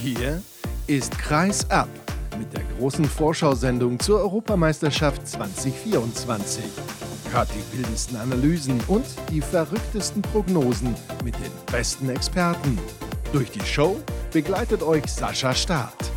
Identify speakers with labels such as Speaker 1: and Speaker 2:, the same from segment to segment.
Speaker 1: Hier ist Kreis ab mit der großen Vorschau-Sendung zur Europameisterschaft 2024. Hört die wildesten Analysen und die verrücktesten Prognosen mit den besten Experten. Durch die Show begleitet euch Sascha Staat.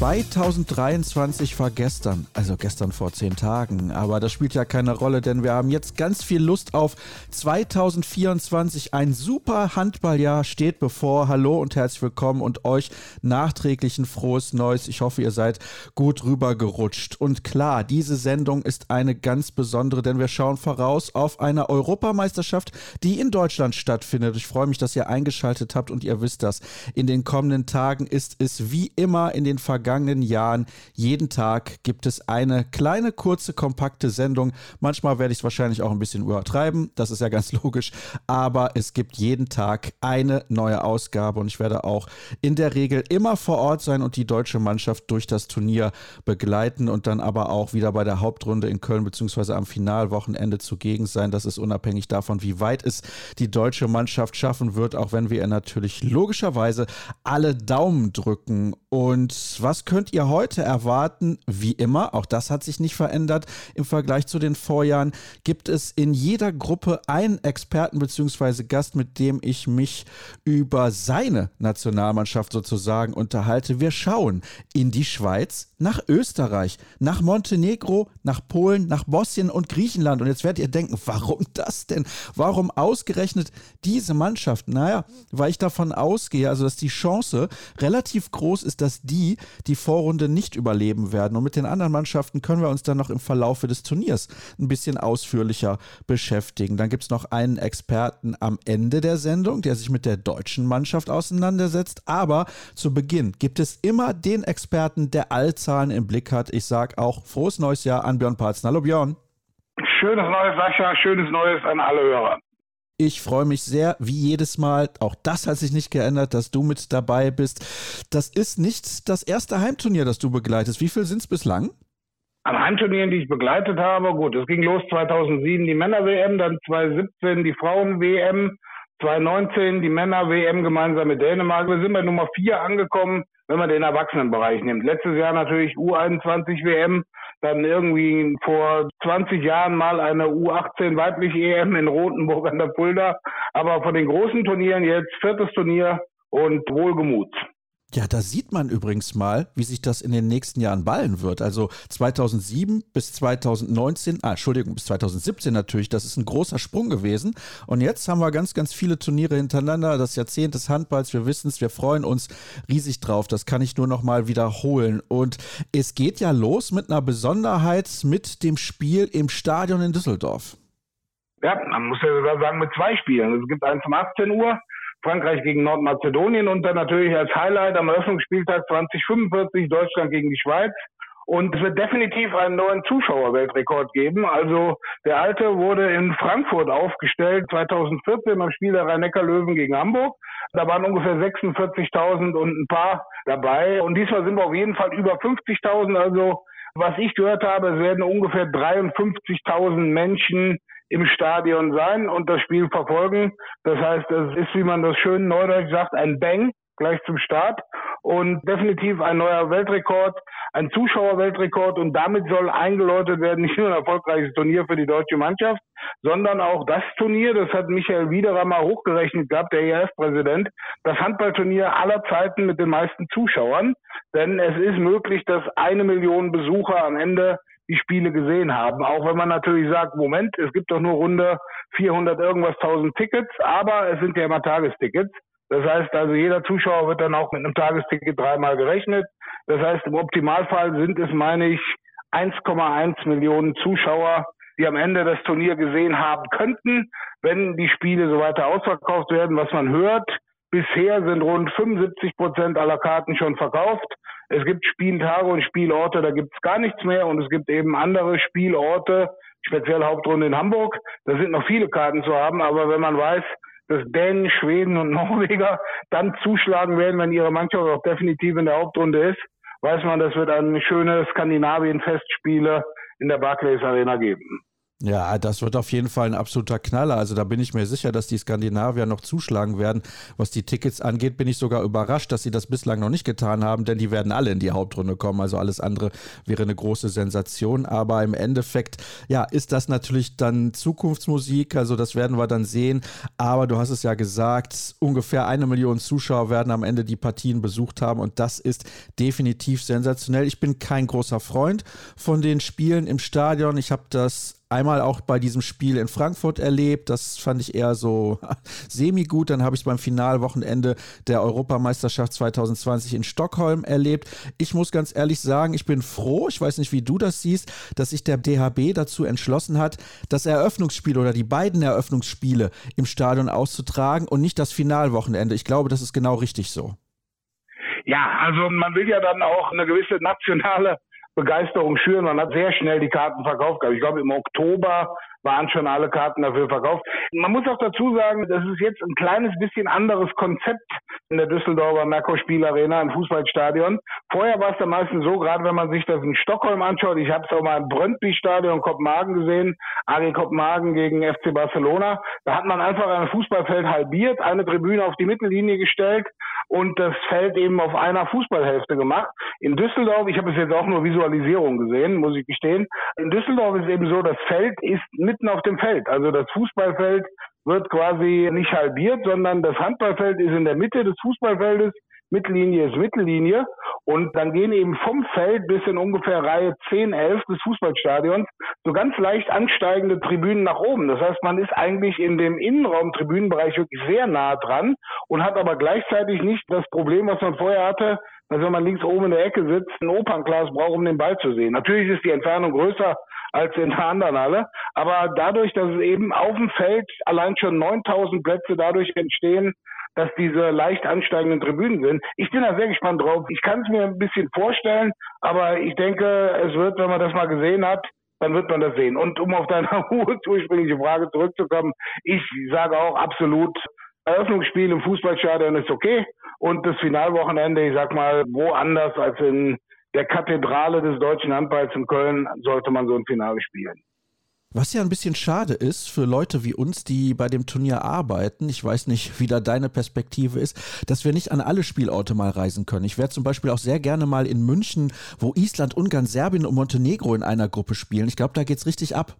Speaker 2: 2023 war gestern, also gestern vor zehn Tagen, aber das spielt ja keine Rolle, denn wir haben jetzt ganz viel Lust auf 2024. Ein super Handballjahr steht bevor. Hallo und herzlich willkommen und euch nachträglich ein frohes Neues. Ich hoffe, ihr seid gut rübergerutscht. Und klar, diese Sendung ist eine ganz besondere, denn wir schauen voraus auf eine Europameisterschaft, die in Deutschland stattfindet. Ich freue mich, dass ihr eingeschaltet habt und ihr wisst das. In den kommenden Tagen ist es wie immer in den vergangenen vergangenen Jahren. Jeden Tag gibt es eine kleine, kurze, kompakte Sendung. Manchmal werde ich es wahrscheinlich auch ein bisschen übertreiben, das ist ja ganz logisch, aber es gibt jeden Tag eine neue Ausgabe und ich werde auch in der Regel immer vor Ort sein und die deutsche Mannschaft durch das Turnier begleiten und dann aber auch wieder bei der Hauptrunde in Köln bzw. am Finalwochenende zugegen sein. Das ist unabhängig davon, wie weit es die deutsche Mannschaft schaffen wird, auch wenn wir natürlich logischerweise alle Daumen drücken. Und was was könnt ihr heute erwarten? Wie immer, auch das hat sich nicht verändert im Vergleich zu den Vorjahren, gibt es in jeder Gruppe einen Experten bzw. Gast, mit dem ich mich über seine Nationalmannschaft sozusagen unterhalte. Wir schauen in die Schweiz, nach Österreich, nach Montenegro, nach Polen, nach Bosnien und Griechenland. Und jetzt werdet ihr denken, warum das denn? Warum ausgerechnet diese Mannschaft? Naja, weil ich davon ausgehe, also dass die Chance relativ groß ist, dass die, die Vorrunde nicht überleben werden. Und mit den anderen Mannschaften können wir uns dann noch im Verlaufe des Turniers ein bisschen ausführlicher beschäftigen. Dann gibt es noch einen Experten am Ende der Sendung, der sich mit der deutschen Mannschaft auseinandersetzt. Aber zu Beginn gibt es immer den Experten, der Allzahlen im Blick hat. Ich sage auch frohes neues Jahr an Björn Parzen. Hallo Björn.
Speaker 3: Schönes neues Sascha, schönes Neues an alle Hörer.
Speaker 2: Ich freue mich sehr, wie jedes Mal. Auch das hat sich nicht geändert, dass du mit dabei bist. Das ist nicht das erste Heimturnier, das du begleitest. Wie viel sind es bislang?
Speaker 3: An Heimturnieren, die ich begleitet habe, gut, es ging los 2007 die Männer-WM, dann 2017 die Frauen-WM, 2019 die Männer-WM gemeinsam mit Dänemark. Wir sind bei Nummer 4 angekommen, wenn man den Erwachsenenbereich nimmt. Letztes Jahr natürlich U21-WM, dann irgendwie vor 20 Jahren mal eine U18 weibliche EM in Rothenburg an der Fulda. Aber von den großen Turnieren jetzt viertes Turnier und wohlgemut.
Speaker 2: Ja, da sieht man übrigens mal, wie sich das in den nächsten Jahren ballen wird. Also 2007 bis 2019, ah, Entschuldigung, bis 2017 natürlich, das ist ein großer Sprung gewesen. Und jetzt haben wir ganz, ganz viele Turniere hintereinander, das Jahrzehnt des Handballs, wir wissen es, wir freuen uns riesig drauf. Das kann ich nur noch mal wiederholen. Und es geht ja los mit einer Besonderheit, mit dem Spiel im Stadion in Düsseldorf.
Speaker 3: Ja, man muss ja sogar sagen, mit zwei Spielen. Es gibt eins um 18 Uhr Frankreich gegen Nordmazedonien und dann natürlich als Highlight am Eröffnungsspieltag 2045 Deutschland gegen die Schweiz. Und es wird definitiv einen neuen Zuschauerweltrekord geben. Also der alte wurde in Frankfurt aufgestellt, 2014 beim Spiel der Rhein-Neckar-Löwen gegen Hamburg. Da waren ungefähr 46.000 und ein paar dabei. Und diesmal sind wir auf jeden Fall über 50.000. Also was ich gehört habe, es werden ungefähr 53.000 Menschen im Stadion sein und das Spiel verfolgen. Das heißt, es ist, wie man das schön neudeutsch sagt, ein Bang gleich zum Start und definitiv ein neuer Weltrekord, ein Zuschauerweltrekord und damit soll eingeläutet werden, nicht nur ein erfolgreiches Turnier für die deutsche Mannschaft, sondern auch das Turnier, das hat Michael Wiederer mal hochgerechnet gehabt, der ERF-Präsident, das Handballturnier aller Zeiten mit den meisten Zuschauern, denn es ist möglich, dass eine Million Besucher am Ende die Spiele gesehen haben. Auch wenn man natürlich sagt, Moment, es gibt doch nur runde 400 irgendwas 1000 Tickets, aber es sind ja immer Tagestickets. Das heißt also, jeder Zuschauer wird dann auch mit einem Tagesticket dreimal gerechnet. Das heißt, im Optimalfall sind es, meine ich, 1,1 Millionen Zuschauer, die am Ende das Turnier gesehen haben könnten, wenn die Spiele so weiter ausverkauft werden, was man hört. Bisher sind rund 75 Prozent aller Karten schon verkauft. Es gibt Spieltage und Spielorte, da gibt es gar nichts mehr und es gibt eben andere Spielorte, speziell Hauptrunde in Hamburg. Da sind noch viele Karten zu haben, aber wenn man weiß, dass Dänen, Schweden und Norweger dann zuschlagen werden, wenn ihre Mannschaft auch definitiv in der Hauptrunde ist, weiß man, das wird ein schönes Skandinavien-Festspiele in der Barclays Arena geben.
Speaker 2: Ja, das wird auf jeden Fall ein absoluter Knaller. Also da bin ich mir sicher, dass die Skandinavier noch zuschlagen werden. Was die Tickets angeht, bin ich sogar überrascht, dass sie das bislang noch nicht getan haben, denn die werden alle in die Hauptrunde kommen. Also alles andere wäre eine große Sensation. Aber im Endeffekt, ja, ist das natürlich dann Zukunftsmusik. Also das werden wir dann sehen. Aber du hast es ja gesagt, ungefähr eine Million Zuschauer werden am Ende die Partien besucht haben. Und das ist definitiv sensationell. Ich bin kein großer Freund von den Spielen im Stadion. Ich habe das einmal auch bei diesem Spiel in Frankfurt erlebt. Das fand ich eher so semi-gut. Dann habe ich es beim Finalwochenende der Europameisterschaft 2020 in Stockholm erlebt. Ich muss ganz ehrlich sagen, ich bin froh, ich weiß nicht, wie du das siehst, dass sich der DHB dazu entschlossen hat, das Eröffnungsspiel oder die beiden Eröffnungsspiele im Stadion auszutragen und nicht das Finalwochenende. Ich glaube, das ist genau richtig so.
Speaker 3: Ja, also man will ja dann auch eine gewisse nationale Begeisterung schüren. Man hat sehr schnell die Karten verkauft. Ich glaube, im Oktober waren schon alle Karten dafür verkauft. Man muss auch dazu sagen, das ist jetzt ein kleines bisschen anderes Konzept in der Düsseldorfer Merkur Spielarena im Fußballstadion. Vorher war es da meistens so, gerade wenn man sich das in Stockholm anschaut, ich habe es auch mal im Brøndby Stadion Kopenhagen gesehen, AG Kopenhagen gegen FC Barcelona, da hat man einfach ein Fußballfeld halbiert, eine Tribüne auf die Mittellinie gestellt und das Feld eben auf einer Fußballhälfte gemacht. In Düsseldorf, ich habe es jetzt auch nur Visualisierung gesehen, muss ich gestehen, in Düsseldorf ist eben so, das Feld ist mitten auf dem Feld. Also das Fußballfeld wird quasi nicht halbiert, sondern das Handballfeld ist in der Mitte des Fußballfeldes. Mittellinie ist Mittellinie. Und dann gehen eben vom Feld bis in ungefähr Reihe 10, 11 des Fußballstadions so ganz leicht ansteigende Tribünen nach oben. Das heißt, man ist eigentlich in dem Innenraum-Tribünenbereich wirklich sehr nah dran und hat aber gleichzeitig nicht das Problem, was man vorher hatte, dass wenn man links oben in der Ecke sitzt, ein Opernglas braucht, um den Ball zu sehen. Natürlich ist die Entfernung größer als in der anderen Halle. Aber dadurch, dass es eben auf dem Feld allein schon 9000 Plätze dadurch entstehen, dass diese leicht ansteigenden Tribünen sind. Ich bin da sehr gespannt drauf. Ich kann es mir ein bisschen vorstellen, aber ich denke, es wird, wenn man das mal gesehen hat, dann wird man das sehen. Und um auf deine ursprüngliche Frage zurückzukommen, ich sage auch absolut, Eröffnungsspiel im Fußballstadion ist okay und das Finalwochenende, ich sag mal, woanders als in der Kathedrale des deutschen Handballs in Köln sollte man so ein Finale spielen.
Speaker 2: Was ja ein bisschen schade ist für Leute wie uns, die bei dem Turnier arbeiten, ich weiß nicht, wie da deine Perspektive ist, dass wir nicht an alle Spielorte mal reisen können. Ich wäre zum Beispiel auch sehr gerne mal in München, wo Island, Ungarn, Serbien und Montenegro in einer Gruppe spielen. Ich glaube, da geht es richtig ab.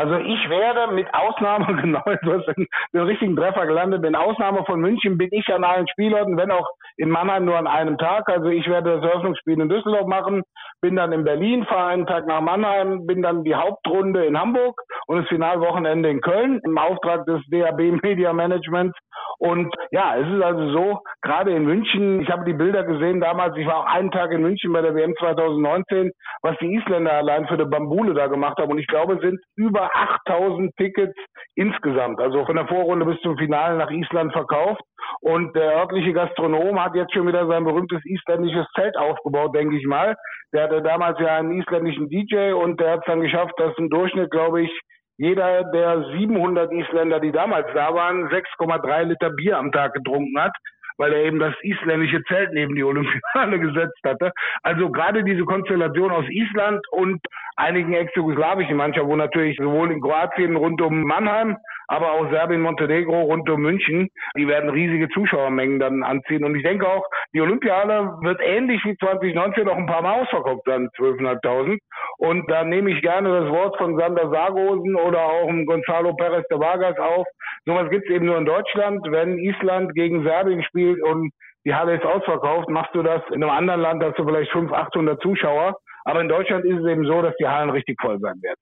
Speaker 3: Also ich werde mit Ausnahme, genau, du hast den, richtigen Treffer gelandet, mit Ausnahme von München bin ich an allen Spielorten, wenn auch in Mannheim nur an einem Tag. Also ich werde das Eröffnungsspiel in Düsseldorf machen, bin dann in Berlin, fahre einen Tag nach Mannheim, bin dann die Hauptrunde in Hamburg und das Finalwochenende in Köln im Auftrag des DAB Media Managements. Und ja, es ist also so, gerade in München, ich habe die Bilder gesehen damals, ich war auch einen Tag in München bei der WM 2019, was die Isländer allein für die Bambule da gemacht haben. Und ich glaube, es sind über 8000 Tickets insgesamt, also von der Vorrunde bis zum Finale nach Island verkauft. Und der örtliche Gastronom hat jetzt schon wieder sein berühmtes isländisches Zelt aufgebaut, denke ich mal. Der hatte damals ja einen isländischen DJ und der hat es dann geschafft, dass im Durchschnitt, glaube ich, jeder der 700 Isländer, die damals da waren, 6,3 Liter Bier am Tag getrunken hat weil er eben das isländische Zelt neben die Olympiade gesetzt hatte. Also gerade diese Konstellation aus Island und einigen ex-jugoslawischen Mannschaften, wo natürlich sowohl in Kroatien rund um Mannheim, aber auch Serbien, Montenegro rund um München, die werden riesige Zuschauermengen dann anziehen. Und ich denke auch, die Olympiade wird ähnlich wie 2019 noch ein paar Mal ausverkauft sein, 12.500. Und da nehme ich gerne das Wort von Sander Sargosen oder auch Gonzalo Perez de Vargas auf. Sowas gibt es eben nur in Deutschland. Wenn Island gegen Serbien spielt und die Halle ist ausverkauft, machst du das in einem anderen Land, hast du vielleicht 500, 800 Zuschauer. Aber in Deutschland ist es eben so, dass die Hallen richtig voll sein werden.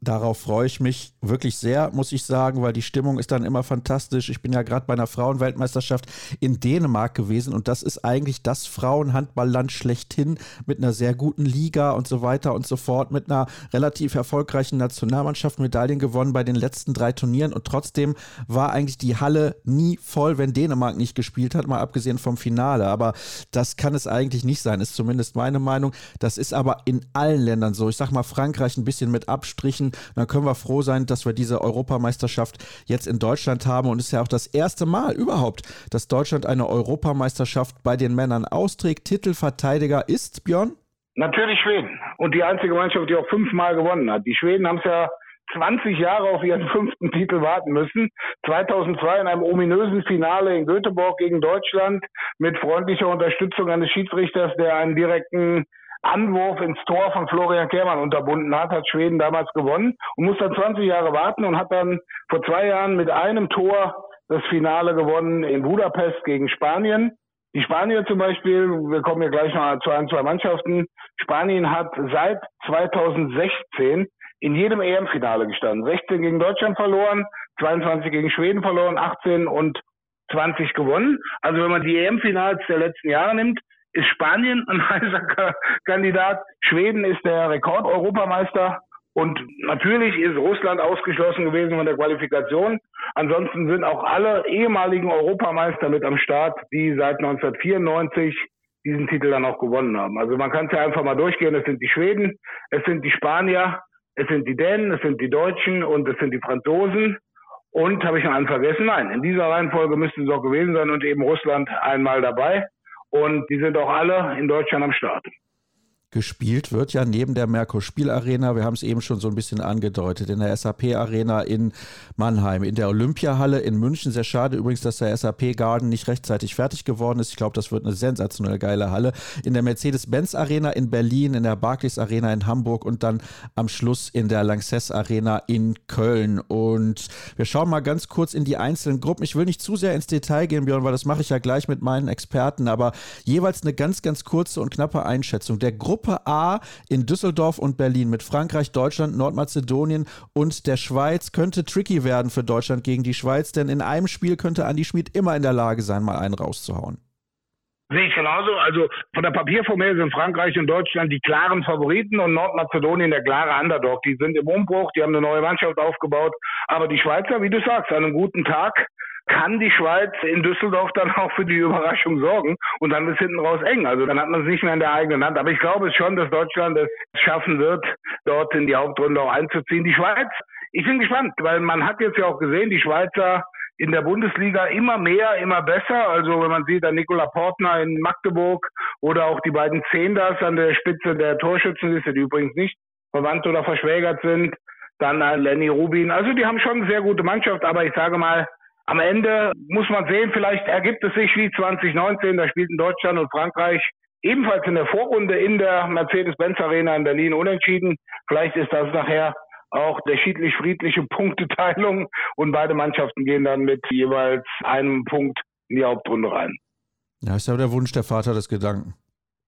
Speaker 2: Darauf freue ich mich wirklich sehr, muss ich sagen, weil die Stimmung ist dann immer fantastisch. Ich bin ja gerade bei einer Frauenweltmeisterschaft in Dänemark gewesen und das ist eigentlich das Frauenhandballland schlechthin mit einer sehr guten Liga und so weiter und so fort, mit einer relativ erfolgreichen Nationalmannschaft, Medaillen gewonnen bei den letzten drei Turnieren und trotzdem war eigentlich die Halle nie voll, wenn Dänemark nicht gespielt hat, mal abgesehen vom Finale. Aber das kann es eigentlich nicht sein, ist zumindest meine Meinung. Das ist aber in allen Ländern so. Ich sag mal Frankreich ein bisschen mit Abstrichen. Dann können wir froh sein, dass wir diese Europameisterschaft jetzt in Deutschland haben. Und es ist ja auch das erste Mal überhaupt, dass Deutschland eine Europameisterschaft bei den Männern austrägt. Titelverteidiger ist Björn?
Speaker 3: Natürlich Schweden. Und die einzige Mannschaft, die auch fünfmal gewonnen hat. Die Schweden haben es ja 20 Jahre auf ihren fünften Titel warten müssen. 2002 in einem ominösen Finale in Göteborg gegen Deutschland mit freundlicher Unterstützung eines Schiedsrichters, der einen direkten Anwurf ins Tor von Florian Kehrmann unterbunden hat, hat Schweden damals gewonnen und muss dann 20 Jahre warten und hat dann vor zwei Jahren mit einem Tor das Finale gewonnen in Budapest gegen Spanien. Die Spanier zum Beispiel, wir kommen ja gleich noch zu ein, zwei Mannschaften. Spanien hat seit 2016 in jedem EM-Finale gestanden. 16 gegen Deutschland verloren, 22 gegen Schweden verloren, 18 und 20 gewonnen. Also wenn man die EM-Finals der letzten Jahre nimmt, ist Spanien ein heißer Kandidat. Schweden ist der Rekord-Europameister. Und natürlich ist Russland ausgeschlossen gewesen von der Qualifikation. Ansonsten sind auch alle ehemaligen Europameister mit am Start, die seit 1994 diesen Titel dann auch gewonnen haben. Also man kann es ja einfach mal durchgehen. Es sind die Schweden, es sind die Spanier, es sind die Dänen, es sind die Deutschen und es sind die Franzosen. Und habe ich noch einen vergessen? Nein, in dieser Reihenfolge müsste es auch gewesen sein und eben Russland einmal dabei. Und die sind auch alle in Deutschland am Start
Speaker 2: gespielt wird ja neben der Merkur Spielarena, wir haben es eben schon so ein bisschen angedeutet, in der SAP Arena in Mannheim, in der Olympiahalle in München. Sehr schade übrigens, dass der SAP Garden nicht rechtzeitig fertig geworden ist. Ich glaube, das wird eine sensationell geile Halle. In der Mercedes-Benz Arena in Berlin, in der Barclays Arena in Hamburg und dann am Schluss in der Lanxess Arena in Köln. Und wir schauen mal ganz kurz in die einzelnen Gruppen. Ich will nicht zu sehr ins Detail gehen, Björn, weil das mache ich ja gleich mit meinen Experten, aber jeweils eine ganz, ganz kurze und knappe Einschätzung der Gruppe Gruppe A in Düsseldorf und Berlin mit Frankreich, Deutschland, Nordmazedonien und der Schweiz könnte tricky werden für Deutschland gegen die Schweiz, denn in einem Spiel könnte Andi Schmid immer in der Lage sein, mal einen rauszuhauen.
Speaker 3: Sehe ich genauso. Also von der Papierformel sind Frankreich und Deutschland die klaren Favoriten und Nordmazedonien der klare Underdog. Die sind im Umbruch, die haben eine neue Mannschaft aufgebaut. Aber die Schweizer, wie du sagst, an einem guten Tag kann die Schweiz in Düsseldorf dann auch für die Überraschung sorgen und dann ist hinten raus eng. Also dann hat man es nicht mehr in der eigenen Hand. Aber ich glaube schon, dass Deutschland es schaffen wird, dort in die Hauptrunde auch einzuziehen. Die Schweiz, ich bin gespannt, weil man hat jetzt ja auch gesehen, die Schweizer in der Bundesliga immer mehr, immer besser. Also wenn man sieht, an Nikola Portner in Magdeburg oder auch die beiden Zehnders an der Spitze der Torschützenliste, die übrigens nicht verwandt oder verschwägert sind, dann Lenny Rubin. Also die haben schon eine sehr gute Mannschaft, aber ich sage mal, am Ende muss man sehen, vielleicht ergibt es sich wie 2019, da spielten Deutschland und Frankreich ebenfalls in der Vorrunde in der Mercedes-Benz Arena in Berlin unentschieden. Vielleicht ist das nachher auch der schiedlich-friedliche Punkteteilung und beide Mannschaften gehen dann mit jeweils einem Punkt in die Hauptrunde rein.
Speaker 2: Ja, ist ja der Wunsch der Vater des Gedanken.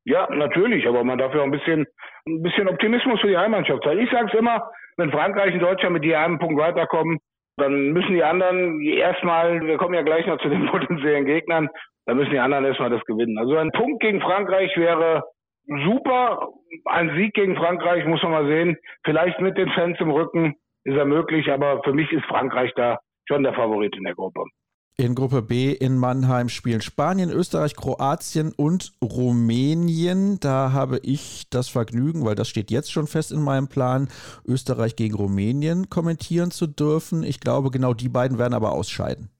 Speaker 3: Ja, natürlich, aber man darf ja auch ein bisschen, ein bisschen Optimismus für die Heimmannschaft sein. Ich sage es immer, wenn Frankreich und Deutschland mit je einem Punkt weiterkommen, dann müssen die anderen erstmal, wir kommen ja gleich noch zu den potenziellen Gegnern, dann müssen die anderen erstmal das gewinnen. Also ein Punkt gegen Frankreich wäre super. Ein Sieg gegen Frankreich muss man mal sehen. Vielleicht mit den Fans im Rücken ist er möglich, aber für mich ist Frankreich da schon der Favorit in der Gruppe.
Speaker 2: In Gruppe B in Mannheim spielen Spanien, Österreich, Kroatien und Rumänien. Da habe ich das Vergnügen, weil das steht jetzt schon fest in meinem Plan, Österreich gegen Rumänien kommentieren zu dürfen. Ich glaube, genau die beiden werden aber ausscheiden.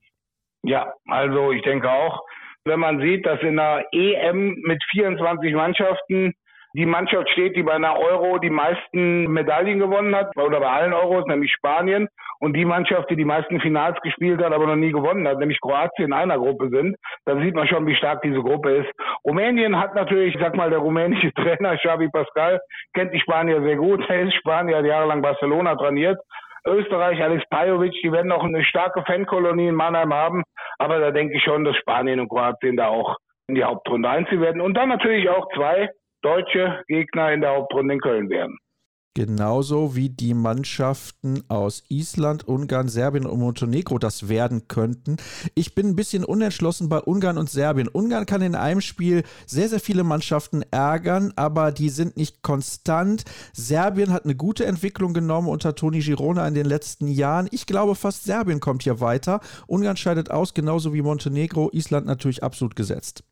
Speaker 3: Ja, also ich denke auch, wenn man sieht, dass in der EM mit 24 Mannschaften die Mannschaft steht, die bei einer Euro die meisten Medaillen gewonnen hat, oder bei allen Euros, nämlich Spanien. Und die Mannschaft, die die meisten Finals gespielt hat, aber noch nie gewonnen hat, nämlich Kroatien in einer Gruppe sind. Da sieht man schon, wie stark diese Gruppe ist. Rumänien hat natürlich, ich sag mal, der rumänische Trainer Xavi Pascal kennt die Spanier sehr gut. Er ist Spanier, hat jahrelang Barcelona trainiert. Österreich, Alex Pajovic, die werden auch eine starke Fankolonie in Mannheim haben. Aber da denke ich schon, dass Spanien und Kroatien da auch in die Hauptrunde einziehen werden. Und dann natürlich auch zwei deutsche Gegner in der Hauptrunde in Köln werden.
Speaker 2: Genauso wie die Mannschaften aus Island, Ungarn, Serbien und Montenegro das werden könnten. Ich bin ein bisschen unentschlossen bei Ungarn und Serbien. Ungarn kann in einem Spiel sehr, sehr viele Mannschaften ärgern, aber die sind nicht konstant. Serbien hat eine gute Entwicklung genommen unter Toni Girona in den letzten Jahren. Ich glaube, fast Serbien kommt hier weiter. Ungarn scheidet aus, genauso wie Montenegro. Island natürlich absolut gesetzt.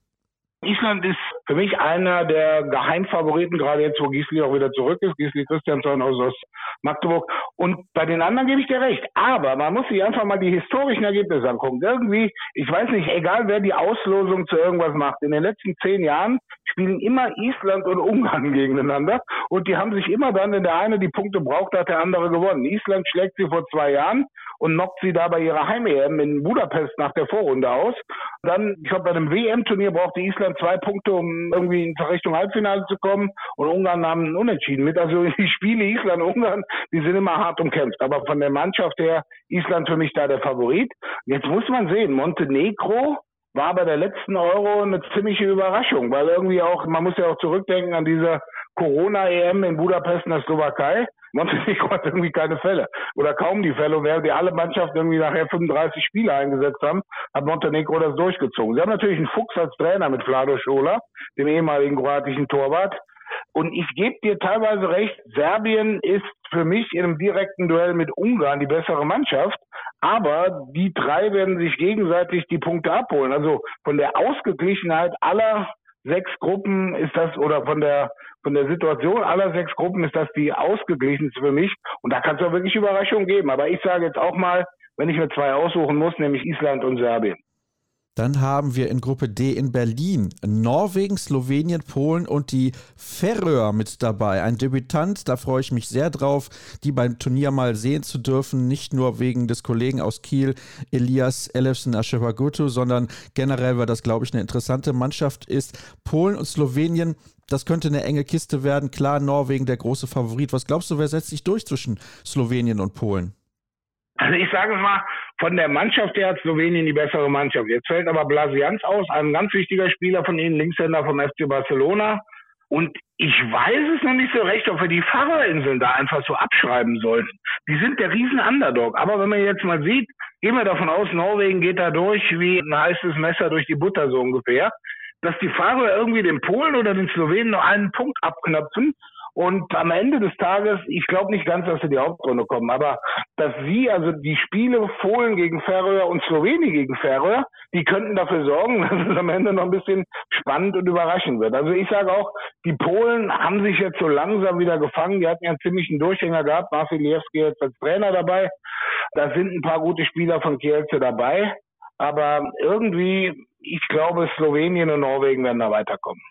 Speaker 3: Island ist für mich einer der Geheimfavoriten, gerade jetzt, wo Gisli auch wieder zurück ist. Gisli Christiansson aus, aus Magdeburg. Und bei den anderen gebe ich dir recht. Aber man muss sich einfach mal die historischen Ergebnisse angucken. Irgendwie, ich weiß nicht, egal wer die Auslosung zu irgendwas macht, in den letzten zehn Jahren spielen immer Island und Ungarn gegeneinander. Und die haben sich immer dann, wenn der eine die Punkte braucht, hat der andere gewonnen. Island schlägt sie vor zwei Jahren und knockt sie da bei ihrer Heim-EM in Budapest nach der Vorrunde aus. Dann, ich glaube, bei einem WM-Turnier brauchte Island zwei Punkte, um irgendwie in Richtung Halbfinale zu kommen. Und Ungarn nahm einen Unentschieden mit. Also die Spiele Island-Ungarn, die sind immer hart umkämpft. Aber von der Mannschaft her, Island für mich da der Favorit. Jetzt muss man sehen, Montenegro war bei der letzten Euro eine ziemliche Überraschung, weil irgendwie auch, man muss ja auch zurückdenken an diese Corona-EM in Budapest in der Slowakei. Montenegro hat irgendwie keine Fälle oder kaum die Fälle. Und während die alle Mannschaften irgendwie nachher 35 Spiele eingesetzt haben, hat Montenegro das durchgezogen. Sie haben natürlich einen Fuchs als Trainer mit Vlado Schola, dem ehemaligen kroatischen Torwart. Und ich gebe dir teilweise recht, Serbien ist für mich in einem direkten Duell mit Ungarn die bessere Mannschaft. Aber die drei werden sich gegenseitig die Punkte abholen. Also von der Ausgeglichenheit aller sechs Gruppen ist das, oder von der, von der Situation aller sechs Gruppen ist das die ausgeglichenste für mich. Und da kann es auch wirklich Überraschungen geben. Aber ich sage jetzt auch mal, wenn ich mir zwei aussuchen muss, nämlich Island und Serbien.
Speaker 2: Dann haben wir in Gruppe D in Berlin Norwegen, Slowenien, Polen und die Färöer mit dabei. Ein Debütant, da freue ich mich sehr drauf, die beim Turnier mal sehen zu dürfen. Nicht nur wegen des Kollegen aus Kiel, Elias Elefsen Aschewagutu, sondern generell, weil das, glaube ich, eine interessante Mannschaft ist. Polen und Slowenien das könnte eine enge Kiste werden. Klar, Norwegen der große Favorit. Was glaubst du, wer setzt sich durch zwischen Slowenien und Polen?
Speaker 3: Also ich sage es mal, von der Mannschaft her hat Slowenien die bessere Mannschaft. Jetzt fällt aber Blasians aus, ein ganz wichtiger Spieler von ihnen, Linkshänder vom FC Barcelona. Und ich weiß es noch nicht so recht, ob wir die Fahrerinseln da einfach so abschreiben sollten. Die sind der riesen Underdog. Aber wenn man jetzt mal sieht, gehen wir davon aus, Norwegen geht da durch wie ein heißes Messer durch die Butter so ungefähr, dass die Fahrer irgendwie den Polen oder den Slowenen nur einen Punkt abknöpfen und am Ende des Tages, ich glaube nicht ganz, dass sie die Hauptrunde kommen, aber dass sie, also die Spiele Polen gegen Färöer und Slowenien gegen Färöer, die könnten dafür sorgen, dass es am Ende noch ein bisschen spannend und überraschend wird. Also ich sage auch, die Polen haben sich jetzt so langsam wieder gefangen. Die hatten ja einen ziemlichen Durchhänger gehabt. Marceliewski jetzt als Trainer dabei. Da sind ein paar gute Spieler von Kielce dabei. Aber irgendwie, ich glaube, Slowenien und Norwegen werden da weiterkommen.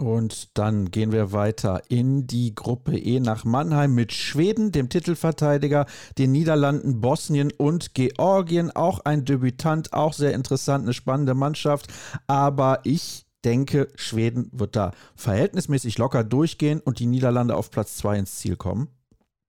Speaker 2: Und dann gehen wir weiter in die Gruppe E nach Mannheim mit Schweden, dem Titelverteidiger, den Niederlanden, Bosnien und Georgien. Auch ein Debütant, auch sehr interessant, eine spannende Mannschaft. Aber ich denke, Schweden wird da verhältnismäßig locker durchgehen und die Niederlande auf Platz 2 ins Ziel kommen.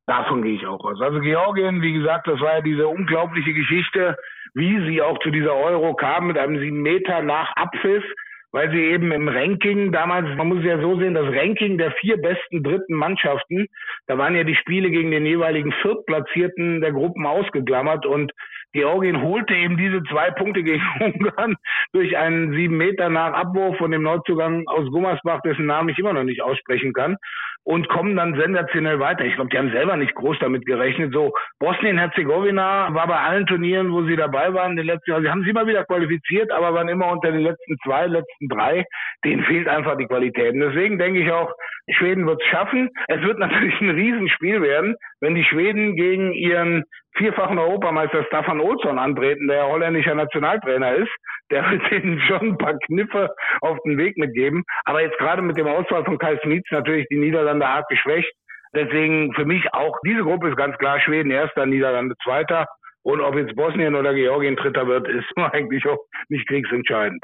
Speaker 3: Davon gehe ich auch aus. Also Georgien, wie gesagt, das war ja diese unglaubliche Geschichte, wie sie auch zu dieser Euro kam mit einem sieben Meter nach Abpfiff weil sie eben im Ranking damals, man muss es ja so sehen, das Ranking der vier besten dritten Mannschaften, da waren ja die Spiele gegen den jeweiligen Viertplatzierten der Gruppen ausgeklammert und Georgien holte eben diese zwei Punkte gegen Ungarn durch einen sieben Meter nach Abwurf von dem Neuzugang aus Gummersbach, dessen Namen ich immer noch nicht aussprechen kann und kommen dann sensationell weiter. Ich glaube, die haben selber nicht groß damit gerechnet. So, Bosnien-Herzegowina war bei allen Turnieren, wo sie dabei waren, den letzten, also sie haben sie immer wieder qualifiziert, aber waren immer unter den letzten zwei, letzten drei. Denen fehlt einfach die Qualität. Und deswegen denke ich auch, Schweden wird es schaffen. Es wird natürlich ein Riesenspiel werden, wenn die Schweden gegen ihren vierfachen Europameister Staffan Olsson antreten, der holländischer Nationaltrainer ist. Der wird ihnen schon ein paar Kniffe auf den Weg mitgeben. Aber jetzt gerade mit dem Ausfall von Kai Smits natürlich die Niederlande arg geschwächt. Deswegen für mich auch diese Gruppe ist ganz klar Schweden erster, Niederlande zweiter. Und ob jetzt Bosnien oder Georgien dritter wird, ist eigentlich auch nicht kriegsentscheidend.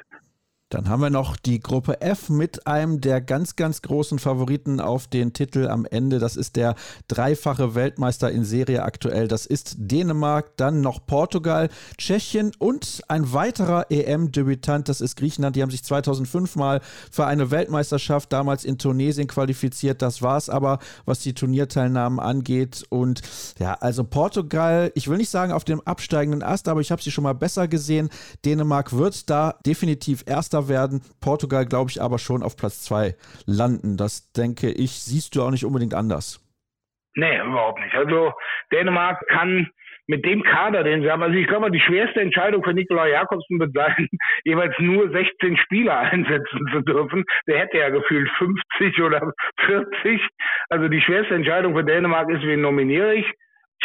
Speaker 2: Dann haben wir noch die Gruppe F mit einem der ganz, ganz großen Favoriten auf den Titel am Ende. Das ist der dreifache Weltmeister in Serie aktuell. Das ist Dänemark, dann noch Portugal, Tschechien und ein weiterer EM-Debütant. Das ist Griechenland. Die haben sich 2005 mal für eine Weltmeisterschaft damals in Tunesien qualifiziert. Das war es aber, was die Turnierteilnahmen angeht. Und ja, also Portugal, ich will nicht sagen auf dem absteigenden Ast, aber ich habe sie schon mal besser gesehen. Dänemark wird da definitiv erster werden. Portugal, glaube ich, aber schon auf Platz 2 landen. Das denke ich, siehst du auch nicht unbedingt anders.
Speaker 3: Nee, überhaupt nicht. Also Dänemark kann mit dem Kader, den sie haben, also ich glaube, die schwerste Entscheidung für Nikolai Jakobsen wird sein, jeweils nur 16 Spieler einsetzen zu dürfen. Der hätte ja gefühlt 50 oder 40. Also die schwerste Entscheidung für Dänemark ist, wen nominiere ich.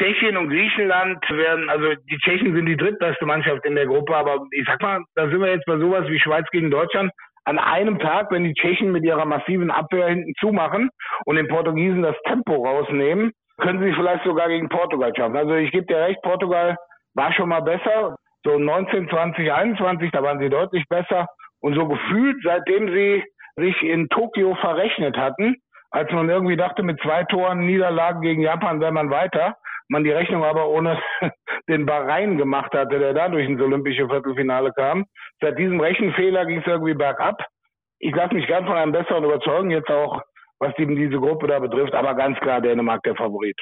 Speaker 3: Tschechien und Griechenland werden, also die Tschechen sind die drittbeste Mannschaft in der Gruppe, aber ich sag mal, da sind wir jetzt bei sowas wie Schweiz gegen Deutschland an einem Tag, wenn die Tschechen mit ihrer massiven Abwehr hinten zumachen und den Portugiesen das Tempo rausnehmen, können sie vielleicht sogar gegen Portugal schaffen. Also ich gebe dir recht, Portugal war schon mal besser. So 19, 20, 21, da waren sie deutlich besser. Und so gefühlt, seitdem sie sich in Tokio verrechnet hatten, als man irgendwie dachte, mit zwei Toren Niederlagen gegen Japan wäre man weiter, man die Rechnung aber ohne den Bahrain gemacht hatte, der dadurch ins olympische Viertelfinale kam. Seit diesem Rechenfehler ging es irgendwie bergab. Ich lasse mich gern von einem besseren überzeugen, jetzt auch was eben diese Gruppe da betrifft, aber ganz klar Dänemark der Favorit.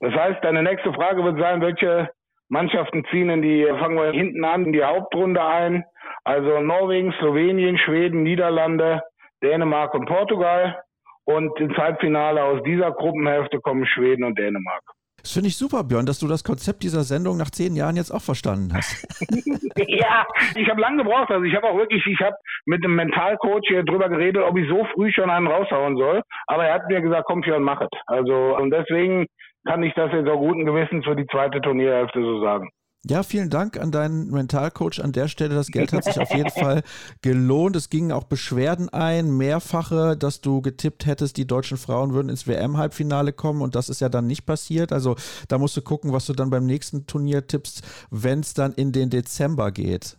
Speaker 3: Das heißt, deine nächste Frage wird sein, welche Mannschaften ziehen in die, fangen wir hinten an, in die Hauptrunde ein. Also Norwegen, Slowenien, Schweden, Niederlande, Dänemark und Portugal. Und ins Halbfinale aus dieser Gruppenhälfte kommen Schweden und Dänemark.
Speaker 2: Das finde ich super, Björn, dass du das Konzept dieser Sendung nach zehn Jahren jetzt auch verstanden hast.
Speaker 3: ja, ich habe lange gebraucht. Also ich habe auch wirklich, ich habe mit einem Mentalcoach hier drüber geredet, ob ich so früh schon einen raushauen soll. Aber er hat mir gesagt, komm Björn, mach es. Also und deswegen kann ich das jetzt auch guten Gewissens für die zweite Turnierhälfte so sagen.
Speaker 2: Ja, vielen Dank an deinen Mentalcoach an der Stelle. Das Geld hat sich auf jeden Fall gelohnt. Es gingen auch Beschwerden ein, mehrfache, dass du getippt hättest, die deutschen Frauen würden ins WM-Halbfinale kommen und das ist ja dann nicht passiert. Also da musst du gucken, was du dann beim nächsten Turnier tippst, wenn es dann in den Dezember geht.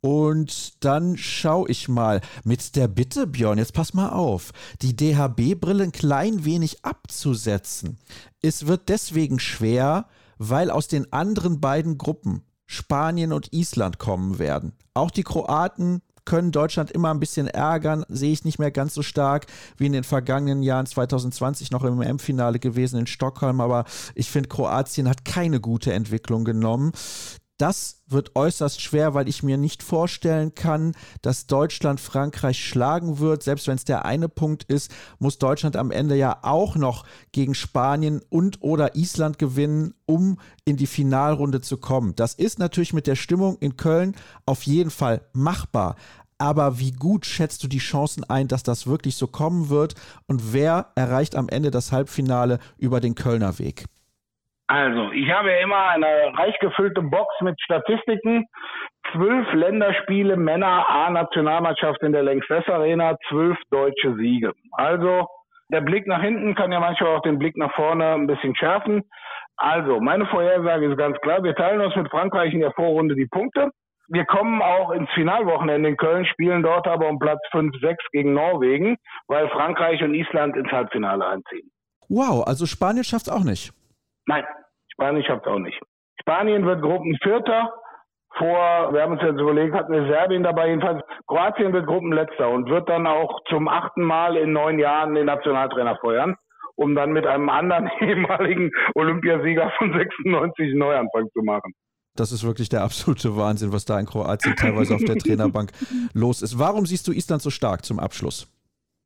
Speaker 2: Und dann schaue ich mal mit der Bitte, Björn, jetzt pass mal auf, die DHB-Brille ein klein wenig abzusetzen. Es wird deswegen schwer, weil aus den anderen beiden Gruppen Spanien und Island kommen werden. Auch die Kroaten können Deutschland immer ein bisschen ärgern, sehe ich nicht mehr ganz so stark wie in den vergangenen Jahren 2020 noch im M-Finale gewesen in Stockholm, aber ich finde Kroatien hat keine gute Entwicklung genommen. Das wird äußerst schwer, weil ich mir nicht vorstellen kann, dass Deutschland Frankreich schlagen wird. Selbst wenn es der eine Punkt ist, muss Deutschland am Ende ja auch noch gegen Spanien und oder Island gewinnen, um in die Finalrunde zu kommen. Das ist natürlich mit der Stimmung in Köln auf jeden Fall machbar. Aber wie gut schätzt du die Chancen ein, dass das wirklich so kommen wird? Und wer erreicht am Ende das Halbfinale über den Kölner Weg?
Speaker 3: Also, ich habe ja immer eine reich gefüllte Box mit Statistiken. Zwölf Länderspiele Männer A-Nationalmannschaft in der Längstes Arena, zwölf deutsche Siege. Also, der Blick nach hinten kann ja manchmal auch den Blick nach vorne ein bisschen schärfen. Also, meine Vorhersage ist ganz klar. Wir teilen uns mit Frankreich in der Vorrunde die Punkte. Wir kommen auch ins Finalwochenende in Köln, spielen dort aber um Platz 5, 6 gegen Norwegen, weil Frankreich und Island ins Halbfinale einziehen.
Speaker 2: Wow, also Spanien schafft es auch nicht.
Speaker 3: Nein, Spanien schafft auch nicht. Spanien wird Gruppenvierter. Vor, wir haben uns jetzt überlegt, hatten wir Serbien dabei jedenfalls. Kroatien wird Gruppenletzter und wird dann auch zum achten Mal in neun Jahren den Nationaltrainer feuern, um dann mit einem anderen ehemaligen Olympiasieger von 96 einen Neuanfang zu machen.
Speaker 2: Das ist wirklich der absolute Wahnsinn, was da in Kroatien teilweise auf der Trainerbank los ist. Warum siehst du Island so stark zum Abschluss?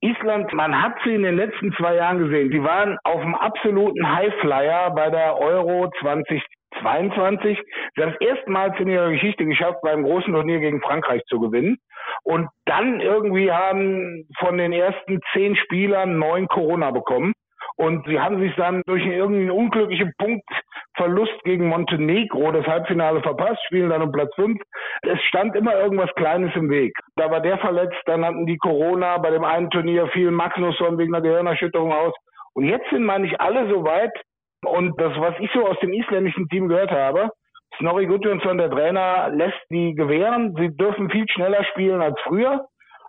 Speaker 3: Island, man hat sie in den letzten zwei Jahren gesehen. Die waren auf dem absoluten Highflyer bei der Euro 2022. Sie haben das erstmals in ihrer Geschichte geschafft, beim großen Turnier gegen Frankreich zu gewinnen. Und dann irgendwie haben von den ersten zehn Spielern neun Corona bekommen. Und sie haben sich dann durch irgendeinen unglücklichen Punktverlust gegen Montenegro das Halbfinale verpasst, spielen dann um Platz fünf. Es stand immer irgendwas Kleines im Weg. Da war der verletzt, dann hatten die Corona, bei dem einen Turnier fiel Magnusson wegen einer Gehirnerschütterung aus. Und jetzt sind, meine ich, alle so weit. Und das, was ich so aus dem isländischen Team gehört habe, Snorri Gudjonsson, der Trainer, lässt die gewähren. Sie dürfen viel schneller spielen als früher.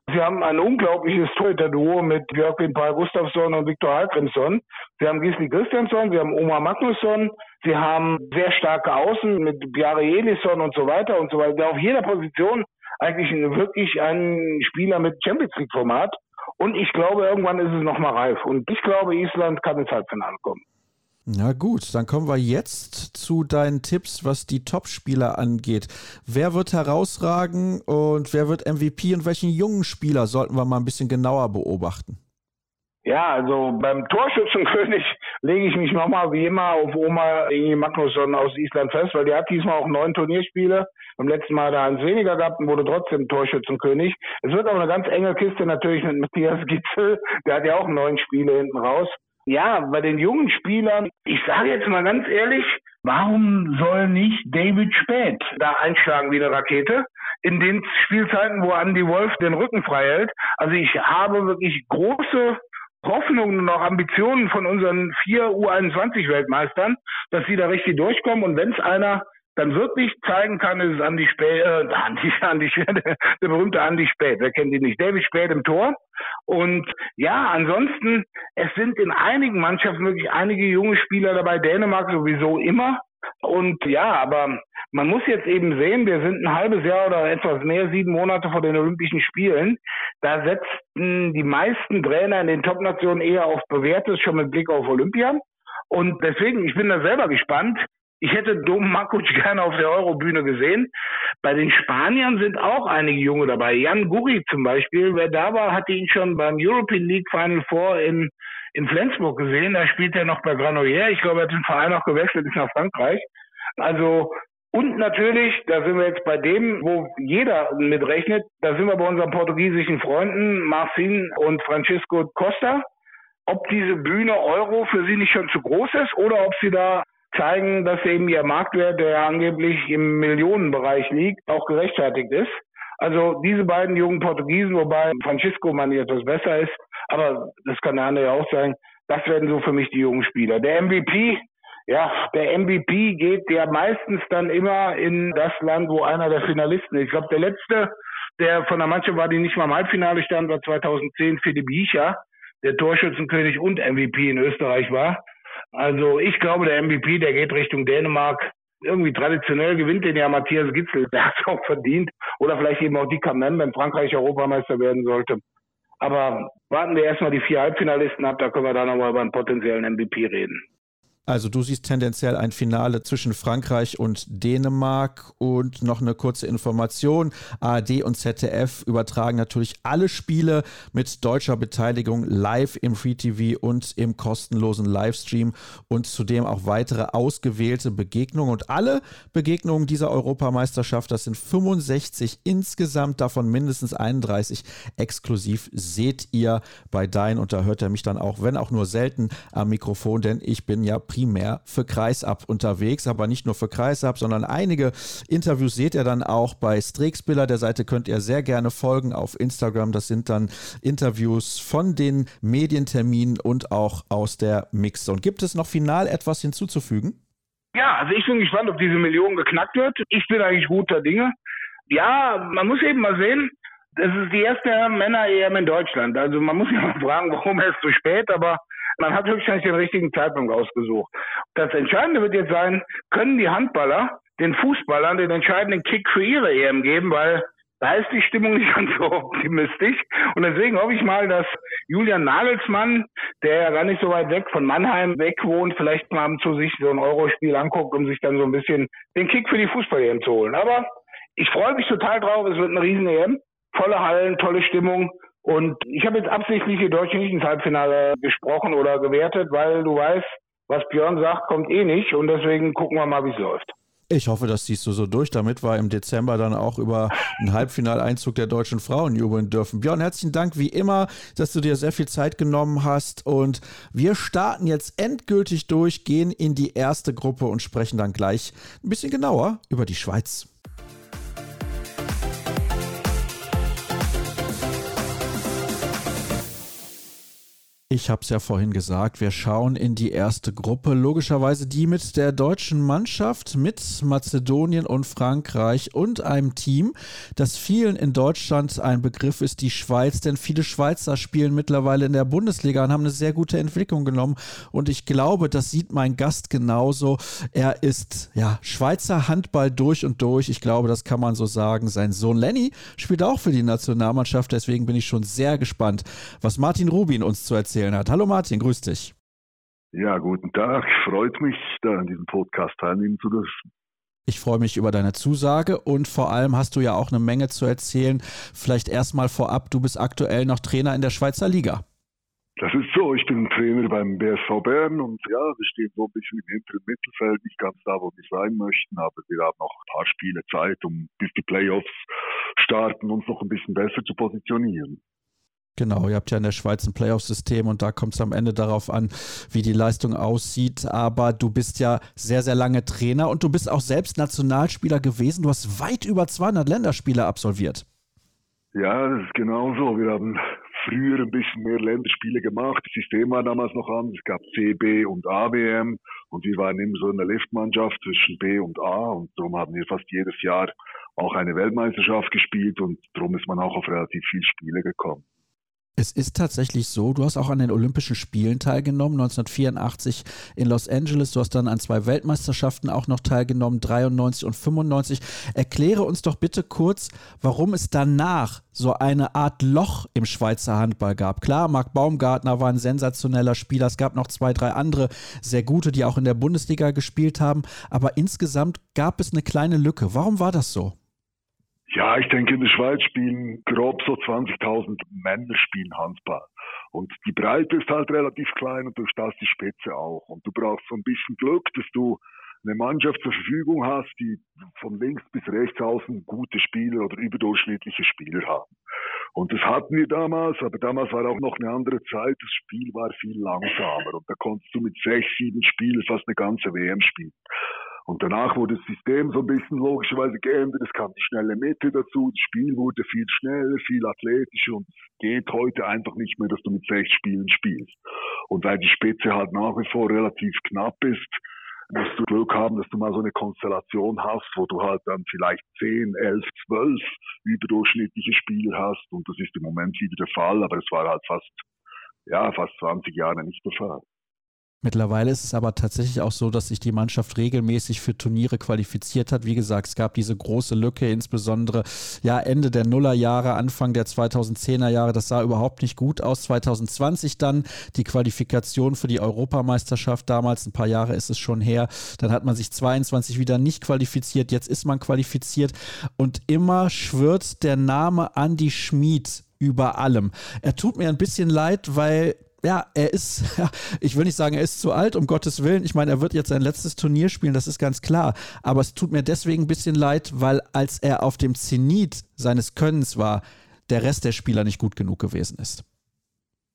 Speaker 3: Sie haben ein unglaubliches Torhüter-Duo mit Björkvin Paul Gustafsson und Viktor Hallgrimsson. Sie haben Gisli Christiansson, Sie haben Omar Magnusson, Sie haben sehr starke Außen mit Bjarre Elisson und so weiter und so weiter. Auf jeder Position eigentlich wirklich ein Spieler mit Champions League-Format. Und ich glaube, irgendwann ist es nochmal reif. Und ich glaube, Island kann ins Halbfinale kommen.
Speaker 2: Na gut, dann kommen wir jetzt zu deinen Tipps, was die Topspieler angeht. Wer wird herausragen und wer wird MVP und welchen jungen Spieler sollten wir mal ein bisschen genauer beobachten?
Speaker 3: Ja, also beim Torschützenkönig lege ich mich nochmal wie immer auf Oma Ingi Magnusson aus Island fest, weil die hat diesmal auch neun Turnierspiele. Beim letzten Mal da eins weniger gehabt und wurde trotzdem Torschützenkönig. Es wird aber eine ganz enge Kiste natürlich mit Matthias Gitzel. Der hat ja auch neun Spiele hinten raus. Ja, bei den jungen Spielern, ich sage jetzt mal ganz ehrlich, warum soll nicht David Spät da einschlagen wie eine Rakete? In den Spielzeiten, wo Andy Wolf den Rücken frei hält. Also ich habe wirklich große Hoffnungen und auch Ambitionen von unseren vier U21-Weltmeistern, dass sie da richtig durchkommen. Und wenn es einer dann wirklich zeigen kann, ist es Andi Spät, äh, Andi, Andi, der, der berühmte Andi Spät, wer kennt ihn nicht? David Spät im Tor. Und ja, ansonsten, es sind in einigen Mannschaften wirklich einige junge Spieler dabei, Dänemark sowieso immer. Und ja, aber man muss jetzt eben sehen, wir sind ein halbes Jahr oder etwas mehr, sieben Monate vor den Olympischen Spielen. Da setzten die meisten Trainer in den Top-Nationen eher auf Bewährtes, schon mit Blick auf Olympia. Und deswegen, ich bin da selber gespannt. Ich hätte Dom Makuc gerne auf der Eurobühne gesehen. Bei den Spaniern sind auch einige Junge dabei. Jan Guri zum Beispiel, wer da war, hatte ihn schon beim European League Final Four in, in Flensburg gesehen. Da spielt er noch bei Granollers. Ich glaube, er hat den Verein auch gewechselt, ist nach Frankreich. Also und natürlich, da sind wir jetzt bei dem, wo jeder mitrechnet, da sind wir bei unseren portugiesischen Freunden Marcin und Francisco Costa. Ob diese Bühne Euro für sie nicht schon zu groß ist oder ob sie da zeigen, dass eben ihr Marktwert, der angeblich im Millionenbereich liegt, auch gerechtfertigt ist. Also diese beiden jungen Portugiesen, wobei Francisco man etwas besser ist, aber das kann der andere ja auch sagen, das werden so für mich die jungen Spieler. Der MVP, ja, der MVP geht ja meistens dann immer in das Land, wo einer der Finalisten ist. Ich glaube, der letzte, der von der Mannschaft war, die nicht mal im Halbfinale stand, war 2010 Philipp Hiecher, der Torschützenkönig und MVP in Österreich war. Also ich glaube, der MVP, der geht Richtung Dänemark. Irgendwie traditionell gewinnt den ja Matthias Gitzel, der hat es auch verdient. Oder vielleicht eben auch die Kamen, wenn Frankreich Europameister werden sollte. Aber warten wir erstmal die vier Halbfinalisten ab, da können wir dann nochmal über einen potenziellen MVP reden.
Speaker 2: Also du siehst tendenziell ein Finale zwischen Frankreich und Dänemark und noch eine kurze Information. ARD und ZDF übertragen natürlich alle Spiele mit deutscher Beteiligung live im Free TV und im kostenlosen Livestream und zudem auch weitere ausgewählte Begegnungen. Und alle Begegnungen dieser Europameisterschaft, das sind 65 insgesamt, davon mindestens 31 exklusiv, seht ihr bei Dein und da hört er mich dann auch, wenn auch nur selten am Mikrofon, denn ich bin ja primär für Kreisab unterwegs, aber nicht nur für Kreisab, sondern einige Interviews seht ihr dann auch bei Strixbiller. Der Seite könnt ihr sehr gerne folgen auf Instagram. Das sind dann Interviews von den Medienterminen und auch aus der Mixzone. Gibt es noch final etwas hinzuzufügen?
Speaker 3: Ja, also ich bin gespannt, ob diese Million geknackt wird. Ich bin eigentlich guter Dinge. Ja, man muss eben mal sehen, das ist die erste Männer-EM in Deutschland. Also man muss ja mal fragen, warum erst so spät, aber man hat höchstwahrscheinlich den richtigen Zeitpunkt ausgesucht. Das Entscheidende wird jetzt sein, können die Handballer den Fußballern den entscheidenden Kick für ihre EM geben, weil da ist die Stimmung nicht ganz so optimistisch. Und deswegen hoffe ich mal, dass Julian Nagelsmann, der ja gar nicht so weit weg von Mannheim weg wohnt, vielleicht mal zu sich so ein Eurospiel anguckt, um sich dann so ein bisschen den Kick für die Fußball-EM zu holen. Aber ich freue mich total drauf. Es wird eine riesen EM. Volle Hallen, tolle Stimmung. Und ich habe jetzt absichtlich die Deutschen nicht ins Halbfinale gesprochen oder gewertet, weil du weißt, was Björn sagt, kommt eh nicht. Und deswegen gucken wir mal, wie es läuft.
Speaker 2: Ich hoffe, das ziehst du so durch. Damit wir im Dezember dann auch über einen Halbfinaleinzug der deutschen Frauen jubeln dürfen. Björn, herzlichen Dank wie immer, dass du dir sehr viel Zeit genommen hast. Und wir starten jetzt endgültig durch, gehen in die erste Gruppe und sprechen dann gleich ein bisschen genauer über die Schweiz. Ich habe es ja vorhin gesagt, wir schauen in die erste Gruppe, logischerweise die mit der deutschen Mannschaft, mit Mazedonien und Frankreich und einem Team, das vielen in Deutschland ein Begriff ist, die Schweiz, denn viele Schweizer spielen mittlerweile in der Bundesliga und haben eine sehr gute Entwicklung genommen. Und ich glaube, das sieht mein Gast genauso. Er ist ja Schweizer Handball durch und durch, ich glaube, das kann man so sagen. Sein Sohn Lenny spielt auch für die Nationalmannschaft, deswegen bin ich schon sehr gespannt, was Martin Rubin uns zu erzählen erzählen hat. Hallo Martin, grüß dich.
Speaker 4: Ja, guten Tag. Freut mich, da an diesem Podcast teilnehmen zu dürfen.
Speaker 2: Ich freue mich über deine Zusage und vor allem hast du ja auch eine Menge zu erzählen. Vielleicht erstmal vorab, du bist aktuell noch Trainer in der Schweizer Liga.
Speaker 4: Das ist so, ich bin Trainer beim BSV Bern und ja, wir stehen so ein bisschen im hinteren Mittelfeld, nicht ganz da, wo wir sein möchten, aber wir haben noch ein paar Spiele Zeit, um bis die Playoffs starten, uns noch ein bisschen besser zu positionieren.
Speaker 2: Genau, ihr habt ja in der Schweiz ein Playoff-System und da kommt es am Ende darauf an, wie die Leistung aussieht. Aber du bist ja sehr, sehr lange Trainer und du bist auch selbst Nationalspieler gewesen. Du hast weit über 200 Länderspiele absolviert.
Speaker 4: Ja, das ist genau so. Wir haben früher ein bisschen mehr Länderspiele gemacht. Das System war damals noch anders. Es gab C, B und A-WM und wir waren immer so in der Liftmannschaft zwischen B und A und darum haben wir fast jedes Jahr auch eine Weltmeisterschaft gespielt und darum ist man auch auf relativ viele Spiele gekommen.
Speaker 2: Es ist tatsächlich so, du hast auch an den Olympischen Spielen teilgenommen, 1984 in Los Angeles. Du hast dann an zwei Weltmeisterschaften auch noch teilgenommen, 93 und 95. Erkläre uns doch bitte kurz, warum es danach so eine Art Loch im Schweizer Handball gab. Klar, Marc Baumgartner war ein sensationeller Spieler. Es gab noch zwei, drei andere sehr gute, die auch in der Bundesliga gespielt haben. Aber insgesamt gab es eine kleine Lücke. Warum war das so?
Speaker 4: Ja, ich denke, in der Schweiz spielen grob so 20.000 Männer spielen Handball. Und die Breite ist halt relativ klein und durch das die Spitze auch. Und du brauchst so ein bisschen Glück, dass du eine Mannschaft zur Verfügung hast, die von links bis rechts außen gute Spieler oder überdurchschnittliche Spieler haben. Und das hatten wir damals, aber damals war auch noch eine andere Zeit. Das Spiel war viel langsamer und da konntest du mit sechs, sieben Spielen fast eine ganze WM spielen. Und danach wurde das System so ein bisschen logischerweise geändert. Es kam die schnelle Mitte dazu. Das Spiel wurde viel schneller, viel athletischer und geht heute einfach nicht mehr, dass du mit sechs Spielen spielst. Und weil die Spitze halt nach wie vor relativ knapp ist, musst du Glück haben, dass du mal so eine Konstellation hast, wo du halt dann vielleicht zehn, elf, zwölf überdurchschnittliche Spiele hast. Und das ist im Moment wieder der Fall, aber es war halt fast, ja, fast 20 Jahre nicht der Fall.
Speaker 2: Mittlerweile ist es aber tatsächlich auch so, dass sich die Mannschaft regelmäßig für Turniere qualifiziert hat. Wie gesagt, es gab diese große Lücke, insbesondere ja Ende der Nullerjahre, Anfang der 2010er Jahre. Das sah überhaupt nicht gut aus. 2020 dann die Qualifikation für die Europameisterschaft damals, ein paar Jahre ist es schon her. Dann hat man sich 22 wieder nicht qualifiziert. Jetzt ist man qualifiziert und immer schwirrt der Name Andy Schmid über allem. Er tut mir ein bisschen leid, weil ja, er ist, ich will nicht sagen, er ist zu alt, um Gottes Willen. Ich meine, er wird jetzt sein letztes Turnier spielen, das ist ganz klar. Aber es tut mir deswegen ein bisschen leid, weil als er auf dem Zenit seines Könnens war, der Rest der Spieler nicht gut genug gewesen ist.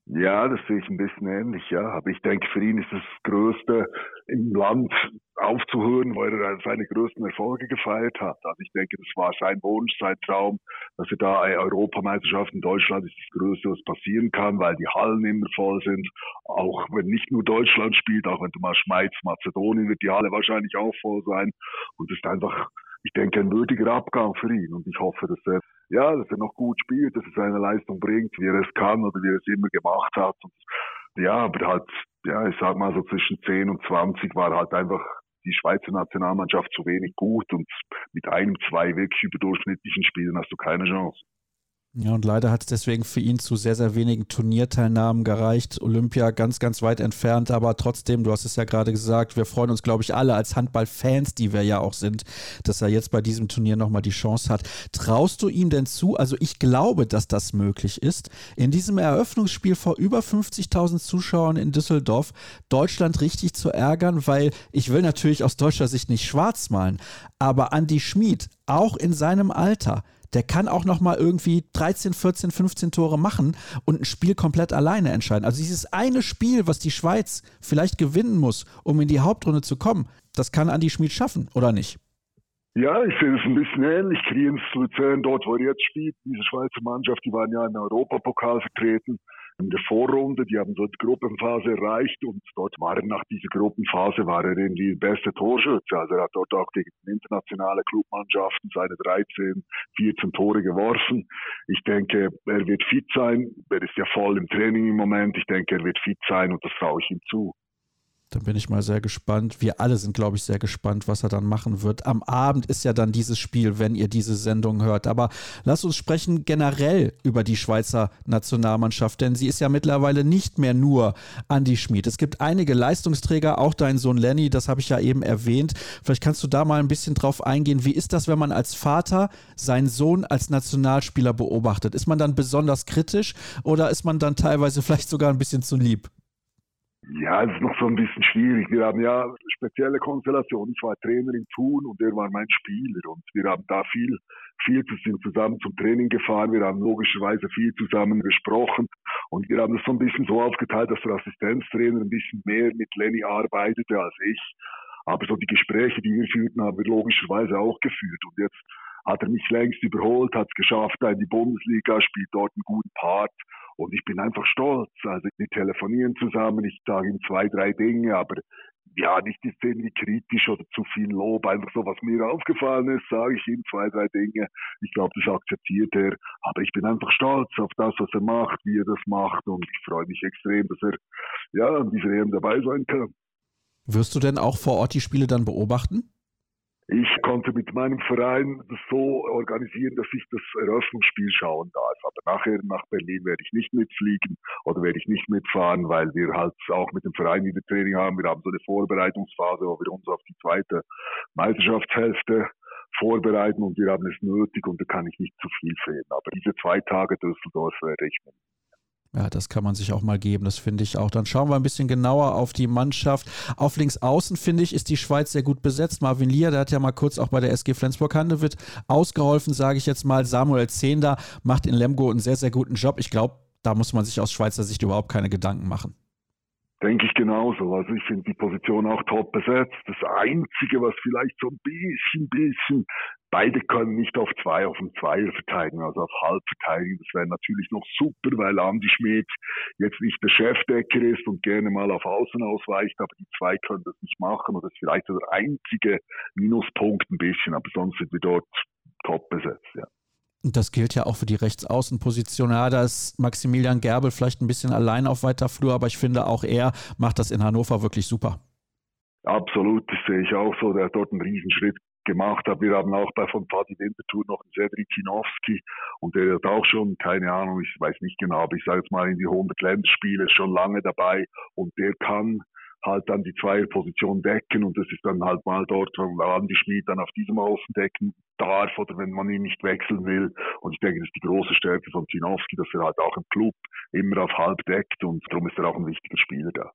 Speaker 4: Ja, das sehe ich ein bisschen ähnlich, ja. Aber ich denke, für ihn ist das Größte im Land aufzuhören, weil er seine größten Erfolge gefeiert hat. Also ich denke, das war sein Wunsch, sein Traum, dass er da eine Europameisterschaft in Deutschland ist das Größte, was passieren kann, weil die Hallen immer voll sind. Auch wenn nicht nur Deutschland spielt, auch wenn du mal Schweiz, Mazedonien, wird die Halle wahrscheinlich auch voll sein. Und das ist einfach, ich denke, ein würdiger Abgang für ihn. Und ich hoffe, dass er ja, dass er noch gut spielt, dass er seine Leistung bringt, wie er es kann oder wie er es immer gemacht hat. Und ja, aber halt, ja, ich sag mal so zwischen 10 und 20 war halt einfach die Schweizer Nationalmannschaft zu wenig gut und mit einem, zwei wirklich überdurchschnittlichen Spielen hast du keine Chance.
Speaker 2: Ja, und leider hat es deswegen für ihn zu sehr, sehr wenigen Turnierteilnahmen gereicht. Olympia ganz, ganz weit entfernt, aber trotzdem, du hast es ja gerade gesagt, wir freuen uns, glaube ich, alle als Handballfans, die wir ja auch sind, dass er jetzt bei diesem Turnier nochmal die Chance hat. Traust du ihm denn zu? Also ich glaube, dass das möglich ist. In diesem Eröffnungsspiel vor über 50.000 Zuschauern in Düsseldorf Deutschland richtig zu ärgern, weil ich will natürlich aus deutscher Sicht nicht schwarz malen, aber Andy Schmid, auch in seinem Alter, der kann auch noch mal irgendwie 13, 14, 15 Tore machen und ein Spiel komplett alleine entscheiden. Also dieses eine Spiel, was die Schweiz vielleicht gewinnen muss, um in die Hauptrunde zu kommen, das kann Andi Schmid schaffen, oder nicht?
Speaker 4: Ja, ich sehe das ein bisschen ähnlich. Kriens Luzern, dort wo er jetzt spielt, diese Schweizer Mannschaft, die waren ja in Europapokal vertreten in der Vorrunde, die haben dort Gruppenphase erreicht und dort war er nach dieser Gruppenphase war er irgendwie der beste Torschütze. Also er hat dort auch gegen internationale Clubmannschaften seine 13, 14 Tore geworfen. Ich denke, er wird fit sein. Er ist ja voll im Training im Moment. Ich denke, er wird fit sein und das traue ich ihm zu.
Speaker 2: Dann bin ich mal sehr gespannt. Wir alle sind, glaube ich, sehr gespannt, was er dann machen wird. Am Abend ist ja dann dieses Spiel, wenn ihr diese Sendung hört. Aber lasst uns sprechen generell über die Schweizer Nationalmannschaft, denn sie ist ja mittlerweile nicht mehr nur Andi Schmid. Es gibt einige Leistungsträger, auch dein Sohn Lenny, das habe ich ja eben erwähnt. Vielleicht kannst du da mal ein bisschen drauf eingehen. Wie ist das, wenn man als Vater seinen Sohn als Nationalspieler beobachtet? Ist man dann besonders kritisch oder ist man dann teilweise vielleicht sogar ein bisschen zu lieb?
Speaker 4: Ja, es ist noch so ein bisschen schwierig. Wir haben ja spezielle Konstellationen. Ich war Trainer in Thun und er war mein Spieler und wir haben da viel, viel sind zusammen zum Training gefahren. Wir haben logischerweise viel zusammen gesprochen und wir haben es so ein bisschen so aufgeteilt, dass der Assistenztrainer ein bisschen mehr mit Lenny arbeitete als ich. Aber so die Gespräche, die wir führten, haben wir logischerweise auch geführt und jetzt hat er mich längst überholt, hat es geschafft, in die Bundesliga, spielt dort einen guten Part und ich bin einfach stolz. Also wir telefonieren zusammen, ich sage ihm zwei, drei Dinge, aber ja, nicht jetzt irgendwie kritisch oder zu viel Lob, einfach so, was mir aufgefallen ist, sage ich ihm zwei, drei Dinge. Ich glaube, das akzeptiert er. Aber ich bin einfach stolz auf das, was er macht, wie er das macht und ich freue mich extrem, dass er ja an dieser EM dabei sein kann.
Speaker 2: Wirst du denn auch vor Ort die Spiele dann beobachten?
Speaker 4: Ich konnte mit meinem Verein das so organisieren, dass ich das Eröffnungsspiel schauen darf. Aber nachher nach Berlin werde ich nicht mitfliegen oder werde ich nicht mitfahren, weil wir halt auch mit dem Verein wieder Training haben. Wir haben so eine Vorbereitungsphase, wo wir uns auf die zweite Meisterschaftshälfte vorbereiten und wir haben es nötig und da kann ich nicht zu viel fehlen. Aber diese zwei Tage Düsseldorf werde ich mitnehmen.
Speaker 2: Ja, das kann man sich auch mal geben, das finde ich auch. Dann schauen wir ein bisschen genauer auf die Mannschaft. Auf links außen, finde ich, ist die Schweiz sehr gut besetzt. Marvin Lier, der hat ja mal kurz auch bei der SG Flensburg-Handewitt ausgeholfen, sage ich jetzt mal. Samuel Zehnder macht in Lemgo einen sehr, sehr guten Job. Ich glaube, da muss man sich aus Schweizer Sicht überhaupt keine Gedanken machen.
Speaker 4: Denke ich genauso. Also ich finde die Position auch top besetzt. Das Einzige, was vielleicht so ein bisschen, bisschen, beide können nicht auf zwei, auf dem Zweier verteidigen, also auf halb verteidigen. Das wäre natürlich noch super, weil Andi Schmidt jetzt nicht der Chefdecker ist und gerne mal auf Außen ausweicht, aber die zwei können das nicht machen. Und das ist vielleicht der einzige Minuspunkt ein bisschen, aber sonst sind wir dort top besetzt, ja.
Speaker 2: Das gilt ja auch für die Rechtsaußenposition. Ja, da ist Maximilian Gerbel vielleicht ein bisschen allein auf weiter Flur, aber ich finde auch er macht das in Hannover wirklich super.
Speaker 4: Absolut, das sehe ich auch so. Der hat dort einen Riesenschritt gemacht. Aber wir haben auch bei von Fadi Winterthur noch einen Cedric Kinowski und der hat auch schon, keine Ahnung, ich weiß nicht genau, aber ich sage jetzt mal in die 100 Länderspiele, schon lange dabei und der kann halt dann die Zweierposition decken und das ist dann halt mal dort, wo Andi Schmid dann auf diesem Außen decken darf oder wenn man ihn nicht wechseln will. Und ich denke, das ist die große Stärke von Zinowski, dass er halt auch im Club immer auf halb deckt und darum ist er auch ein wichtiger Spieler da.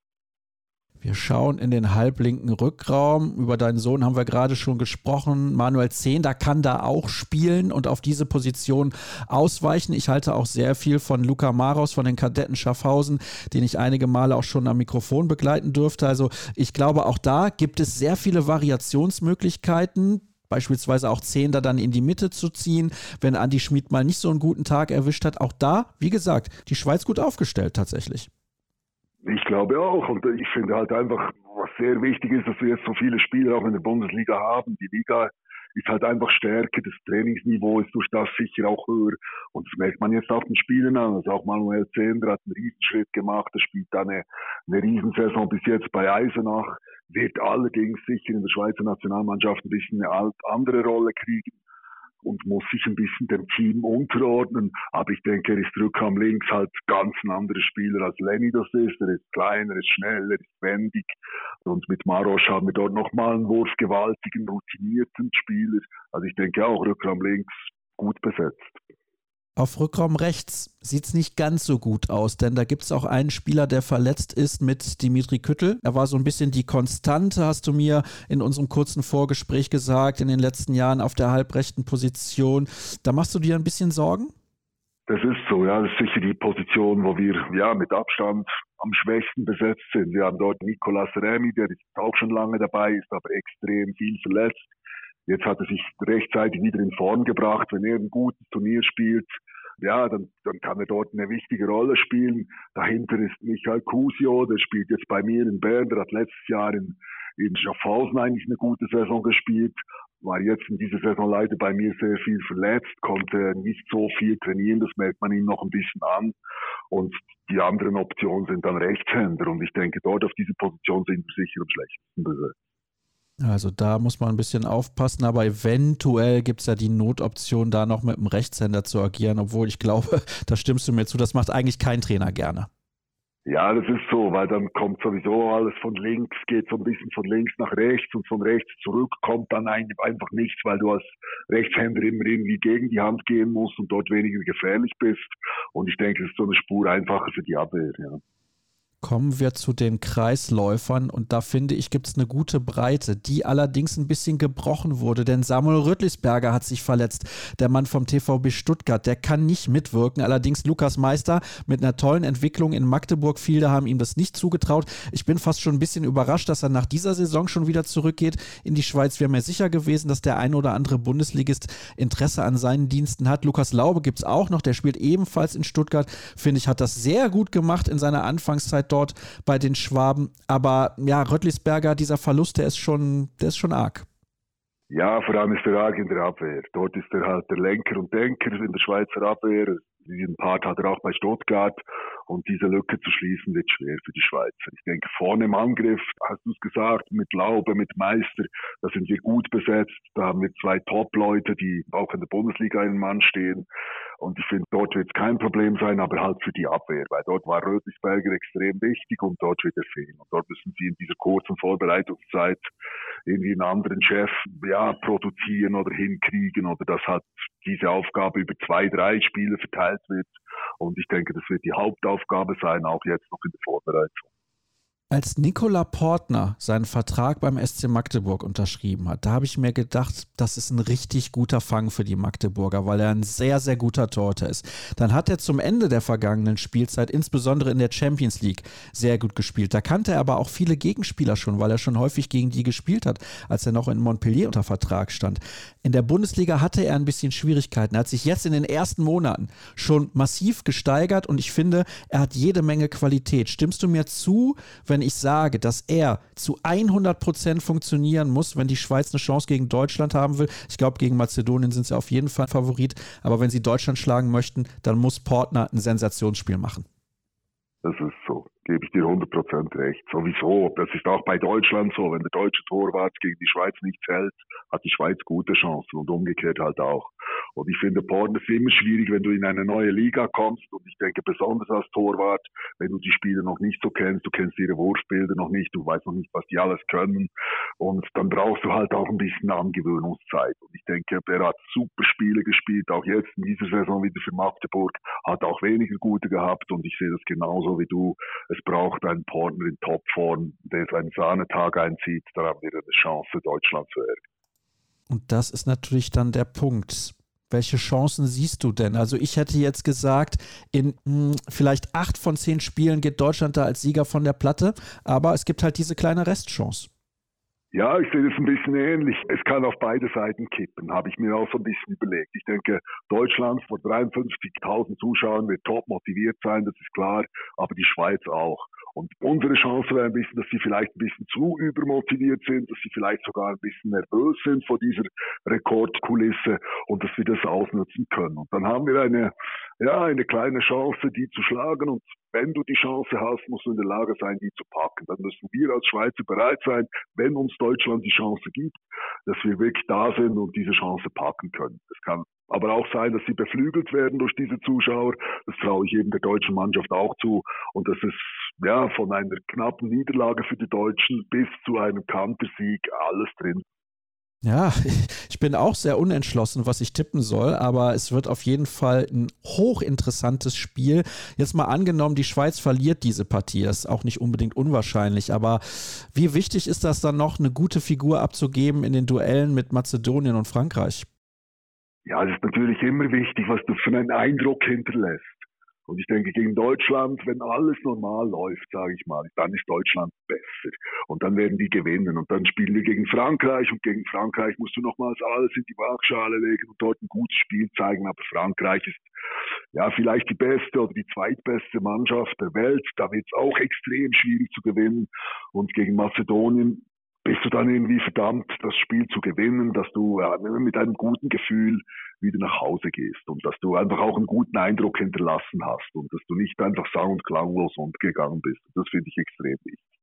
Speaker 2: Wir schauen in den halblinken Rückraum. Über deinen Sohn haben wir gerade schon gesprochen. Manuel Zehnder kann da auch spielen und auf diese Position ausweichen. Ich halte auch sehr viel von Luca Maros von den Kadetten Schaffhausen, den ich einige Male auch schon am Mikrofon begleiten durfte. Also ich glaube, auch da gibt es sehr viele Variationsmöglichkeiten beispielsweise auch Zehnder dann in die Mitte zu ziehen, wenn Andi Schmid mal nicht so einen guten Tag erwischt hat. Auch da, wie gesagt, die Schweiz gut aufgestellt tatsächlich.
Speaker 4: Ich glaube auch. Und ich finde halt einfach, was sehr wichtig ist, dass wir jetzt so viele Spieler auch in der Bundesliga haben. Die Liga ist halt einfach stärker, das Trainingsniveau ist durch das sicher auch höher. Und das merkt man jetzt auch den Spielen an. Also auch Manuel Zehnder hat einen Riesenschritt gemacht, er spielt da eine, eine Riesensaison bis jetzt bei Eisenach, wird allerdings sicher in der Schweizer Nationalmannschaft ein bisschen eine andere Rolle kriegen und muss sich ein bisschen dem Team unterordnen. Aber ich denke, er ist Rückham links halt ganz ein anderer Spieler als Lenny das ist. Er ist kleiner, er ist schnell, er ist wendig. Und mit Marosch haben wir dort nochmal einen wurfgewaltigen, routinierten Spieler. Also ich denke auch Rückham links gut besetzt.
Speaker 2: Auf Rückraum rechts sieht es nicht ganz so gut aus, denn da gibt es auch einen Spieler, der verletzt ist mit Dimitri Küttel. Er war so ein bisschen die Konstante, hast du mir in unserem kurzen Vorgespräch gesagt, in den letzten Jahren auf der halbrechten Position. Da machst du dir ein bisschen Sorgen?
Speaker 4: Das ist so, ja. Das ist sicher die Position, wo wir ja mit Abstand am schwächsten besetzt sind. Wir haben dort Nicolas Remy, der ist auch schon lange dabei, ist aber extrem viel verletzt. Jetzt hat er sich rechtzeitig wieder in Form gebracht. Wenn er ein gutes Turnier spielt, ja, dann, dann kann er dort eine wichtige Rolle spielen. Dahinter ist Michael Cusio, der spielt jetzt bei mir in Bern, der hat letztes Jahr in, in Schaffhausen eigentlich eine gute Saison gespielt. war jetzt in dieser Saison leider bei mir sehr viel verletzt, konnte nicht so viel trainieren, das merkt man ihm noch ein bisschen an. Und die anderen Optionen sind dann Rechtshänder und ich denke, dort auf dieser Position sind wir sicher am schlechtesten besetzt.
Speaker 2: Also da muss man ein bisschen aufpassen, aber eventuell gibt es ja die Notoption, da noch mit dem Rechtshänder zu agieren, obwohl ich glaube, da stimmst du mir zu, das macht eigentlich kein Trainer gerne.
Speaker 4: Ja, das ist so, weil dann kommt sowieso alles von links, geht so ein bisschen von links nach rechts und von rechts zurück, kommt dann einfach nichts, weil du als Rechtshänder immer irgendwie gegen die Hand gehen musst und dort weniger gefährlich bist. Und ich denke, das ist so eine Spur einfacher für die Abwehr. Ja
Speaker 2: kommen wir zu den Kreisläufern und da finde ich, gibt es eine gute Breite, die allerdings ein bisschen gebrochen wurde, denn Samuel Rüttlisberger hat sich verletzt, der Mann vom TVB Stuttgart, der kann nicht mitwirken, allerdings Lukas Meister mit einer tollen Entwicklung in Magdeburg, viele haben ihm das nicht zugetraut. Ich bin fast schon ein bisschen überrascht, dass er nach dieser Saison schon wieder zurückgeht in die Schweiz. Haben ja sicher gewesen, dass der ein oder andere Bundesligist Interesse an seinen Diensten hat. Lukas Laube gibt es auch noch, der spielt ebenfalls in Stuttgart, finde ich, hat das sehr gut gemacht in seiner Anfangszeit dort dort bei den Schwaben. Aber ja, Röttlisberger, dieser Verlust, der ist schon, der ist schon arg.
Speaker 4: Ja, vor allem ist er arg in der Abwehr. Dort ist er halt der Lenker und Denker in der Schweizer Abwehr. Diesen Part hat er auch bei Stuttgart. Und diese Lücke zu schließen wird schwer für die Schweizer. Ich denke, vorne im Angriff, hast du es gesagt, mit Laube, mit Meister, da sind wir gut besetzt. Da haben wir zwei Top-Leute, die auch in der Bundesliga einen Mann stehen. Und ich finde, dort wird es kein Problem sein, aber halt für die Abwehr, weil dort war Rötlisberger extrem wichtig und dort wird er fehlen. Und dort müssen sie in dieser kurzen Vorbereitungszeit irgendwie einen anderen Chef ja, produzieren oder hinkriegen oder dass halt diese Aufgabe über zwei, drei Spiele verteilt wird. Und ich denke, das wird die Hauptaufgabe sein, auch jetzt noch in der Vorbereitung.
Speaker 2: Als Nikola Portner seinen Vertrag beim SC Magdeburg unterschrieben hat, da habe ich mir gedacht, das ist ein richtig guter Fang für die Magdeburger, weil er ein sehr, sehr guter Torte ist. Dann hat er zum Ende der vergangenen Spielzeit, insbesondere in der Champions League, sehr gut gespielt. Da kannte er aber auch viele Gegenspieler schon, weil er schon häufig gegen die gespielt hat, als er noch in Montpellier unter Vertrag stand. In der Bundesliga hatte er ein bisschen Schwierigkeiten. Er hat sich jetzt in den ersten Monaten schon massiv gesteigert und ich finde, er hat jede Menge Qualität. Stimmst du mir zu, wenn ich sage, dass er zu 100 Prozent funktionieren muss, wenn die Schweiz eine Chance gegen Deutschland haben will. Ich glaube, gegen Mazedonien sind sie auf jeden Fall Favorit. Aber wenn sie Deutschland schlagen möchten, dann muss Portner ein Sensationsspiel machen.
Speaker 4: Das ist so gebe ich dir 100% recht. Sowieso, das ist auch bei Deutschland so. Wenn der deutsche Torwart gegen die Schweiz nicht zählt, hat die Schweiz gute Chancen und umgekehrt halt auch. Und ich finde, Porn ist immer schwierig, wenn du in eine neue Liga kommst. Und ich denke, besonders als Torwart, wenn du die Spieler noch nicht so kennst, du kennst ihre Wurfbilder noch nicht, du weißt noch nicht, was die alles können. Und dann brauchst du halt auch ein bisschen Angewöhnungszeit. Und ich denke, er hat super Spiele gespielt, auch jetzt in dieser Saison wieder für Magdeburg, hat auch weniger gute gehabt. Und ich sehe das genauso wie du. Es braucht einen Partner in Topform, der seinen Sahnetag einzieht. Dann haben wir eine Chance, Deutschland zu ärgern.
Speaker 2: Und das ist natürlich dann der Punkt. Welche Chancen siehst du denn? Also ich hätte jetzt gesagt, in mh, hm, vielleicht acht von zehn Spielen geht Deutschland da als Sieger von der Platte, aber es gibt halt diese kleine Restchance.
Speaker 4: Ja, ich sehe das ein bisschen ähnlich. Es kann auf beide Seiten kippen, habe ich mir auch so ein bisschen überlegt. Ich denke, Deutschland vor 53.000 Zuschauern wird top motiviert sein, das ist klar, aber die Schweiz auch. Und unsere Chance wäre ein bisschen, dass sie vielleicht ein bisschen zu übermotiviert sind, dass sie vielleicht sogar ein bisschen nervös sind vor dieser Rekordkulisse und dass wir das ausnutzen können. Und dann haben wir eine, ja, eine kleine Chance, die zu schlagen. Und wenn du die Chance hast, musst du in der Lage sein, die zu packen. Dann müssen wir als Schweizer bereit sein, wenn uns Deutschland die Chance gibt, dass wir wirklich da sind und diese Chance packen können. Es kann aber auch sein, dass sie beflügelt werden durch diese Zuschauer. Das traue ich eben der deutschen Mannschaft auch zu. Und das ist ja von einer knappen Niederlage für die Deutschen bis zu einem Kantersieg alles drin.
Speaker 2: Ja, ich bin auch sehr unentschlossen, was ich tippen soll, aber es wird auf jeden Fall ein hochinteressantes Spiel. Jetzt mal angenommen, die Schweiz verliert diese Partie, das ist auch nicht unbedingt unwahrscheinlich, aber wie wichtig ist das dann noch, eine gute Figur abzugeben in den Duellen mit Mazedonien und Frankreich?
Speaker 4: Ja, es ist natürlich immer wichtig, was du für einen Eindruck hinterlässt. Und ich denke, gegen Deutschland, wenn alles normal läuft, sage ich mal, dann ist Deutschland besser. Und dann werden die gewinnen. Und dann spielen wir gegen Frankreich. Und gegen Frankreich musst du nochmals alles in die Waagschale legen und dort ein gutes Spiel zeigen. Aber Frankreich ist ja vielleicht die beste oder die zweitbeste Mannschaft der Welt. Da wird es auch extrem schwierig zu gewinnen. Und gegen Mazedonien bist du dann irgendwie verdammt, das Spiel zu gewinnen, dass du ja, mit einem guten Gefühl wieder nach Hause gehst und dass du einfach auch einen guten Eindruck hinterlassen hast und dass du nicht einfach sang- und klanglos umgegangen bist. Das finde ich extrem wichtig.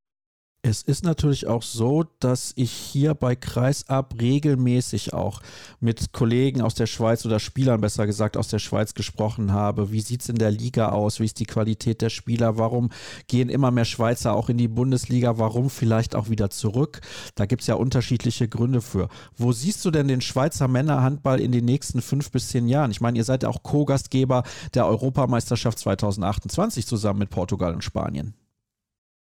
Speaker 2: Es ist natürlich auch so, dass ich hier bei Kreisab regelmäßig auch mit Kollegen aus der Schweiz oder Spielern besser gesagt aus der Schweiz gesprochen habe. Wie sieht es in der Liga aus? Wie ist die Qualität der Spieler? Warum gehen immer mehr Schweizer auch in die Bundesliga? Warum vielleicht auch wieder zurück? Da gibt es ja unterschiedliche Gründe für. Wo siehst du denn den Schweizer Männerhandball in den nächsten fünf bis zehn Jahren? Ich meine, ihr seid ja auch Co-Gastgeber der Europameisterschaft 2028 zusammen mit Portugal und Spanien.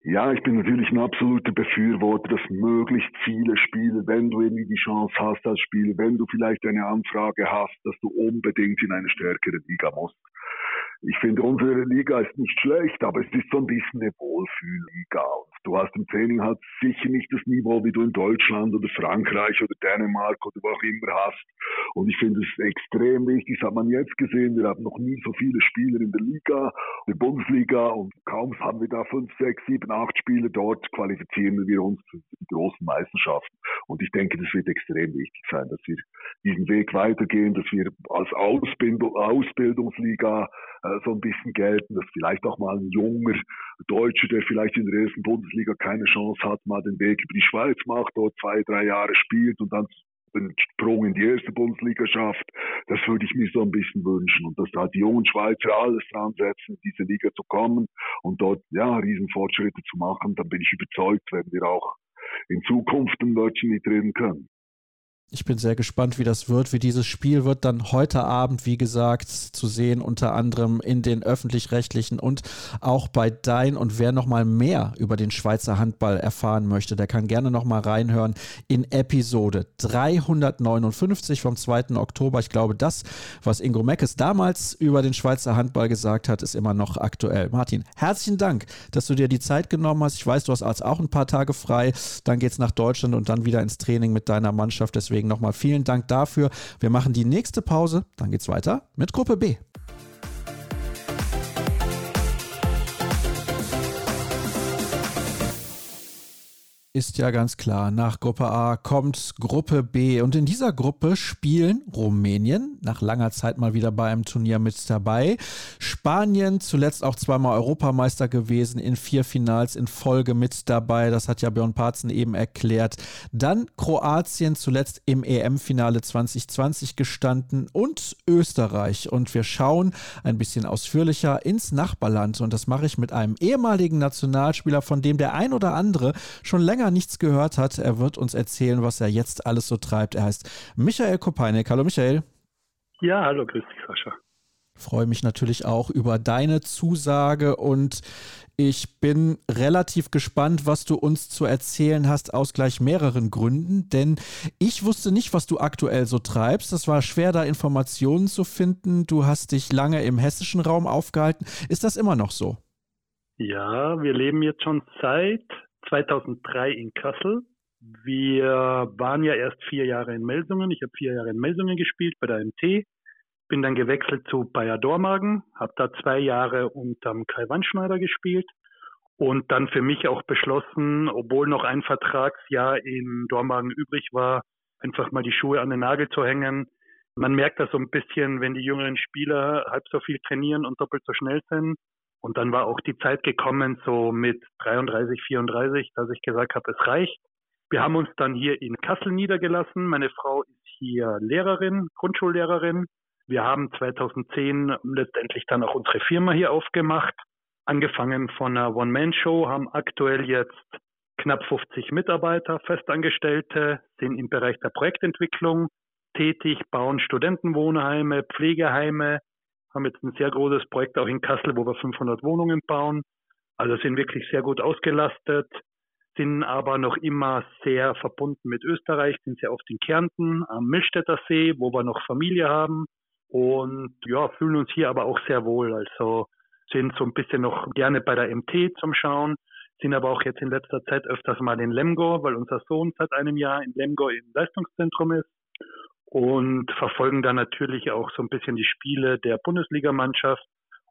Speaker 4: Ja, ich bin natürlich ein absoluter Befürworter, dass möglichst viele Spiele, wenn du irgendwie die Chance hast als Spieler, wenn du vielleicht eine Anfrage hast, dass du unbedingt in eine stärkere Liga musst. Ich finde, unsere Liga ist nicht schlecht, aber es ist so ein bisschen eine Wohlfühlliga. Und du hast im Training halt sicher nicht das Niveau, wie du in Deutschland oder Frankreich oder Dänemark oder wo auch immer hast. Und ich finde es extrem wichtig, das hat man jetzt gesehen, wir haben noch nie so viele Spieler in der Liga, in der Bundesliga und kaum haben wir da fünf, sechs, sieben, acht Spieler dort, qualifizieren wir uns für die großen Meisterschaften. Und ich denke, das wird extrem wichtig sein, dass wir diesen Weg weitergehen, dass wir als Ausbildung, Ausbildungsliga so ein bisschen gelten, dass vielleicht auch mal ein junger Deutscher, der vielleicht in der ersten Bundesliga keine Chance hat, mal den Weg über die Schweiz macht, dort zwei, drei Jahre spielt und dann den Sprung in die erste Bundesliga schafft. Das würde ich mir so ein bisschen wünschen. Und dass da die jungen Schweizer alles dran setzen, in diese Liga zu kommen und dort ja Riesenfortschritte zu machen, dann bin ich überzeugt, werden wir auch in Zukunft ein Wörtchen mitreden können.
Speaker 2: Ich bin sehr gespannt, wie das wird, wie dieses Spiel wird dann heute Abend, wie gesagt, zu sehen, unter anderem in den öffentlich-rechtlichen und auch bei Dein. Und wer nochmal mehr über den Schweizer Handball erfahren möchte, der kann gerne nochmal reinhören in Episode 359 vom 2. Oktober. Ich glaube, das, was Ingo Meckes damals über den Schweizer Handball gesagt hat, ist immer noch aktuell. Martin, herzlichen Dank, dass du dir die Zeit genommen hast. Ich weiß, du hast als auch ein paar Tage frei. Dann geht es nach Deutschland und dann wieder ins Training mit deiner Mannschaft. Deswegen Deswegen nochmal vielen Dank dafür. Wir machen die nächste Pause, dann geht es weiter mit Gruppe B. ist ja ganz klar. Nach Gruppe A kommt Gruppe B. Und in dieser Gruppe spielen Rumänien, nach langer Zeit mal wieder bei einem Turnier mit dabei. Spanien, zuletzt auch zweimal Europameister gewesen, in vier Finals in Folge mit dabei. Das hat ja Björn Parzen eben erklärt. Dann Kroatien, zuletzt im EM-Finale 2020 gestanden. Und Österreich. Und wir schauen ein bisschen ausführlicher ins Nachbarland. Und das mache ich mit einem ehemaligen Nationalspieler, von dem der ein oder andere schon länger länger nichts gehört hat. Er wird uns erzählen, was er jetzt alles so treibt. Er heißt Michael Kopeinek. Hallo Michael.
Speaker 5: Ja, hallo, grüß dich, Sascha.
Speaker 2: Freue mich natürlich auch über deine Zusage und ich bin relativ gespannt, was du uns zu erzählen hast, aus gleich mehreren Gründen. Denn ich wusste nicht, was du aktuell so treibst. Das war schwer, da Informationen zu finden. Du hast dich lange im hessischen Raum aufgehalten. Ist das immer noch so?
Speaker 5: Ja, wir leben jetzt schon seit 2003 in Kassel. Wir waren ja erst vier Jahre in Melsungen. Ich habe vier Jahre in Melsungen gespielt bei der MT. Bin dann gewechselt zu Bayer Dormagen, habe da zwei Jahre unterm Kai Wandschneider gespielt und dann für mich auch beschlossen, obwohl noch ein Vertragsjahr in Dormagen übrig war, einfach mal die Schuhe an den Nagel zu hängen. Man merkt das so ein bisschen, wenn die jüngeren Spieler halb so viel trainieren und doppelt so schnell sind, und dann war auch die Zeit gekommen, so mit 33, 34, dass ich gesagt habe, es reicht. Wir haben uns dann hier in Kassel niedergelassen. Meine Frau ist hier Lehrerin, Grundschullehrerin. Wir haben 2010 letztendlich dann auch unsere Firma hier aufgemacht. Angefangen von einer One-Man-Show, haben aktuell jetzt knapp 50 Mitarbeiter, Festangestellte, sind im Bereich der Projektentwicklung tätig, bauen Studentenwohnheime, Pflegeheime, haben jetzt ein sehr großes Projekt auch in Kassel, wo wir 500 Wohnungen bauen. Also sind wirklich sehr gut ausgelastet, sind aber noch immer sehr verbunden mit Österreich, sind sehr oft in Kärnten am Milchstädter See, wo wir noch Familie haben und ja, fühlen uns hier aber auch sehr wohl. Also sind so ein bisschen noch gerne bei der MT zum Schauen, sind aber auch jetzt in letzter Zeit öfters mal in Lemgo, weil unser Sohn seit einem Jahr in Lemgo im Leistungszentrum ist und verfolgen dann natürlich auch so ein bisschen die Spiele der Bundesligamannschaft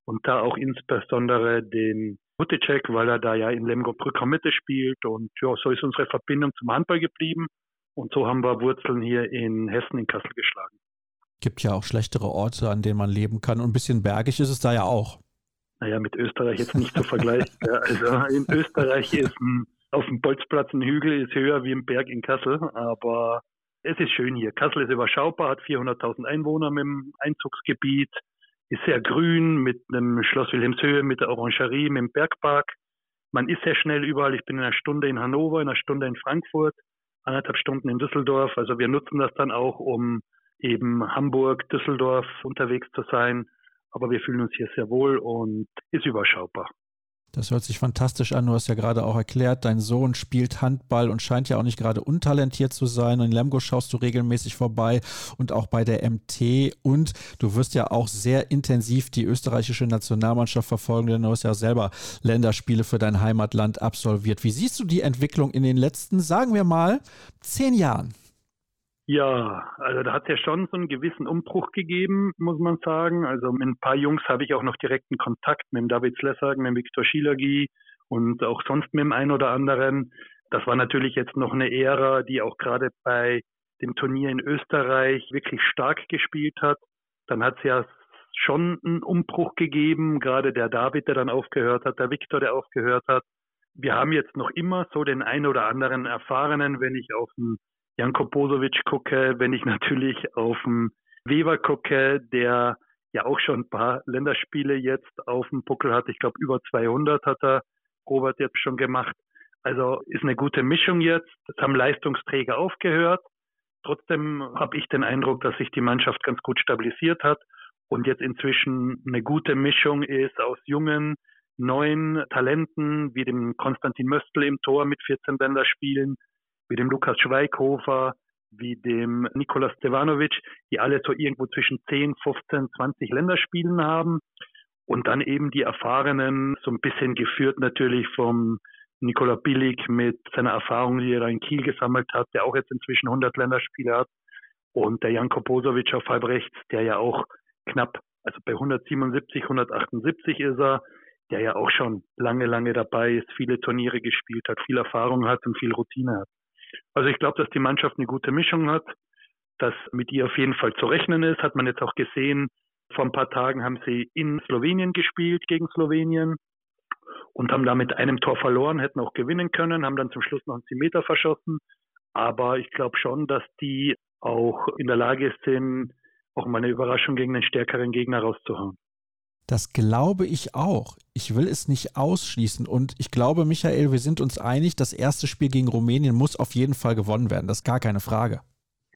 Speaker 5: und da auch insbesondere den Huticek, weil er da ja in Lemgo Brücker Mitte spielt. Und ja, so ist unsere Verbindung zum Handball geblieben. Und so haben wir Wurzeln hier in Hessen, in Kassel geschlagen.
Speaker 2: Gibt ja auch schlechtere Orte, an denen man leben kann. Und ein bisschen bergig ist es da ja auch.
Speaker 5: Naja, mit Österreich jetzt nicht zu vergleichen. also in Österreich ist ein, auf dem Bolzplatz ein Hügel ist höher wie ein Berg in Kassel. Aber es ist schön hier. Kassel ist überschaubar, hat 400.000 Einwohner mit dem Einzugsgebiet, ist sehr grün mit einem Schloss Wilhelmshöhe, mit der Orangerie, mit dem Bergpark. Man ist sehr schnell überall. Ich bin in einer Stunde in Hannover, in einer Stunde in Frankfurt, anderthalb Stunden in Düsseldorf. Also wir nutzen das dann auch, um eben Hamburg, Düsseldorf unterwegs zu sein. Aber wir fühlen uns hier sehr wohl und ist überschaubar.
Speaker 2: Das hört sich fantastisch an. Du hast ja gerade auch erklärt, dein Sohn spielt Handball und scheint ja auch nicht gerade untalentiert zu sein. in Lemgo schaust du regelmäßig vorbei und auch bei der MT. Und du wirst ja auch sehr intensiv die österreichische Nationalmannschaft verfolgen, denn du hast ja selber Länderspiele für dein Heimatland absolviert. Wie siehst du die Entwicklung in den letzten, sagen wir mal, zehn Jahren?
Speaker 5: Ja, also da hat es ja schon so einen gewissen Umbruch gegeben, muss man sagen. Also mit ein paar Jungs habe ich auch noch direkten Kontakt mit dem David Slessag, mit dem Viktor Schilagi und auch sonst mit dem einen oder anderen. Das war natürlich jetzt noch eine Ära, die auch gerade bei dem Turnier in Österreich wirklich stark gespielt hat. Dann hat es ja schon einen Umbruch gegeben, gerade der David, der dann aufgehört hat, der Viktor, der aufgehört hat. Wir haben jetzt noch immer so den einen oder anderen Erfahrenen, wenn ich auf den Janko Bosovic gucke, wenn ich natürlich auf den Weber gucke, der ja auch schon ein paar Länderspiele jetzt auf dem Buckel hat. Ich glaube, über 200 hat er Robert jetzt schon gemacht. Also ist eine gute Mischung jetzt. Es haben Leistungsträger aufgehört. Trotzdem habe ich den Eindruck, dass sich die Mannschaft ganz gut stabilisiert hat und jetzt inzwischen eine gute Mischung ist aus jungen, neuen Talenten, wie dem Konstantin Möstl im Tor mit 14 Länderspielen, wie dem Lukas Schweighofer, wie dem Nikola Stevanovic, die alle so irgendwo zwischen 10, 15, 20 Länderspielen haben. Und dann eben die Erfahrenen, so ein bisschen geführt natürlich vom Nikola Billig mit seiner Erfahrung, die er in Kiel gesammelt hat, der auch jetzt inzwischen 100 Länderspiele hat. Und der Janko Posovic auf halb rechts, der ja auch knapp, also bei 177, 178 ist er, der ja auch schon lange, lange dabei ist, viele Turniere gespielt hat, viel Erfahrung hat und viel Routine hat. Also ich glaube, dass die Mannschaft eine gute Mischung hat, dass mit ihr auf jeden Fall zu rechnen ist. Hat man jetzt auch gesehen, vor ein paar Tagen haben sie in Slowenien gespielt gegen Slowenien und haben da mit einem Tor verloren, hätten auch gewinnen können, haben dann zum Schluss noch einen Meter verschossen. Aber ich glaube schon, dass die auch in der Lage sind, auch mal eine Überraschung gegen einen stärkeren Gegner rauszuhauen.
Speaker 2: Das glaube ich auch. Ich will es nicht ausschließen. Und ich glaube, Michael, wir sind uns einig, das erste Spiel gegen Rumänien muss auf jeden Fall gewonnen werden. Das ist gar keine Frage.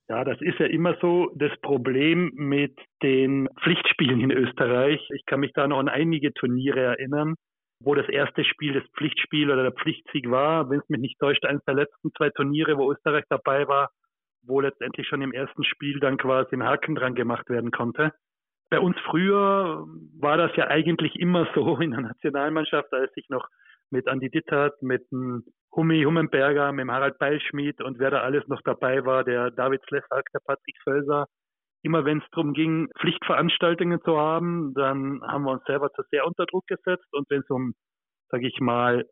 Speaker 5: Ja, das ist ja immer so das Problem mit den Pflichtspielen in Österreich. Ich kann mich da noch an einige Turniere erinnern, wo das erste Spiel das Pflichtspiel oder der Pflichtsieg war. Wenn es mich nicht täuscht, eines der letzten zwei Turniere, wo Österreich dabei war, wo letztendlich schon im ersten Spiel dann quasi ein Haken dran gemacht werden konnte. Bei uns früher war das ja eigentlich immer so in der Nationalmannschaft, als ich noch mit Andi Dittert, mit Hummi Hummenberger, mit Harald Beilschmied und wer da alles noch dabei war, der David Slessak, der Patrick Völser. Immer wenn es darum ging, Pflichtveranstaltungen zu haben, dann haben wir uns selber zu sehr unter Druck gesetzt. Und wenn es um, sage ich mal,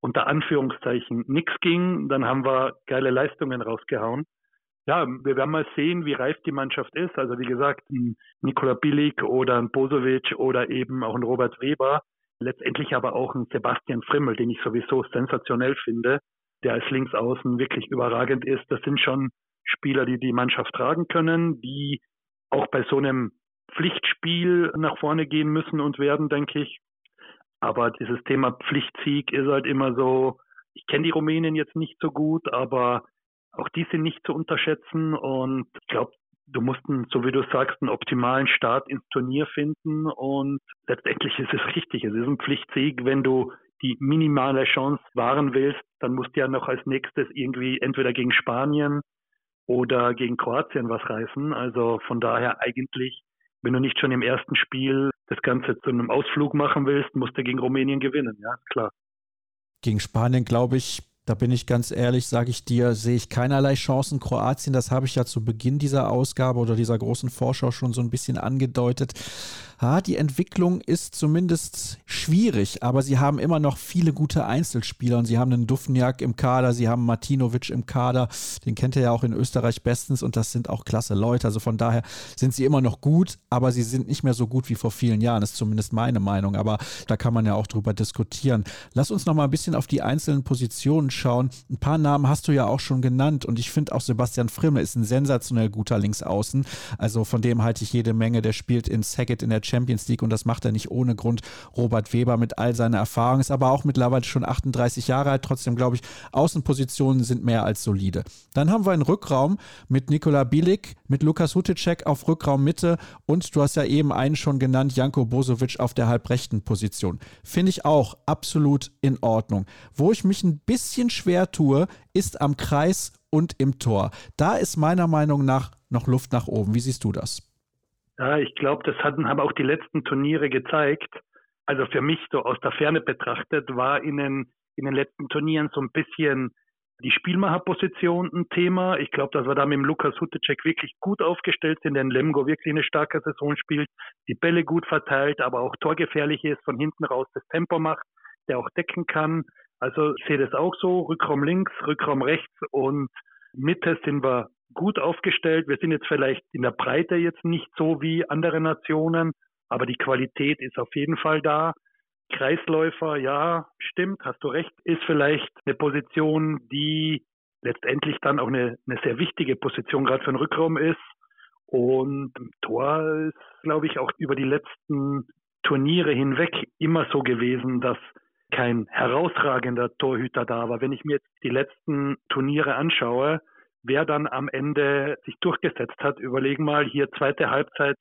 Speaker 5: unter Anführungszeichen nichts ging, dann haben wir geile Leistungen rausgehauen ja, wir werden mal sehen, wie reif die Mannschaft ist. Also wie gesagt, ein Nikola Bilic oder ein Bosovic oder eben auch ein Robert Weber, letztendlich aber auch ein Sebastian Frimmel, den ich sowieso sensationell finde, der als Linksaußen wirklich überragend ist. Das sind schon Spieler, die die Mannschaft tragen können, die auch bei so einem Pflichtspiel nach vorne gehen müssen und werden, denke ich. Aber dieses Thema Pflichtsieg ist halt immer so, ich kenne die Rumänen jetzt nicht so gut, aber auch die sind nicht zu unterschätzen und ich glaube, du musst, einen, so wie du sagst, einen optimalen Start ins Turnier finden und letztendlich ist es richtig. Es ist ein Pflichtsieg, wenn du die minimale Chance wahren willst, dann musst du ja noch als nächstes irgendwie entweder gegen Spanien oder gegen Kroatien was reißen. Also von daher eigentlich, wenn du nicht schon im ersten Spiel das Ganze zu einem Ausflug machen willst, musst du gegen Rumänien gewinnen, ja, klar.
Speaker 2: Gegen Spanien, glaube ich, da bin ich ganz ehrlich, sage ich dir, sehe ich keinerlei Chancen. Kroatien, das habe ich ja zu Beginn dieser Ausgabe oder dieser großen Vorschau schon so ein bisschen angedeutet. Ha, die Entwicklung ist zumindest schwierig, aber sie haben immer noch viele gute Einzelspieler und sie haben einen Dufniak im Kader, sie haben Martinovic im Kader, den kennt ihr ja auch in Österreich bestens und das sind auch klasse Leute. Also von daher sind sie immer noch gut, aber sie sind nicht mehr so gut wie vor vielen Jahren, ist zumindest meine Meinung. Aber da kann man ja auch drüber diskutieren. Lass uns noch mal ein bisschen auf die einzelnen Positionen schauen. Ein paar Namen hast du ja auch schon genannt und ich finde auch Sebastian Frimmel ist ein sensationell guter Linksaußen. Also von dem halte ich jede Menge. Der spielt in Saget in der Champions League und das macht er nicht ohne Grund. Robert Weber mit all seiner Erfahrung ist aber auch mittlerweile schon 38 Jahre alt. Trotzdem glaube ich, Außenpositionen sind mehr als solide. Dann haben wir einen Rückraum mit Nikola Bielik, mit Lukas Huticek auf Rückraum Mitte und du hast ja eben einen schon genannt, Janko Bosovic auf der halbrechten Position. Finde ich auch absolut in Ordnung. Wo ich mich ein bisschen schwer tue, ist am Kreis und im Tor. Da ist meiner Meinung nach noch Luft nach oben. Wie siehst du das?
Speaker 5: Ja, ich glaube, das hatten, haben auch die letzten Turniere gezeigt. Also für mich so aus der Ferne betrachtet war in den, in den letzten Turnieren so ein bisschen die Spielmacherposition ein Thema. Ich glaube, dass wir da mit dem Lukas Hutecek wirklich gut aufgestellt sind, denn Lemgo wirklich eine starke Saison spielt, die Bälle gut verteilt, aber auch torgefährlich ist, von hinten raus das Tempo macht, der auch decken kann. Also ich sehe das auch so, Rückraum links, Rückraum rechts und Mitte sind wir gut aufgestellt. Wir sind jetzt vielleicht in der Breite jetzt nicht so wie andere Nationen, aber die Qualität ist auf jeden Fall da. Kreisläufer, ja, stimmt, hast du recht, ist vielleicht eine Position, die letztendlich dann auch eine, eine sehr wichtige Position gerade für den Rückraum ist. Und Tor ist, glaube ich, auch über die letzten Turniere hinweg immer so gewesen, dass kein herausragender Torhüter da war. Wenn ich mir jetzt die letzten Turniere anschaue, wer dann am Ende sich durchgesetzt hat, überlegen mal, hier zweite Halbzeit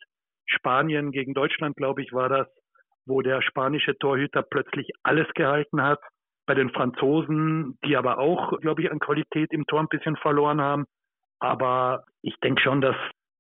Speaker 5: Spanien gegen Deutschland, glaube ich, war das, wo der spanische Torhüter plötzlich alles gehalten hat. Bei den Franzosen, die aber auch, glaube ich, an Qualität im Tor ein bisschen verloren haben. Aber ich denke schon, dass,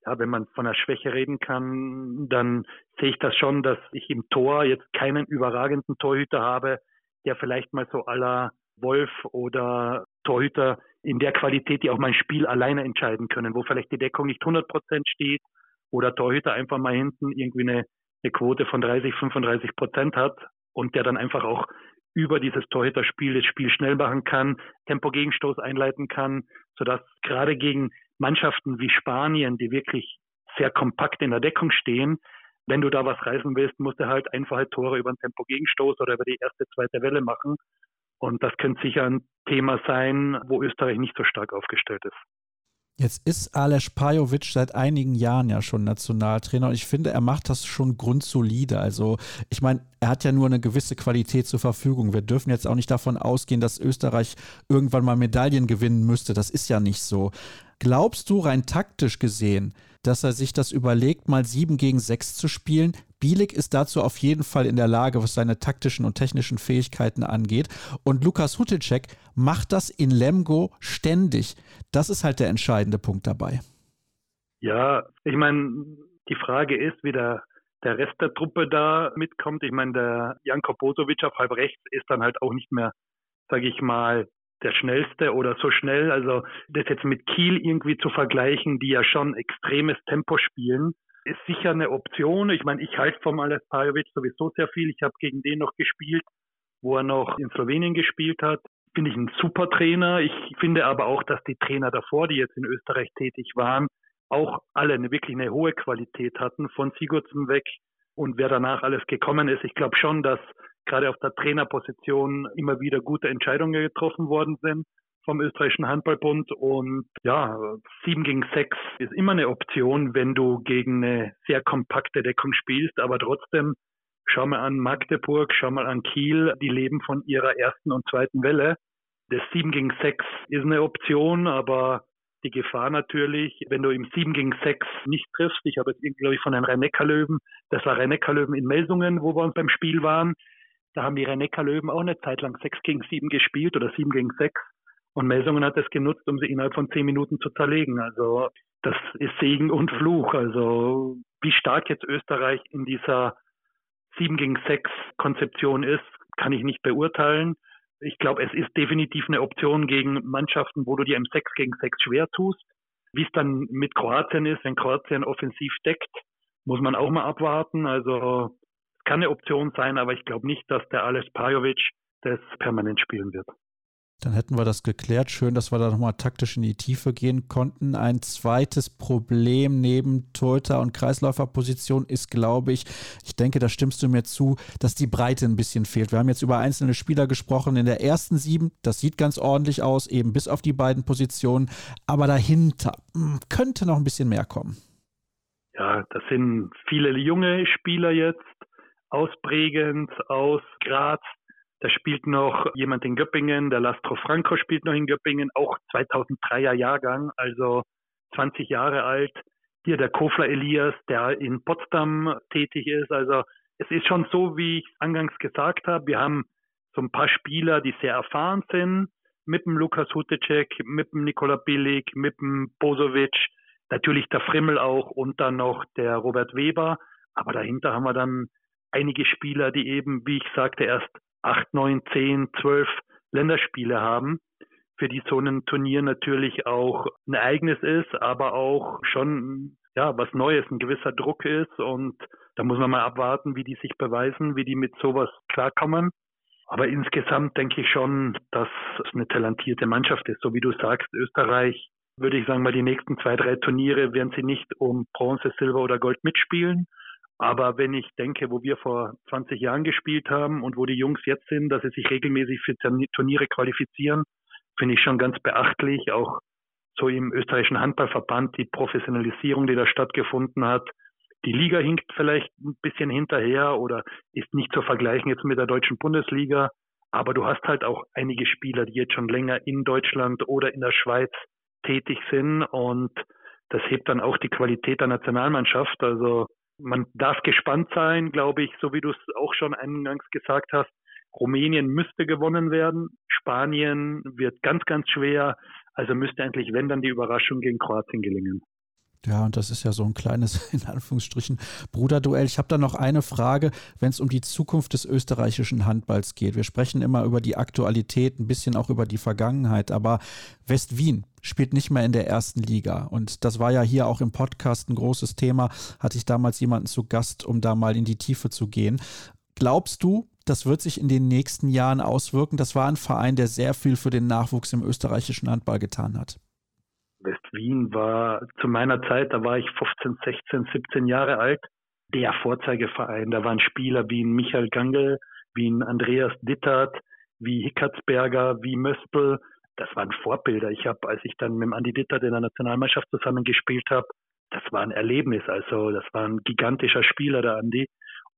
Speaker 5: ja, wenn man von einer Schwäche reden kann, dann sehe ich das schon, dass ich im Tor jetzt keinen überragenden Torhüter habe, der vielleicht mal so aller Wolf oder Torhüter in der Qualität, die auch mein Spiel alleine entscheiden können, wo vielleicht die Deckung nicht 100 Prozent steht oder Torhüter einfach mal hinten irgendwie eine, eine Quote von 30, 35 Prozent hat und der dann einfach auch über dieses Torhüterspiel das Spiel schnell machen kann, Tempo-Gegenstoß einleiten kann, sodass gerade gegen Mannschaften wie Spanien, die wirklich sehr kompakt in der Deckung stehen, wenn du da was reißen willst, musst du halt einfache Tore über einen Tempo-Gegenstoß oder über die erste, zweite Welle machen. Und das könnte sicher ein Thema sein, wo Österreich nicht so stark aufgestellt ist.
Speaker 2: Jetzt ist Aleš Pajovic seit einigen Jahren ja schon Nationaltrainer und ich finde, er macht das schon grundsolide. Also ich meine, er hat ja nur eine gewisse Qualität zur Verfügung. Wir dürfen jetzt auch nicht davon ausgehen, dass Österreich irgendwann mal Medaillen gewinnen müsste. Das ist ja nicht so. Glaubst du rein taktisch gesehen, dass er sich das überlegt, mal 7 gegen 6 zu spielen? Bielik ist dazu auf jeden Fall in der Lage, was seine taktischen und technischen Fähigkeiten angeht. Und Lukas Huticek macht das in Lemgo ständig. Das ist halt der entscheidende Punkt dabei.
Speaker 5: Ja, ich meine, die Frage ist, wie der, der Rest der Truppe da mitkommt. Ich meine, der Janko Bosovic auf halb rechts ist dann halt auch nicht mehr, sage ich mal, der schnellste oder so schnell. Also das jetzt mit Kiel irgendwie zu vergleichen, die ja schon extremes Tempo spielen, ist sicher eine Option. Ich meine, ich halte vom Ales Pajovic sowieso sehr viel. Ich habe gegen den noch gespielt, wo er noch in Slowenien gespielt hat. Finde ich ein super Trainer. Ich finde aber auch, dass die Trainer davor, die jetzt in Österreich tätig waren, auch alle eine wirklich eine hohe Qualität hatten, von Sigurdsson weg und wer danach alles gekommen ist. Ich glaube schon, dass gerade auf der Trainerposition immer wieder gute Entscheidungen getroffen worden sind vom österreichischen Handballbund. Und ja, sieben gegen sechs ist immer eine Option, wenn du gegen eine sehr kompakte Deckung spielst. Aber trotzdem, schau mal an Magdeburg, schau mal an Kiel, die leben von ihrer ersten und zweiten Welle. Das sieben gegen sechs ist eine Option, aber die Gefahr natürlich, wenn du im 7 gegen 6 nicht triffst. Ich habe jetzt irgendwie, glaube ich, von den Rhein-Neckar-Löwen, das war Rhein-Neckar-Löwen in Melsungen, wo wir uns beim Spiel waren. Da haben die Rhein-Neckar-Löwen auch eine Zeit lang 6 gegen 7 gespielt oder 7 gegen 6. Und Melsungen hat es genutzt, um sie innerhalb von zehn Minuten zu zerlegen. Also das ist Segen und Fluch. Also wie stark jetzt Österreich in dieser 7 gegen 6 Konzeption ist, kann ich nicht beurteilen. Ich glaube, es ist definitiv eine Option gegen Mannschaften, wo du dir im 6 gegen 6 schwer tust. Wie es dann mit Kroatien ist, wenn Kroatien offensiv deckt, muss man auch mal abwarten. Also kann eine Option sein, aber ich glaube nicht, dass der Ales Pajovic das permanent spielen wird.
Speaker 2: Dann hätten wir das geklärt. Schön, dass wir da nochmal taktisch in die Tiefe gehen konnten. Ein zweites Problem neben Torhüter- und Kreisläuferposition ist, glaube ich, ich denke, da stimmst du mir zu, dass die Breite ein bisschen fehlt. Wir haben jetzt über einzelne Spieler gesprochen. In der ersten sieben, das sieht ganz ordentlich aus, eben bis auf die beiden Positionen. Aber dahinter hm, könnte noch ein bisschen mehr kommen.
Speaker 5: Ja, das sind viele junge Spieler jetzt aus Bregenz, aus Graz, da spielt noch jemand in Göppingen, der Lastro Franco spielt noch in Göppingen, auch 2003er Jahrgang, also 20 Jahre alt. Hier der Kofler Elias, der in Potsdam tätig ist. Also es ist schon so, wie ich angangs gesagt habe. Wir haben so ein paar Spieler, die sehr erfahren sind, mit dem Lukas Hutecek, mit dem Nikola Billig, mit dem Bosovic, natürlich der Frimmel auch und dann noch der Robert Weber. Aber dahinter haben wir dann einige Spieler, die eben, wie ich sagte, erst acht, neun, zehn, zwölf Länderspiele haben, für die so ein Turnier natürlich auch ein Ereignis ist, aber auch schon ja was Neues, ein gewisser Druck ist und da muss man mal abwarten, wie die sich beweisen, wie die mit sowas klarkommen. Aber insgesamt denke ich schon, dass es eine talentierte Mannschaft ist. So wie du sagst, Österreich, würde ich sagen, mal die nächsten zwei, drei Turniere werden sie nicht um Bronze, Silber oder Gold mitspielen. Aber wenn ich denke, wo wir vor 20 Jahren gespielt haben und wo die Jungs jetzt sind, dass sie sich regelmäßig für Turniere qualifizieren, finde ich schon ganz beachtlich. Auch so im österreichischen Handballverband die Professionalisierung, die da stattgefunden hat. Die Liga hinkt vielleicht ein bisschen hinterher oder ist nicht zu vergleichen jetzt mit der deutschen Bundesliga. Aber du hast halt auch einige Spieler, die jetzt schon länger in Deutschland oder in der Schweiz tätig sind und das hebt dann auch die Qualität der Nationalmannschaft. Also man darf gespannt sein, glaube ich, so wie du es auch schon eingangs gesagt hast. Rumänien müsste gewonnen werden. Spanien wird ganz, ganz schwer. Also müsste eigentlich, wenn dann die Überraschung gegen Kroatien gelingen.
Speaker 2: Ja, und das ist ja so ein kleines, in Anführungsstrichen, Bruderduell. Ich habe da noch eine Frage, wenn es um die Zukunft des österreichischen Handballs geht. Wir sprechen immer über die Aktualität, ein bisschen auch über die Vergangenheit, aber West-Wien spielt nicht mehr in der ersten Liga. Und das war ja hier auch im Podcast ein großes Thema. Hatte ich damals jemanden zu Gast, um da mal in die Tiefe zu gehen. Glaubst du, das wird sich in den nächsten Jahren auswirken? Das war ein Verein, der sehr viel für den Nachwuchs im österreichischen Handball getan hat.
Speaker 5: West-Wien war zu meiner Zeit, da war ich 15, 16, 17 Jahre alt, der Vorzeigeverein. Da waren Spieler wie ein Michael Gangel, wie ein Andreas Dittert, wie Hickertsberger, wie Möspel. Das waren Vorbilder. Ich habe, als ich dann mit Andi Dittert in der Nationalmannschaft zusammengespielt habe, das war ein Erlebnis. Also das war ein gigantischer Spieler, der Andi.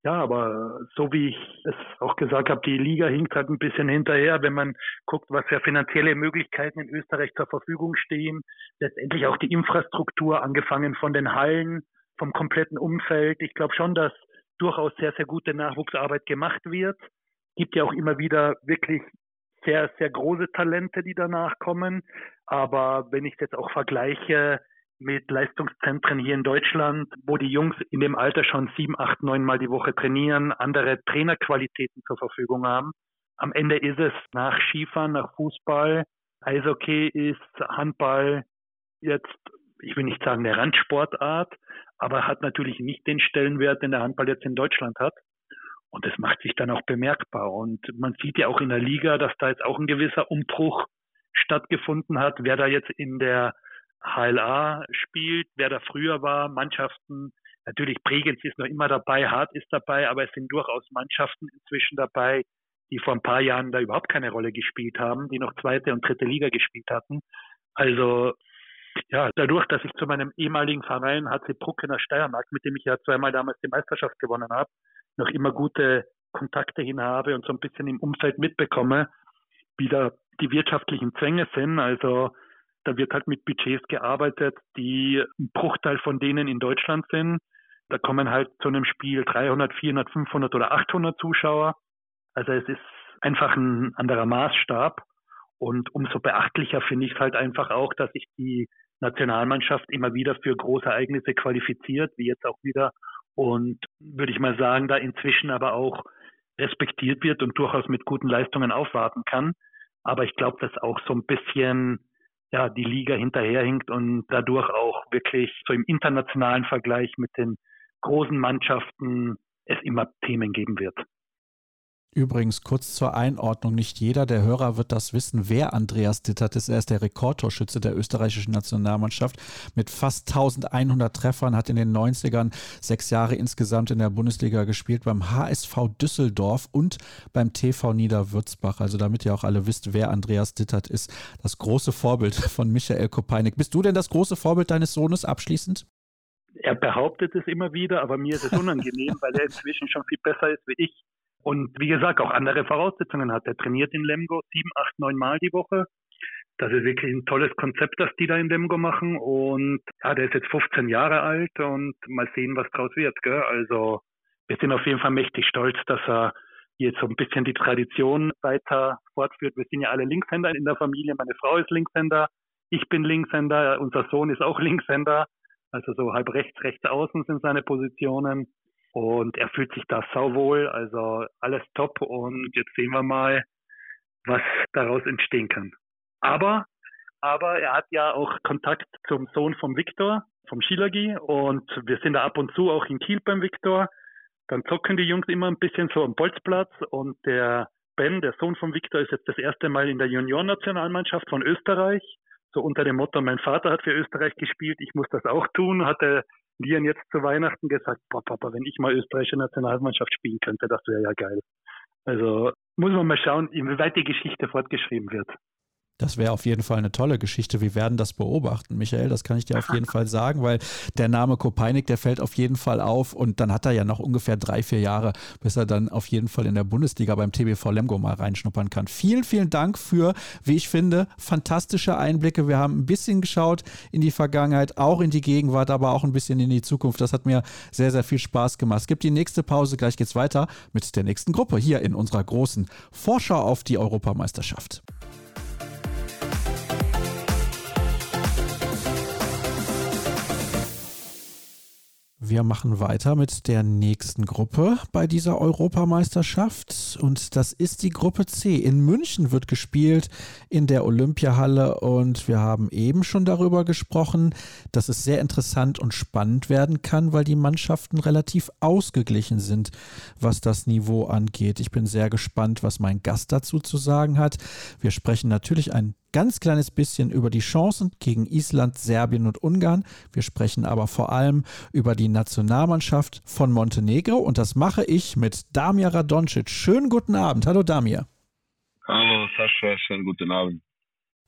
Speaker 5: Ja, aber so wie ich es auch gesagt habe, die Liga hinkt halt ein bisschen hinterher, wenn man guckt, was für finanzielle Möglichkeiten in Österreich zur Verfügung stehen. Letztendlich auch die Infrastruktur, angefangen von den Hallen, vom kompletten Umfeld. Ich glaube schon, dass durchaus sehr, sehr gute Nachwuchsarbeit gemacht wird. Gibt ja auch immer wieder wirklich sehr, sehr große Talente, die danach kommen. Aber wenn ich es jetzt auch vergleiche, mit Leistungszentren hier in Deutschland, wo die Jungs in dem Alter schon sieben, acht, neun Mal die Woche trainieren, andere Trainerqualitäten zur Verfügung haben. Am Ende ist es nach Skifahren, nach Fußball, Eishockey ist Handball jetzt, ich will nicht sagen eine Randsportart, aber hat natürlich nicht den Stellenwert, den der Handball jetzt in Deutschland hat. Und das macht sich dann auch bemerkbar. Und man sieht ja auch in der Liga, dass da jetzt auch ein gewisser Umbruch stattgefunden hat. Wer da jetzt in der HLA spielt, wer da früher war, Mannschaften, natürlich Bregenz ist noch immer dabei, Hart ist dabei, aber es sind durchaus Mannschaften inzwischen dabei, die vor ein paar Jahren da überhaupt keine Rolle gespielt haben, die noch zweite und dritte Liga gespielt hatten. Also ja, dadurch, dass ich zu meinem ehemaligen Verein HC Bruck in der Steiermark, mit dem ich ja zweimal damals die Meisterschaft gewonnen habe, noch immer gute Kontakte hin habe und so ein bisschen im Umfeld mitbekomme, wie da die wirtschaftlichen Zwänge sind. Also da wird halt mit Budgets gearbeitet, die ein Bruchteil von denen in Deutschland sind. Da kommen halt zu einem Spiel 300, 400, 500 oder 800 Zuschauer. Also es ist einfach ein anderer Maßstab. Und umso beachtlicher finde ich es halt einfach auch, dass sich die Nationalmannschaft immer wieder für große Ereignisse qualifiziert, wie jetzt auch wieder. Und würde ich mal sagen, da inzwischen aber auch respektiert wird und durchaus mit guten Leistungen aufwarten kann. Aber ich glaube, dass auch so ein bisschen ja, die Liga hinterherhinkt und dadurch auch wirklich so im internationalen Vergleich mit den großen Mannschaften es immer Themen geben wird.
Speaker 2: Übrigens kurz zur Einordnung, nicht jeder der Hörer wird das wissen, wer Andreas Dittert ist. Er ist der Rekordtorschütze der österreichischen Nationalmannschaft mit fast 1100 Treffern, hat in den 90ern sechs Jahre insgesamt in der Bundesliga gespielt, beim HSV Düsseldorf und beim TV Niederwürzbach. Also damit ihr auch alle wisst, wer Andreas Dittert ist. Das große Vorbild von Michael Kopeinik. Bist du denn das große Vorbild deines Sohnes abschließend?
Speaker 5: Er behauptet es immer wieder, aber mir ist es unangenehm, weil er inzwischen schon viel besser ist wie ich. Und wie gesagt, auch andere Voraussetzungen hat. Er trainiert in Lemgo sieben, acht, neun Mal die Woche. Das ist wirklich ein tolles Konzept, das die da in Lemgo machen. Und ja, der ist jetzt 15 Jahre alt und mal sehen, was draus wird. Gell? Also wir sind auf jeden Fall mächtig stolz, dass er jetzt so ein bisschen die Tradition weiter fortführt. Wir sind ja alle Linkshänder in der Familie. Meine Frau ist Linkshänder, ich bin Linkshänder, unser Sohn ist auch Linkshänder. Also so halb rechts, rechts außen sind seine Positionen. Und er fühlt sich da sauwohl, also alles top. Und jetzt sehen wir mal, was daraus entstehen kann. Aber, aber er hat ja auch Kontakt zum Sohn vom Viktor, vom Schilagi. Und wir sind da ab und zu auch in Kiel beim Viktor. Dann zocken die Jungs immer ein bisschen so am Bolzplatz. Und der Ben, der Sohn vom Viktor, ist jetzt das erste Mal in der Juniorennationalmannschaft von Österreich. So unter dem Motto, mein Vater hat für Österreich gespielt, ich muss das auch tun, hatte Lian jetzt zu Weihnachten gesagt, boah, Papa, wenn ich mal österreichische Nationalmannschaft spielen könnte, das wäre ja geil. Also muss man mal schauen, inwieweit die Geschichte fortgeschrieben wird.
Speaker 2: Das wäre auf jeden Fall eine tolle Geschichte. Wir werden das beobachten, Michael. Das kann ich dir auf jeden Fall sagen, weil der Name Kopeinik, der fällt auf jeden Fall auf. Und dann hat er ja noch ungefähr drei, vier Jahre, bis er dann auf jeden Fall in der Bundesliga beim TBV Lemgo mal reinschnuppern kann. Vielen, vielen Dank für, wie ich finde, fantastische Einblicke. Wir haben ein bisschen geschaut in die Vergangenheit, auch in die Gegenwart, aber auch ein bisschen in die Zukunft. Das hat mir sehr, sehr viel Spaß gemacht. Es gibt die nächste Pause. Gleich geht's weiter mit der nächsten Gruppe hier in unserer großen Vorschau auf die Europameisterschaft. Wir machen weiter mit der nächsten Gruppe bei dieser Europameisterschaft und das ist die Gruppe C. In München wird gespielt in der Olympiahalle und wir haben eben schon darüber gesprochen, dass es sehr interessant und spannend werden kann, weil die Mannschaften relativ ausgeglichen sind, was das Niveau angeht. Ich bin sehr gespannt, was mein Gast dazu zu sagen hat. Wir sprechen natürlich ein ganz kleines bisschen über die Chancen gegen Island, Serbien und Ungarn. Wir sprechen aber vor allem über die Nationalmannschaft von Montenegro und das mache ich mit Damir Radoncic. Schönen guten Abend. Hallo Damir.
Speaker 6: Hallo Sascha, schönen guten Abend.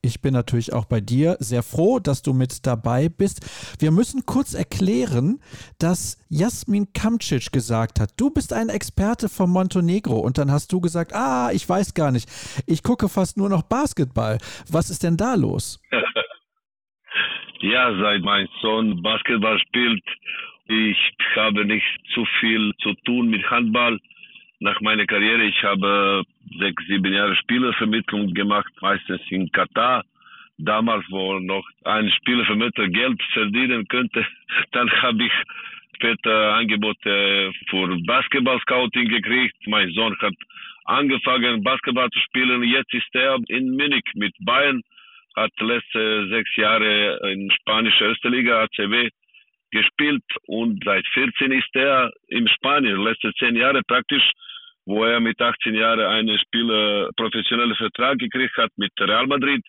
Speaker 2: Ich bin natürlich auch bei dir sehr froh, dass du mit dabei bist. Wir müssen kurz erklären, dass Jasmin Kamcic gesagt hat, du bist ein Experte von Montenegro und dann hast du gesagt, ah, ich weiß gar nicht, ich gucke fast nur noch Basketball. Was ist denn da los?
Speaker 6: ja, seit mein Sohn Basketball spielt, ich habe nicht zu viel zu tun mit Handball nach meiner Karriere, ich habe sechs, sieben Jahre Spielervermittlung gemacht, meistens in Katar. Damals, wo noch ein Spielervermittler Geld verdienen könnte, dann habe ich später Angebote für Basketball-Scouting gekriegt. Mein Sohn hat angefangen, Basketball zu spielen. Jetzt ist er in Munich mit Bayern, hat letzte sechs Jahre in spanischer erster Liga ACW gespielt und seit 14 ist er in Spanien, letzte zehn Jahre praktisch wo er mit 18 Jahren einen Spieler professionellen Vertrag gekriegt hat mit Real Madrid.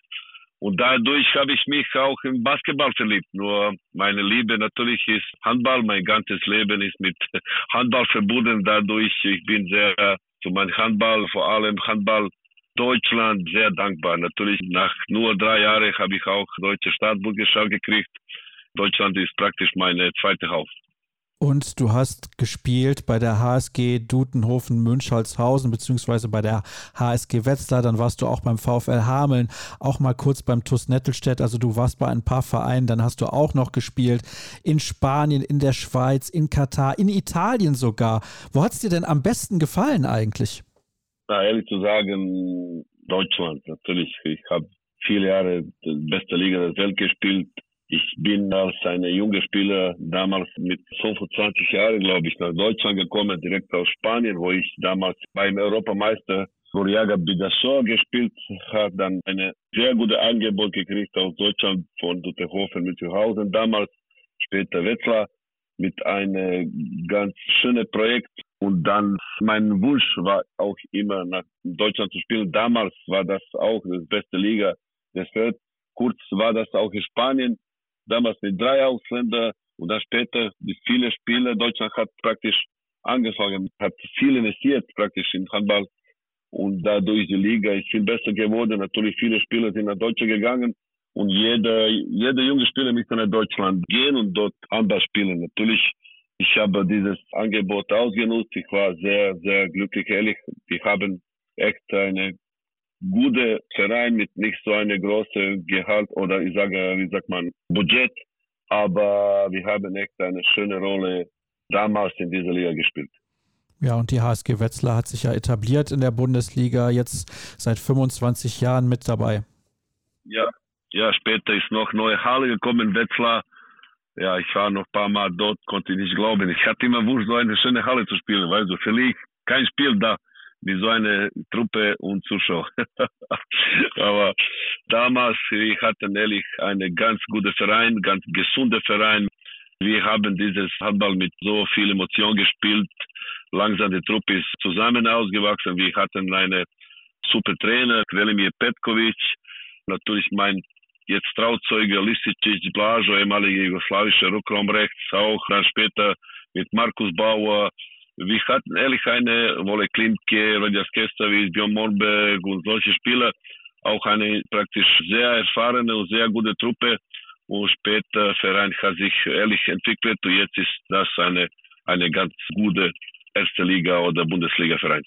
Speaker 6: Und dadurch habe ich mich auch im Basketball verliebt. Nur meine Liebe natürlich ist Handball. Mein ganzes Leben ist mit Handball verbunden. Dadurch, ich bin sehr zu meinem Handball, vor allem Handball Deutschland, sehr dankbar. Natürlich nach nur drei Jahren habe ich auch deutsche Staatsbürgerschaft gekriegt. Deutschland ist praktisch meine zweite Haus.
Speaker 2: Und du hast gespielt bei der HSG Dutenhofen Münchholzhausen beziehungsweise bei der HSG Wetzlar. Dann warst du auch beim VfL Hameln, auch mal kurz beim TuS Nettelstedt. Also du warst bei ein paar Vereinen. Dann hast du auch noch gespielt in Spanien, in der Schweiz, in Katar, in Italien sogar. Wo hat es dir denn am besten gefallen eigentlich?
Speaker 6: Na, ehrlich zu sagen, Deutschland natürlich. Ich habe viele Jahre die beste Liga der Welt gespielt ich bin als ein junger Spieler damals mit 25 Jahren, glaube ich, nach Deutschland gekommen, direkt aus Spanien, wo ich damals beim Europameister Noriaga Bigasor gespielt habe, dann eine sehr gute Angebot gekriegt aus Deutschland von Dutehofen Münchenhausen damals, später Wetzlar. mit einem ganz schönen Projekt. Und dann mein Wunsch war auch immer nach Deutschland zu spielen. Damals war das auch das beste Liga des Welt. Kurz war das auch in Spanien. Damals mit drei Ausländern und dann später die viele Spiele. Deutschland hat praktisch angefangen, hat viel investiert praktisch in Handball und dadurch die Liga ist viel besser geworden. Natürlich viele Spieler sind nach Deutschland gegangen und jeder, jeder junge Spieler möchte nach Deutschland gehen und dort Handball spielen. Natürlich, ich habe dieses Angebot ausgenutzt. Ich war sehr, sehr glücklich, ehrlich. Wir haben echt eine gute Verein mit nicht so eine große Gehalt oder ich sage, wie sagt man, Budget. Aber wir haben echt eine schöne Rolle damals in dieser Liga gespielt.
Speaker 2: Ja, und die HSG Wetzlar hat sich ja etabliert in der Bundesliga, jetzt seit 25 Jahren mit dabei.
Speaker 6: Ja, ja, später ist noch neue Halle gekommen, Wetzlar. Ja, ich war noch ein paar Mal dort, konnte ich nicht glauben. Ich hatte immer Wunsch, so eine schöne Halle zu spielen, weil so vielleicht kein Spiel da mit so einer Truppe und Zuschauer. Aber damals, wir hatten ehrlich einen ganz guten Verein, ganz gesunder Verein. Wir haben dieses Handball mit so viel Emotion gespielt. Langsam die Truppe ist zusammen ausgewachsen. Wir hatten einen super Trainer, Velimir Petkovic. Natürlich mein jetzt Trauzeuge Listicic, Blažo, ehemaliger jugoslawischer Rückraum rechts, auch dann später mit Markus Bauer. Wir hatten ehrlich eine, Wolle Klimke, Rodjas Kestavic, Björn Morberg und solche Spieler. Auch eine praktisch sehr erfahrene und sehr gute Truppe. Und später Verein hat sich ehrlich entwickelt und jetzt ist das eine, eine ganz gute erste Liga oder Bundesliga Verein.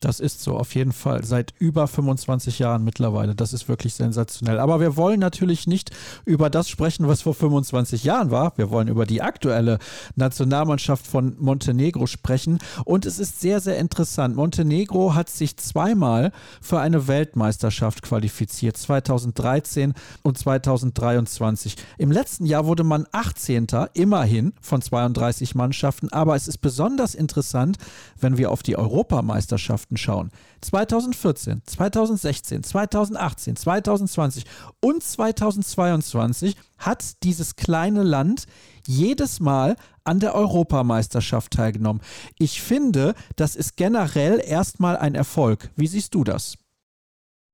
Speaker 2: Das ist so, auf jeden Fall. Seit über 25 Jahren mittlerweile. Das ist wirklich sensationell. Aber wir wollen natürlich nicht über das sprechen, was vor 25 Jahren war. Wir wollen über die aktuelle Nationalmannschaft von Montenegro sprechen. Und es ist sehr, sehr interessant. Montenegro hat sich zweimal für eine Weltmeisterschaft qualifiziert. 2013 und 2023. Im letzten Jahr wurde man 18. immerhin von 32 Mannschaften. Aber es ist besonders interessant, wenn wir auf die Europameisterschaft Mannschaften schauen. 2014, 2016, 2018, 2020 und 2022 hat dieses kleine Land jedes Mal an der Europameisterschaft teilgenommen. Ich finde, das ist generell erstmal ein Erfolg. Wie siehst du das?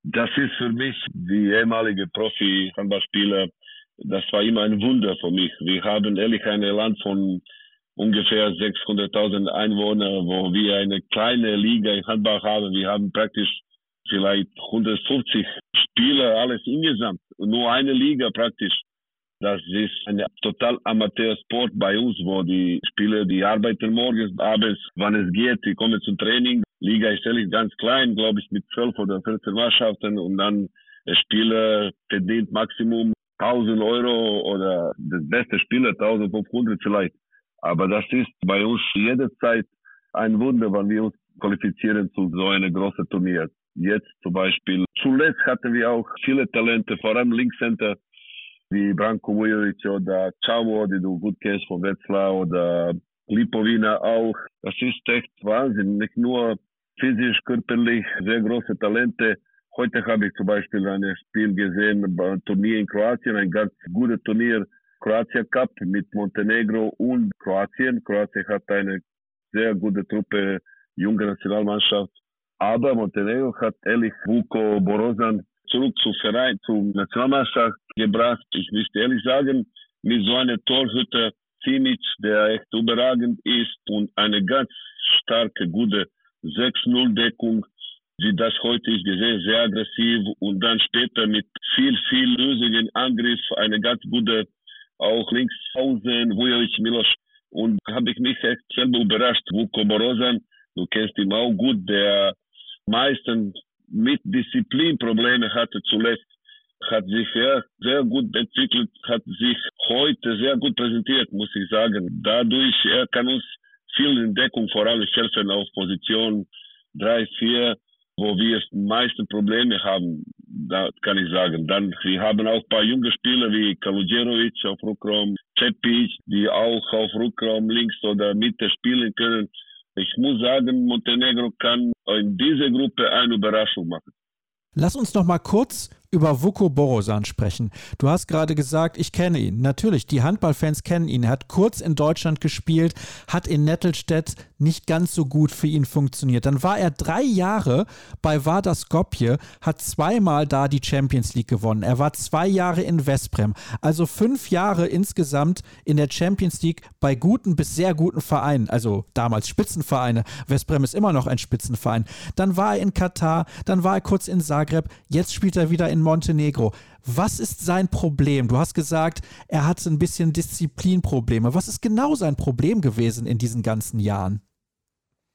Speaker 6: Das ist für mich, wie ehemalige Profi-Handballspieler, das war immer ein Wunder für mich. Wir haben ehrlich ein Land von ungefähr 600.000 Einwohner, wo wir eine kleine Liga in Handball haben. Wir haben praktisch vielleicht 150 Spieler, alles insgesamt. Nur eine Liga praktisch. Das ist ein total Amateursport bei uns, wo die Spieler, die arbeiten morgens, abends, wann es geht, die kommen zum Training. Liga ist ehrlich ganz klein, glaube ich, mit 12 oder 14 Mannschaften und dann der Spieler verdient Maximum 1000 Euro oder der beste Spieler 1500 vielleicht. Aber das ist bei uns jederzeit ein Wunder, wenn wir uns qualifizieren zu so einem großen Turnier. Jetzt zum Beispiel, zuletzt hatten wir auch viele Talente, vor allem Linkcenter, wie Branko Vujovic oder Čavo, die du gut kennst von Wetzlar oder Lipovina auch. Das ist echt Wahnsinn. Nicht nur physisch, körperlich, sehr große Talente. Heute habe ich zum Beispiel ein Spiel gesehen, ein Turnier in Kroatien, ein ganz gutes Turnier Kroatia Cup mit Montenegro und Kroatien. Kroatien hat eine sehr gute Truppe, junge Nationalmannschaft. Aber Montenegro hat ehrlich Vuko Borozan zurück zum Verein, zur Nationalmannschaft gebracht. Ich möchte ehrlich sagen, mit so einem Torhüter Simic, der echt überragend ist und eine ganz starke, gute 6-0-Deckung, wie das heute ist gesehen, sehr aggressiv und dann später mit viel, viel lösigen Angriff eine ganz gute auch Linkshausen, Vujovic, Milos. Und habe ich mich echt selber überrascht. Vuko Borozan, du kennst ihn auch gut, der meistens mit Disziplin Probleme hatte zuletzt, hat sich ja sehr gut entwickelt, hat sich heute sehr gut präsentiert, muss ich sagen. Dadurch, er kann uns viel in Deckung vor allem helfen auf Position 3, 4, wo wir die meisten Probleme haben, da kann ich sagen. Dann, wir haben auch ein paar junge Spieler wie Kaludjerovic auf Rückraum, Cepic, die auch auf Rückraum links oder Mitte spielen können. Ich muss sagen, Montenegro kann in dieser Gruppe eine Überraschung machen.
Speaker 2: Lass uns noch mal kurz
Speaker 7: über Vuko Borosan sprechen. Du hast gerade gesagt, ich kenne ihn. Natürlich, die Handballfans kennen ihn. Er hat kurz in Deutschland gespielt, hat in Nettelstedt nicht ganz so gut für ihn funktioniert. Dann war er drei Jahre bei Vardar Skopje, hat zweimal da die Champions League gewonnen. Er war zwei Jahre in Westbrem. Also fünf Jahre insgesamt in der Champions League bei guten bis sehr guten Vereinen. Also damals Spitzenvereine. Westbrem ist immer noch ein Spitzenverein. Dann war er in Katar, dann war er kurz in Zagreb. Jetzt spielt er wieder in Montenegro. Was ist sein Problem? Du hast gesagt, er hat ein bisschen Disziplinprobleme. Was ist genau sein Problem gewesen in diesen ganzen Jahren?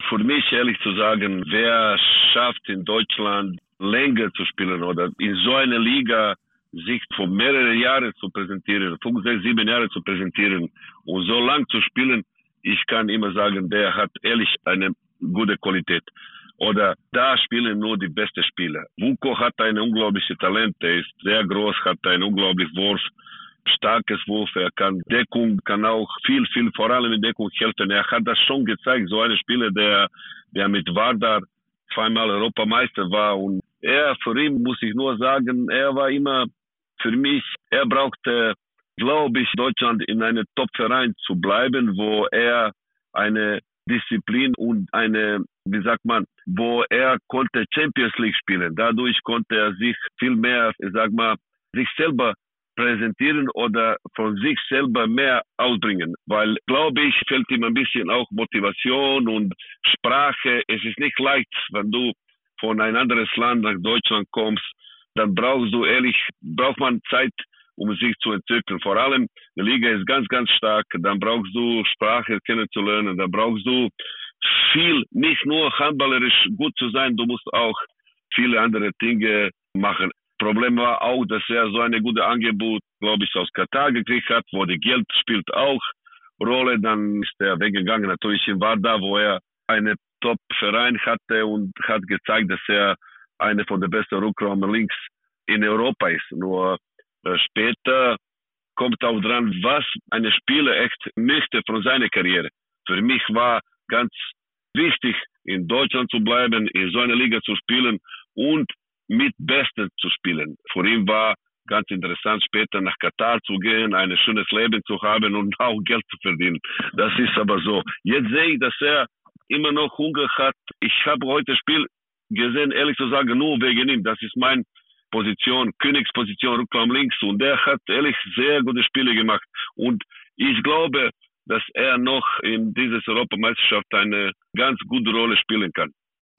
Speaker 6: Für mich ehrlich zu sagen, wer schafft in Deutschland länger zu spielen oder in so einer Liga sich vor mehreren Jahren zu präsentieren, fünf, sechs, sieben Jahre zu präsentieren und so lang zu spielen, ich kann immer sagen, der hat ehrlich eine gute Qualität oder da spielen nur die besten Spieler. Vuko hat ein unglaubliches Talent, er ist sehr groß, hat ein unglaubliches Wurf, starkes Wurf, er kann Deckung, kann auch viel, viel, vor allem in Deckung helfen. Er hat das schon gezeigt, so ein Spieler, der, der mit Vardar zweimal Europameister war und er, für ihn muss ich nur sagen, er war immer für mich, er brauchte, glaube ich, Deutschland in einem Top-Verein zu bleiben, wo er eine Disziplin und eine, wie sagt man, wo er konnte Champions League spielen. Dadurch konnte er sich viel mehr, sag mal, sich selber präsentieren oder von sich selber mehr ausbringen. Weil, glaube ich, fällt ihm ein bisschen auch Motivation und Sprache. Es ist nicht leicht, wenn du von ein anderes Land nach Deutschland kommst, dann brauchst du ehrlich, braucht man Zeit, um sich zu entwickeln. Vor allem, die Liga ist ganz, ganz stark. Dann brauchst du Sprache kennenzulernen. Dann brauchst du viel, nicht nur handballerisch gut zu sein, du musst auch viele andere Dinge machen. Problem war auch, dass er so eine gute Angebot, glaube ich, aus Katar gekriegt hat, wo die Geld spielt auch Rolle. Dann ist er weggegangen, natürlich in Warda, wo er einen Top-Verein hatte und hat gezeigt, dass er eine von den besten Rückraum links in Europa ist. Nur äh, später kommt auch dran, was eine Spieler echt möchte von seiner Karriere. Für mich war ganz wichtig, in Deutschland zu bleiben, in so einer Liga zu spielen und mit Besten zu spielen. Für ihn war ganz interessant, später nach Katar zu gehen, ein schönes Leben zu haben und auch Geld zu verdienen. Das ist aber so. Jetzt sehe ich, dass er immer noch Hunger hat. Ich habe heute Spiel gesehen, ehrlich zu sagen, nur wegen ihm. Das ist meine Position, Königsposition, Rückraum links. Und der hat ehrlich sehr gute Spiele gemacht. Und ich glaube, dass er noch in dieser Europameisterschaft eine ganz gute Rolle spielen kann.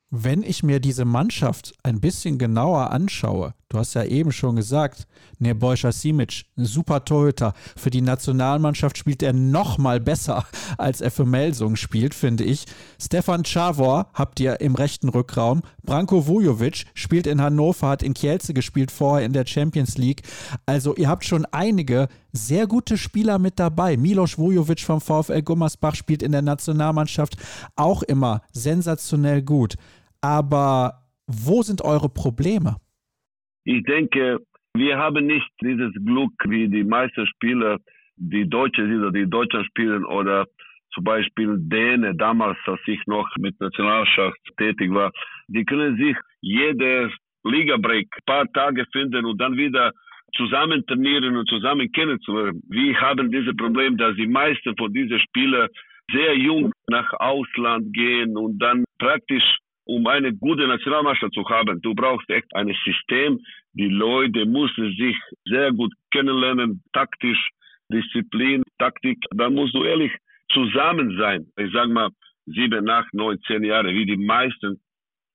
Speaker 7: Wenn ich mir diese Mannschaft ein bisschen genauer anschaue, du hast ja eben schon gesagt, Nebojša Simic, ein super Torhüter. Für die Nationalmannschaft spielt er noch mal besser, als er für Melsung spielt, finde ich. Stefan Chavor habt ihr im rechten Rückraum. Branko Vujovic spielt in Hannover, hat in Kielce gespielt, vorher in der Champions League. Also ihr habt schon einige sehr gute Spieler mit dabei. Milos Vujovic vom VfL Gummersbach spielt in der Nationalmannschaft auch immer sensationell gut. Aber wo sind eure Probleme?
Speaker 6: Ich denke, wir haben nicht dieses Glück wie die meisten Spieler, die Deutsche sind oder die Deutschen spielen oder zum Beispiel Däne damals, als ich noch mit Nationalschaft tätig war, die können sich jede Liga-Break ein paar Tage finden und dann wieder zusammen trainieren und zusammen kennenzulernen. Wir haben dieses Problem, dass die meisten von diesen Spielern sehr jung nach Ausland gehen und dann praktisch um eine gute Nationalmannschaft zu haben, du brauchst echt ein System. Die Leute müssen sich sehr gut kennenlernen, taktisch, Disziplin, Taktik. Da musst du ehrlich zusammen sein. Ich sag mal, sieben, acht, neun, zehn Jahre, wie die meisten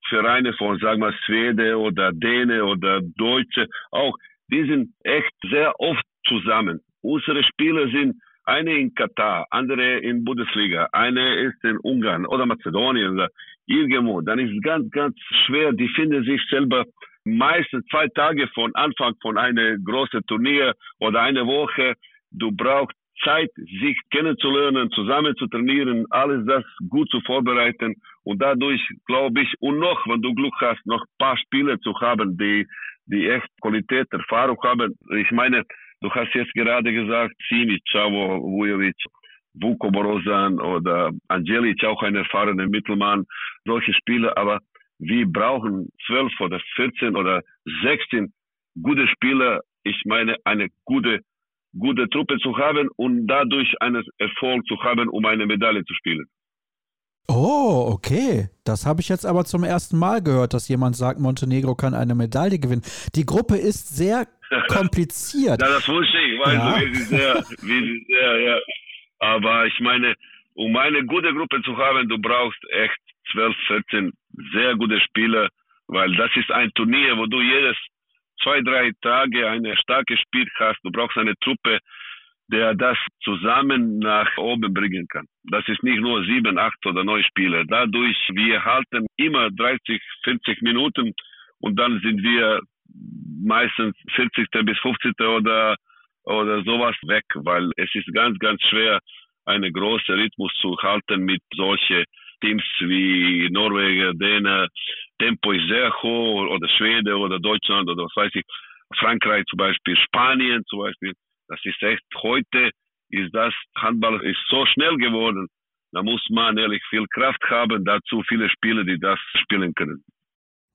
Speaker 6: Vereine von, sag mal, Schweden oder Dänen oder Deutsche auch. Die sind echt sehr oft zusammen. Unsere Spieler sind eine in Katar, andere in Bundesliga, eine ist in Ungarn oder Mazedonien irgendwo. Dann ist es ganz, ganz schwer. Die finden sich selber meistens zwei Tage von Anfang von einem großen Turnier oder eine Woche. Du brauchst Zeit, sich kennenzulernen, zusammen zu trainieren, alles das gut zu vorbereiten. Und dadurch glaube ich, und noch, wenn du Glück hast, noch ein paar Spiele zu haben, die, die echt Qualität, Erfahrung haben. Ich meine, Du hast jetzt gerade gesagt, Simic, Chavo Vujovic, Vuko Borozan oder Angelic, auch ein erfahrener Mittelmann, solche Spieler, aber wir brauchen zwölf oder 14 oder 16 gute Spieler, ich meine eine gute, gute Truppe zu haben und dadurch einen Erfolg zu haben, um eine Medaille zu spielen.
Speaker 2: Oh, okay. Das habe ich jetzt aber zum ersten Mal gehört, dass jemand sagt, Montenegro kann eine Medaille gewinnen. Die Gruppe ist sehr kompliziert.
Speaker 6: ja, das wusste ich. Weißt ja. du, wir sind sehr, wir sind sehr, ja. Aber ich meine, um eine gute Gruppe zu haben, du brauchst echt 12, 14 sehr gute Spieler, weil das ist ein Turnier, wo du jedes zwei, drei Tage eine starke Spiel hast. Du brauchst eine Truppe, der das zusammen nach oben bringen kann. Das ist nicht nur sieben, acht oder neun Spiele. Dadurch, wir halten immer 30, 40 Minuten und dann sind wir meistens 40. bis 50. oder, oder sowas weg, weil es ist ganz, ganz schwer, einen großen Rhythmus zu halten mit solchen Teams wie Norwegen, Dänen. Tempo ist sehr hoch oder Schweden oder Deutschland oder was weiß ich. Frankreich zum Beispiel, Spanien zum Beispiel. Das ist echt, heute ist das, Handball ist so schnell geworden. Da muss man ehrlich viel Kraft haben, dazu viele Spieler, die das spielen können.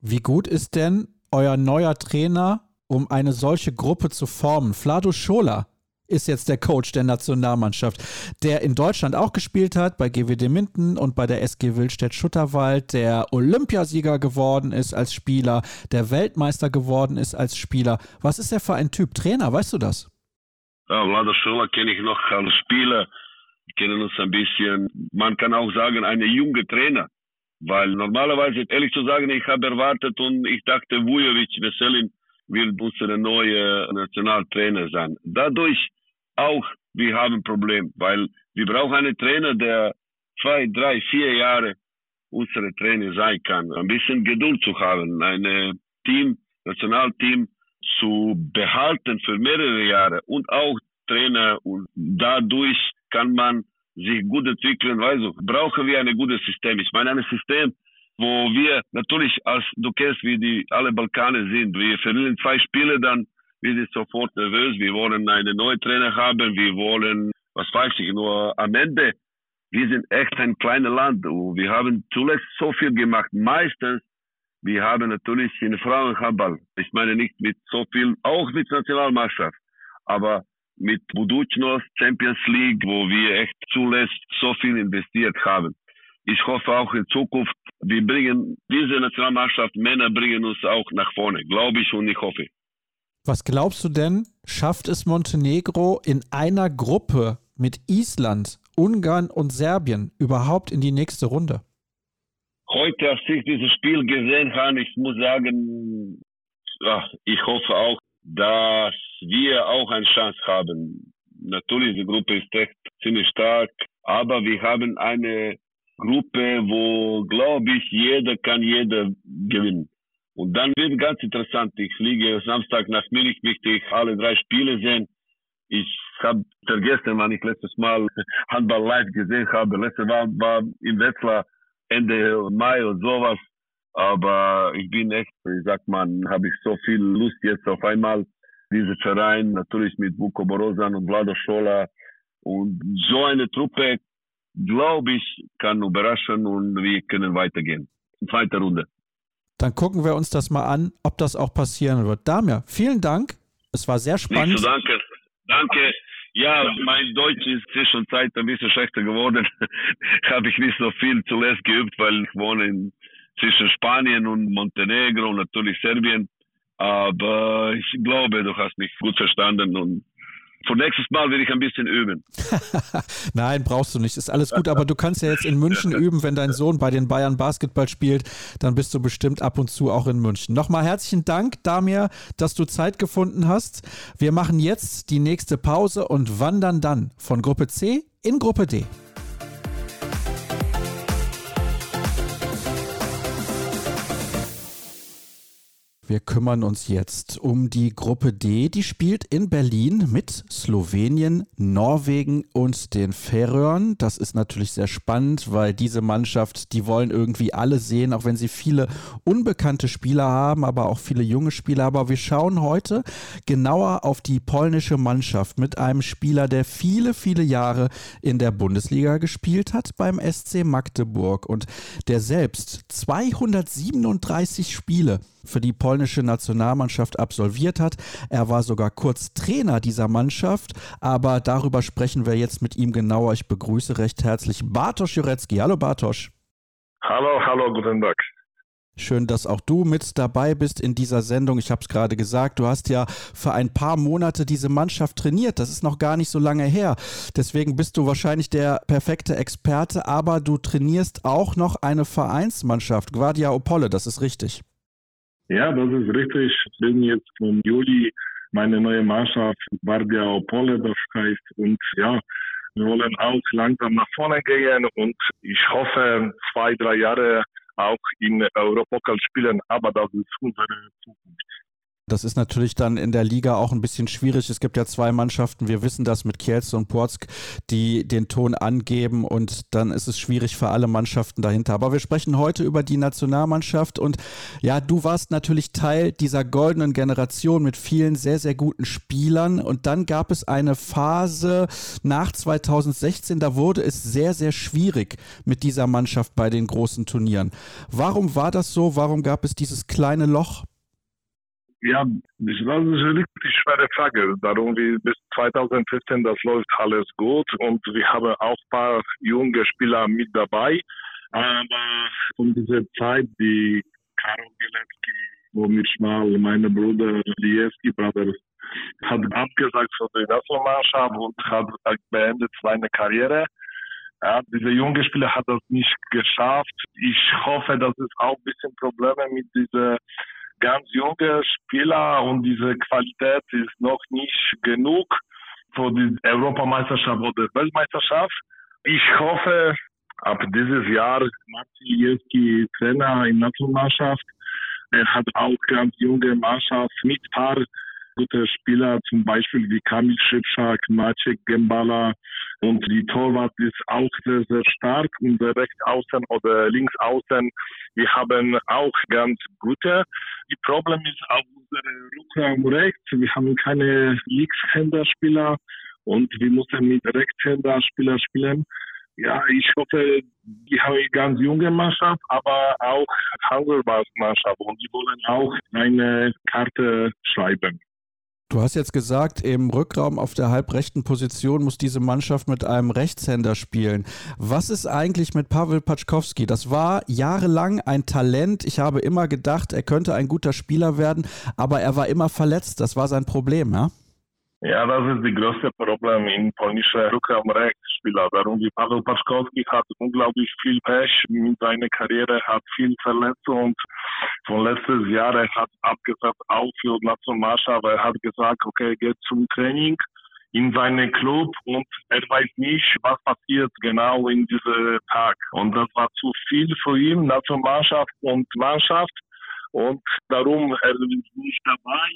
Speaker 2: Wie gut ist denn euer neuer Trainer, um eine solche Gruppe zu formen? Flado Schola ist jetzt der Coach der Nationalmannschaft, der in Deutschland auch gespielt hat, bei GWD Minden und bei der SG Wildstedt-Schutterwald, der Olympiasieger geworden ist als Spieler, der Weltmeister geworden ist als Spieler. Was ist er für ein Typ Trainer? Weißt du das?
Speaker 6: Ja, Vlado Schola kenne ich noch als Spieler. Kennen uns ein bisschen, man kann auch sagen, eine junge Trainer. Weil normalerweise, ehrlich zu sagen, ich habe erwartet und ich dachte, Vujovic, Veselin wird unser neuer Nationaltrainer sein. Dadurch auch, wir haben ein Problem, weil wir brauchen einen Trainer, der zwei, drei, vier Jahre unsere Trainer sein kann. Ein bisschen Geduld zu haben, ein Team, Nationalteam zu behalten für mehrere Jahre und auch Trainer und dadurch kann man sich gut entwickeln. Also brauchen wir ein gutes System. Ich meine ein System, wo wir natürlich als du kennst, wie die alle Balkane sind. Wir verlieren zwei Spiele, dann wir sind sofort nervös. Wir wollen einen neuen Trainer haben. Wir wollen, was weiß ich, nur am Ende. Wir sind echt ein kleines Land. Wir haben zuletzt so viel gemacht. Meistens wir haben natürlich in Frauenhandball, ich meine nicht mit so viel, auch mit Nationalmannschaft, aber mit Budućnost Champions League, wo wir echt zuletzt so viel investiert haben. Ich hoffe auch in Zukunft, wir bringen diese Nationalmannschaft, Männer bringen uns auch nach vorne, glaube ich und ich hoffe.
Speaker 2: Was glaubst du denn, schafft es Montenegro in einer Gruppe mit Island, Ungarn und Serbien überhaupt in die nächste Runde?
Speaker 6: heute, als ich dieses Spiel gesehen habe, ich muss sagen, ach, ich hoffe auch, dass wir auch eine Chance haben. Natürlich, die Gruppe ist echt ziemlich stark, aber wir haben eine Gruppe, wo, glaube ich, jeder kann jeder gewinnen. Und dann wird ganz interessant. Ich fliege Samstag nach Munich, möchte ich alle drei Spiele sehen. Ich habe vergessen, wann ich letztes Mal Handball live gesehen habe. Letztes Mal war in Wetzlar Ende Mai und sowas. Aber ich bin echt, ich sag mal, habe ich so viel Lust jetzt auf einmal, diese Verein, natürlich mit Vuko Borozan und Vlado Schola. Und so eine Truppe, glaube ich, kann überraschen und wir können weitergehen. Zweite Runde.
Speaker 2: Dann gucken wir uns das mal an, ob das auch passieren wird. Damir, vielen Dank. Es war sehr spannend.
Speaker 6: So, danke. Danke. Ja, mein Deutsch ist zwischenzeit ein bisschen schlechter geworden. Habe ich nicht so viel zuletzt geübt, weil ich wohne in, zwischen Spanien und Montenegro und natürlich Serbien. Aber ich glaube, du hast mich gut verstanden und für nächstes Mal will ich ein bisschen üben.
Speaker 2: Nein, brauchst du nicht. Ist alles gut, aber du kannst ja jetzt in München üben, wenn dein Sohn bei den Bayern Basketball spielt, dann bist du bestimmt ab und zu auch in München. Nochmal herzlichen Dank, Damir, dass du Zeit gefunden hast. Wir machen jetzt die nächste Pause und wandern dann von Gruppe C in Gruppe D. Wir kümmern uns jetzt um die Gruppe D. Die spielt in Berlin mit Slowenien, Norwegen und den Färöern. Das ist natürlich sehr spannend, weil diese Mannschaft, die wollen irgendwie alle sehen, auch wenn sie viele unbekannte Spieler haben, aber auch viele junge Spieler. Aber wir schauen heute genauer auf die polnische Mannschaft mit einem Spieler, der viele, viele Jahre in der Bundesliga gespielt hat beim SC Magdeburg und der selbst 237 Spiele für die polnische polnische Nationalmannschaft absolviert hat. Er war sogar kurz Trainer dieser Mannschaft, aber darüber sprechen wir jetzt mit ihm genauer. Ich begrüße recht herzlich Bartosz Jurecki. Hallo Bartosz.
Speaker 8: Hallo, hallo, guten Tag.
Speaker 2: Schön, dass auch du mit dabei bist in dieser Sendung. Ich habe es gerade gesagt, du hast ja für ein paar Monate diese Mannschaft trainiert. Das ist noch gar nicht so lange her. Deswegen bist du wahrscheinlich der perfekte Experte, aber du trainierst auch noch eine Vereinsmannschaft, Guardia Opole, das ist richtig.
Speaker 8: Ja, das ist richtig. Ich bin jetzt im Juli meine neue Mannschaft Guardia Opole, das heißt. Und ja, wir wollen auch langsam nach vorne gehen und ich hoffe, zwei, drei Jahre auch in Europapokal spielen, aber das ist unsere Zukunft.
Speaker 2: Das ist natürlich dann in der Liga auch ein bisschen schwierig. Es gibt ja zwei Mannschaften, wir wissen das mit Kielce und Porzk, die den Ton angeben und dann ist es schwierig für alle Mannschaften dahinter. Aber wir sprechen heute über die Nationalmannschaft und ja, du warst natürlich Teil dieser goldenen Generation mit vielen sehr, sehr guten Spielern und dann gab es eine Phase nach 2016, da wurde es sehr, sehr schwierig mit dieser Mannschaft bei den großen Turnieren. Warum war das so? Warum gab es dieses kleine Loch
Speaker 8: ja, das ist eine richtig schwere Frage. Darum wie bis 2015, das läuft alles gut und wir haben auch ein paar junge Spieler mit dabei. Aber von dieser Zeit, die Karol Bielecki, wo mich mal meine Bruder Liewski Brothers hat abgesagt für die Nationalmannschaft und hat beendet seine Karriere. Ja, dieser junge Spieler hat das nicht geschafft. Ich hoffe, dass es auch ein bisschen Probleme mit dieser ganz junge Spieler und diese Qualität ist noch nicht genug für die Europameisterschaft oder Weltmeisterschaft. Ich hoffe, ab dieses Jahr Martin Jeski Trainer in Nationalmannschaft. Er hat auch ganz junge Mannschaft mit paar gute Spieler, zum Beispiel wie Kamil Schipschak, Maciek Gembala und die Torwart ist auch sehr, sehr stark. Unser Rechtsaußen oder Linksaußen, wir haben auch ganz gute. Die Problem ist auch unser Rückraum rechts. Wir haben keine Linkshänderspieler und wir müssen mit Rechtshänderspieler spielen. Ja, ich hoffe, die haben eine ganz junge Mannschaft, aber auch handelbare Mannschaft und die wollen auch eine Karte schreiben.
Speaker 2: Du hast jetzt gesagt, im Rückraum auf der halbrechten Position muss diese Mannschaft mit einem Rechtshänder spielen. Was ist eigentlich mit Pavel Paczkowski? Das war jahrelang ein Talent. Ich habe immer gedacht, er könnte ein guter Spieler werden, aber er war immer verletzt. Das war sein Problem, ja?
Speaker 8: Ja, das ist das größte Problem in polnischen Rückraumrechtsspieler. Darum die Pavel Paczkowski hat unglaublich viel Pech mit seiner Karriere, hat viel Verletzung. Von letztes Jahr er hat abgesagt auch für Nationalmannschaft. Er hat gesagt, okay, geht zum Training in seinen Club und er weiß nicht, was passiert genau in diesem Tag. Und das war zu viel für ihn, Nationalmannschaft und Mannschaft. Und darum er ist nicht dabei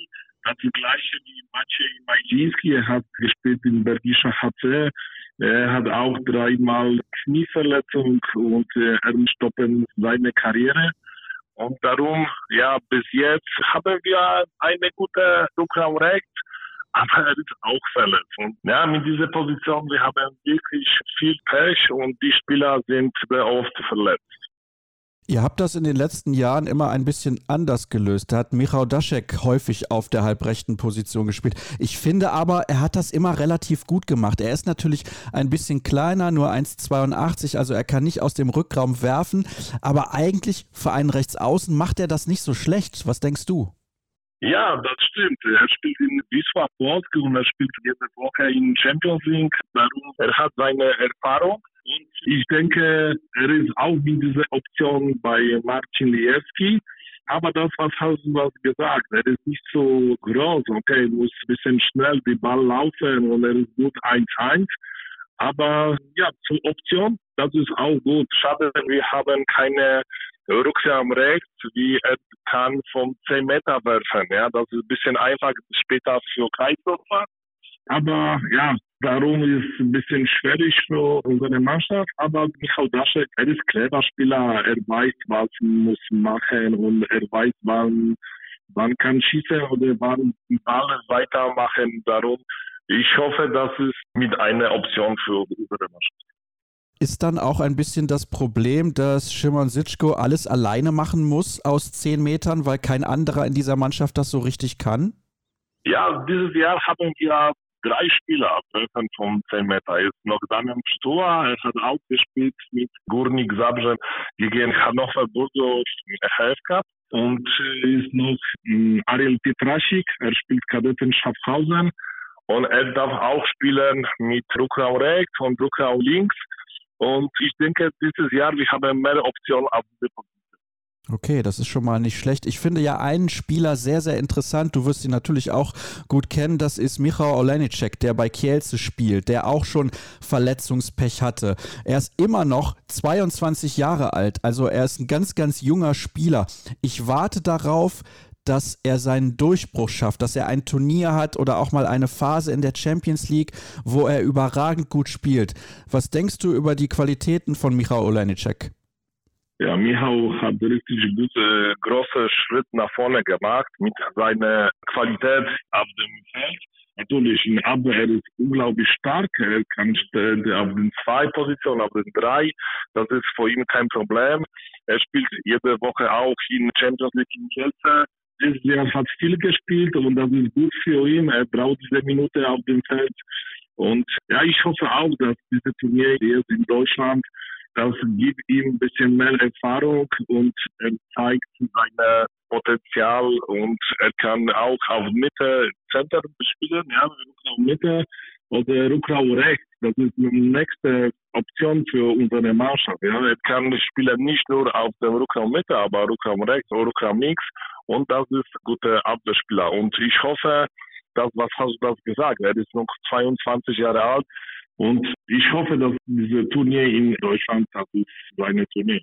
Speaker 8: die gleiche wie Maciej Majzinski. Er hat gespielt in Bergischer HC. Er hat auch dreimal Knieverletzung und äh, er stoppen seine Karriere. Und darum, ja, bis jetzt haben wir eine gute Rückraum rechts, aber er ist auch verletzt. Und ja, mit dieser Position, wir haben wirklich viel Pech und die Spieler sind sehr oft verletzt.
Speaker 2: Ihr habt das in den letzten Jahren immer ein bisschen anders gelöst. Da hat Michał Daschek häufig auf der halbrechten Position gespielt. Ich finde aber, er hat das immer relativ gut gemacht. Er ist natürlich ein bisschen kleiner, nur 1,82, also er kann nicht aus dem Rückraum werfen. Aber eigentlich für einen Rechtsaußen macht er das nicht so schlecht. Was denkst du?
Speaker 8: Ja, das stimmt. Er spielt in Wisła Płock und er spielt jede Woche in Champions League. Darum, er hat seine Erfahrung. Und ich denke, er ist auch mit dieser Option bei Marcin Liewski. Aber das, was hast du gesagt, er ist nicht so groß, okay, muss ein bisschen schnell die Ball laufen und er ist gut 1-1. Aber ja, zur Option, das ist auch gut. Schade, wir haben keine Rückraum rechts, wie er kann vom 10 Meter werfen. Ja, das ist ein bisschen einfach später für Kreisläufer. Aber ja, darum ist es ein bisschen schwierig für unsere Mannschaft. Aber Michał Daschek, er ist clever Spieler. Er weiß, was muss machen und er weiß, wann, wann kann schießen oder wann Ball weitermachen. Darum, ich hoffe, das ist mit einer Option für unsere Mannschaft.
Speaker 2: ist dann auch ein bisschen das Problem, dass Shimon Sitschko alles alleine machen muss aus zehn Metern, weil kein anderer in dieser Mannschaft das so richtig kann?
Speaker 8: Ja, dieses Jahr haben wir drei Spieler treffen von 10 Meter. Er ist noch Damian Pstua, er hat auch gespielt mit Gurnik Zabrze gegen Hannover Burgos HFK. Und ist noch hm, Ariel Pietrasik, er spielt Kadetten Schaffhausen. Und er darf auch spielen mit Rukrau rechts und Rukrau links. Und ich denke, dieses Jahr, wir haben mehr Optionen auf diese Position.
Speaker 2: Okay, das ist schon mal nicht schlecht. Ich finde ja einen Spieler sehr, sehr interessant. Du wirst ihn natürlich auch gut kennen. Das ist Michał Olenicek, der bei Kielce spielt, der auch schon Verletzungspech hatte. Er ist immer noch 22 Jahre alt. Also er ist ein ganz, ganz junger Spieler. Ich warte darauf, dass er seinen Durchbruch schafft, dass er ein Turnier hat oder auch mal eine Phase in der Champions League, wo er überragend gut spielt. Was denkst du über die Qualitäten von Michał Olenicek?
Speaker 8: Ja, Michał hat richtig gute, große Schritt nach vorne gemacht mit seiner Qualität auf dem Feld. Natürlich in Abwehr er ist unglaublich stark. Er kann auf den zwei Positionen, auf den drei. Das ist für ihn kein Problem. Er spielt jede Woche auch in Champions League in Kielce. Jahr hat viel gespielt und das ist gut für ihn. Er braucht diese Minute auf dem Feld. Und ja, ich hoffe auch, dass diese Turnier jetzt in Deutschland das gibt ihm ein bisschen mehr Erfahrung und er zeigt sein Potenzial und er kann auch auf Mitte Center spielen, ja, Rückraum Mitte oder Rückraum rechts. Das ist die nächste Option für unsere Mannschaft. Ja. Er kann spielen nicht nur auf dem Rückraum Mitte, aber Rückraum rechts oder Rückraum links und das ist ein guter Abwehrspieler. Und ich hoffe, dass, was hast du das gesagt? Er ist noch 22 Jahre alt und ich hoffe, dass diese Turnier in Deutschland, das ist seine Turnier.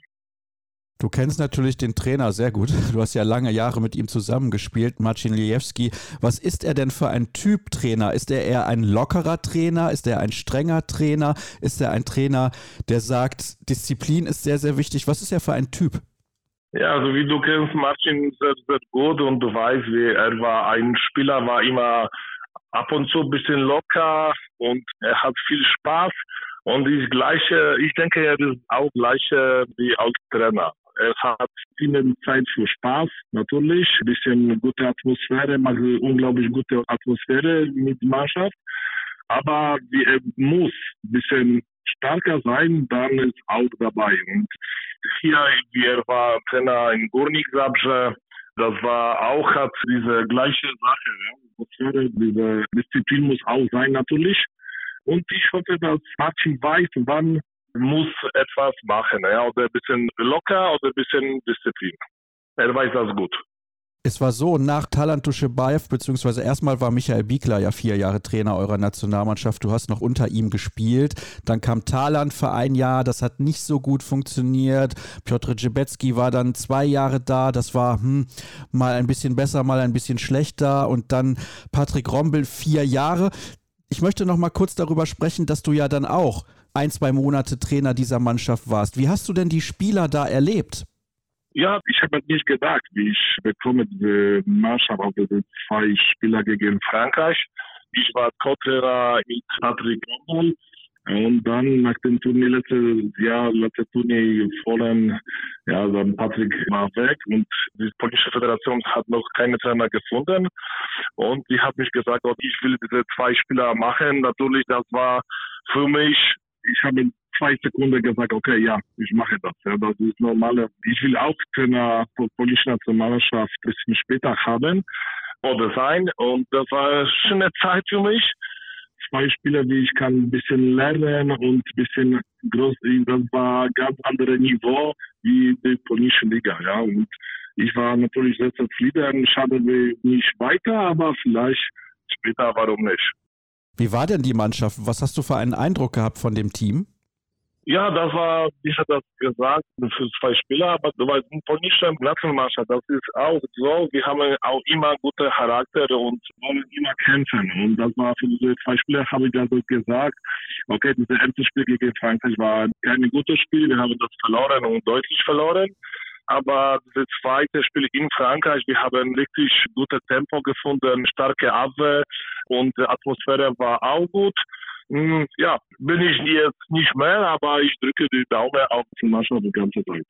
Speaker 2: Du kennst natürlich den Trainer sehr gut. Du hast ja lange Jahre mit ihm zusammengespielt, Marcin Liewski. Was ist er denn für ein Typ Trainer? Ist er eher ein lockerer Trainer? Ist er ein strenger Trainer? Ist er ein Trainer, der sagt, Disziplin ist sehr, sehr wichtig? Was ist er für ein Typ?
Speaker 8: Ja, also wie du kennst Marcin sehr, sehr gut und du weißt, wie er war ein Spieler, war immer ab und zu ein bisschen locker und er hat viel Spaß. Und die gleiche, ich denke, er ist auch gleiche wie als Trainer. Er hat viel Zeit für Spaß, natürlich. Ein bisschen gute Atmosphäre, macht unglaublich gute Atmosphäre mit Mannschaft. Aber er muss ein bisschen stärker sein, dann ist auch dabei. Und hier, wie er war Trainer in Gurnik Zabrze, das war auch, hat diese gleiche Sache. Ja. Diese Disziplin muss auch sein natürlich. Und ich hoffe, dass Martin weiß, wann muss etwas machen. Ja, oder ein bisschen locker oder ein bisschen Disziplin. Er weiß das gut.
Speaker 2: Es war so, nach Talant Duschebaev, beziehungsweise erstmal war Michael Biegler ja vier Jahre Trainer eurer Nationalmannschaft. Du hast noch unter ihm gespielt. Dann kam Talant für ein Jahr, das hat nicht so gut funktioniert. Piotr Dzibecki war dann zwei Jahre da, das war hm, mal ein bisschen besser, mal ein bisschen schlechter. Und dann Patrick Rombel vier Jahre. Ich möchte noch mal kurz darüber sprechen, dass du ja dann auch ein, zwei Monate Trainer dieser Mannschaft warst. Wie hast du denn die Spieler da erlebt?
Speaker 8: Ja, ich habe nicht gedacht, wie ich bekomme diese Mannschaft auf diese zwei Spieler gegen Frankreich. Ich war Co-Trainer mit Patrick Rommel. Und dann nach dem Turnier letztes Jahr, letztes Turnier vollen, ja, dann Patrick war weg und die polnische Föderation hat noch keine Trainer gefunden. Und die hat mich gesagt, oh, ich will diese zwei Spieler machen. Natürlich, das war für mich, ich habe zwei Sekunden gesagt, okay, ja, ich mache das. Ja, das ist normal. Ich will auch Trainer der polnischen Nationalmannschaft ein bisschen später haben oder sein. Und das war eine schöne Zeit für mich. Zwei Spieler, wie ich kann ein bisschen lernen und ein bisschen groß. Das war ein ganz anderes Niveau wie die polnische Liga. Ja, und ich war natürlich sehr zufrieden. Schade nicht weiter, aber vielleicht später, warum nicht?
Speaker 2: Wie war denn die Mannschaft? Was hast du für einen Eindruck gehabt von dem Team?
Speaker 8: Ja, das war, ich hatte das gesagt, für zwei Spieler, aber weißt, von nicht im Nationalmannschaft, das ist auch so, wir haben auch immer gute Charakter und wollen immer kämpfen. Und das war für diese zwei Spieler, habe ich das gesagt, okay, dieses erste Spiel gegen Frankreich war kein gutes Spiel, wir haben das verloren und deutlich verloren. Aber das zweite Spiel in Frankreich, wir haben richtig gutes Tempo gefunden, starke Abwehr und die Atmosphäre war auch gut. hm, ja, bin ich jetzt nicht mehr, aber ich drücke die Daumen auf die Mannschaft die ganze Zeit.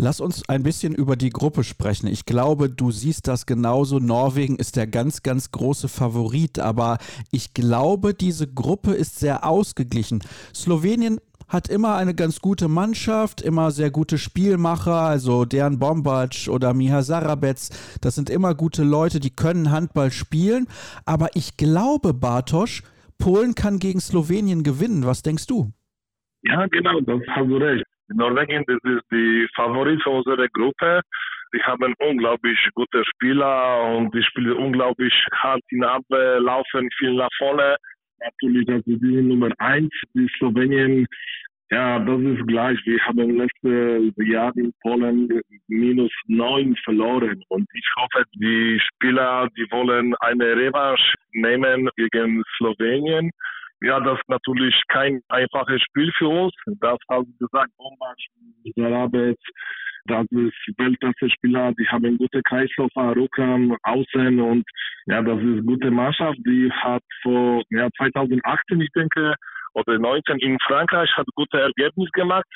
Speaker 2: Lass uns ein bisschen über die Gruppe sprechen. Ich glaube, du siehst das genauso. Norwegen ist der ganz, ganz große Favorit, aber ich glaube, diese Gruppe ist sehr ausgeglichen. Slowenien hat immer eine ganz gute Mannschaft, immer sehr gute Spielmacher, also Dejan Bombac oder Miha Sarabec, das sind immer gute Leute, die können Handball spielen, aber ich glaube, Bartosch, Polen kann gegen Slowenien gewinnen. Was denkst du?
Speaker 8: Ja, genau, das hast du recht. Norwegen, das ist die Favorit für unsere Gruppe. Die haben unglaublich gute Spieler und die spielen unglaublich hart in Abwehr, laufen viel nach vorne. Natürlich, das ist die Nummer eins. Die Slowenien, ja, das ist gleich. Wir haben letzte Jahr in Polen minus neun verloren. Und ich hoffe, die Spieler, die wollen eine Revanche nehmen gegen Slowenien. Ja, das ist natürlich kein einfaches Spiel für uns. Das haben gesagt, Bombach, Sarabetz, das ist Weltklasse-Spieler, die haben gute Kreislauf, Rückraum, Außen und ja, das ist gute Mannschaft. Die hat vor ja, 2018, ich denke, oder 19 in Frankreich hat gute Ergebnisse gemacht.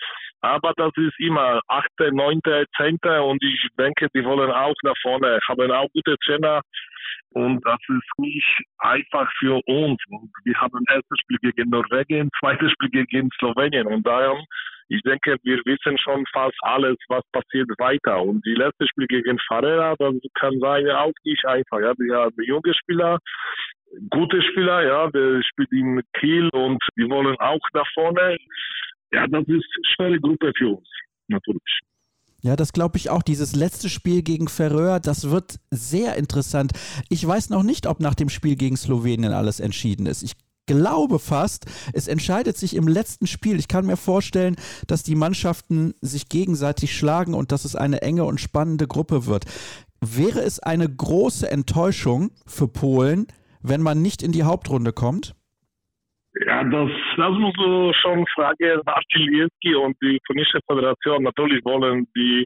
Speaker 8: Aber das ist immer 8., 9., 10. und ich denke, die wollen auch nach vorne, haben auch gute Trainer. Und das ist nicht einfach für uns. Und wir haben erstes Spiel gegen Norwegen, zweites Spiel gegen Slowenien. Und daher ich denke, wir wissen schon fast alles, was passiert weiter. Und die letzte Spiel gegen Ferreira, das kann sein auch nicht einfach. Ja, die haben junge Spieler, gute Spieler, ja, der spielt in Kiel und die wollen auch nach vorne. Ja, das ist eine schwere Gruppe für uns, natürlich.
Speaker 2: Ja, das glaube ich auch. Dieses letzte Spiel gegen Ferreur, das wird sehr interessant. Ich weiß noch nicht, ob nach dem Spiel gegen Slowenien alles entschieden ist. Ich glaube fast, es entscheidet sich im letzten Spiel. Ich kann mir vorstellen, dass die Mannschaften sich gegenseitig schlagen und dass es eine enge und spannende Gruppe wird. Wäre es eine große Enttäuschung für Polen, wenn man nicht in die Hauptrunde kommt?
Speaker 8: Ja, das, das muss du schon fragen, Martin und die polnische Föderation. Natürlich wollen die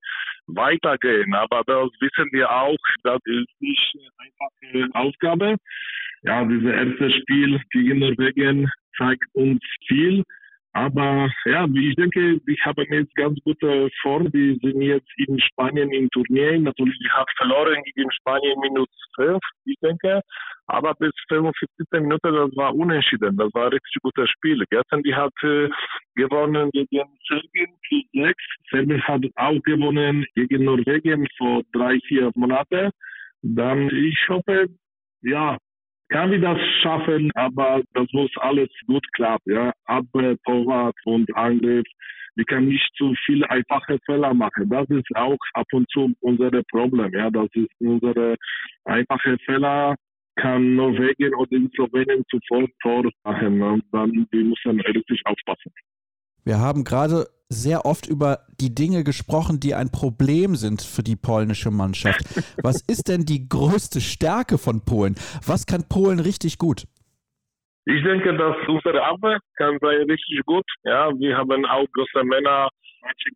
Speaker 8: weitergehen, aber das wissen wir auch, das ist nicht eine einfache Aufgabe ja, dieses erste Spiel gegen Norwegen zeigt uns viel. Aber ja, ich denke, die haben jetzt ganz gute Form. Die sind jetzt in Spanien im Turnier. Natürlich, die hat verloren gegen Spanien minus 5, ich denke. Aber bis 45 Minuten, das war unentschieden. Das war ein richtig gutes Spiel. Gestern, die hat äh, gewonnen gegen Serbien 6. Serbien hat auch gewonnen gegen Norwegen vor drei, vier Monaten. Dann, ich hoffe, ja, kann wir das schaffen, aber das muss alles gut klappen. Ja? Abwehr, Torwart und Angriff. Wir können nicht zu viele einfache Fehler machen. Das ist auch ab und zu unser Problem. Ja? Das ist unsere einfache Fehler kann Norwegen oder Slowenien zuvor Tor machen. Und dann wir müssen richtig aufpassen.
Speaker 2: Wir haben gerade sehr oft über die Dinge gesprochen, die ein Problem sind für die polnische Mannschaft. Was ist denn die größte Stärke von Polen? Was kann Polen richtig gut?
Speaker 8: Ich denke, dass unsere Abwehr kann sein richtig gut. Ja, wir haben auch große Männer,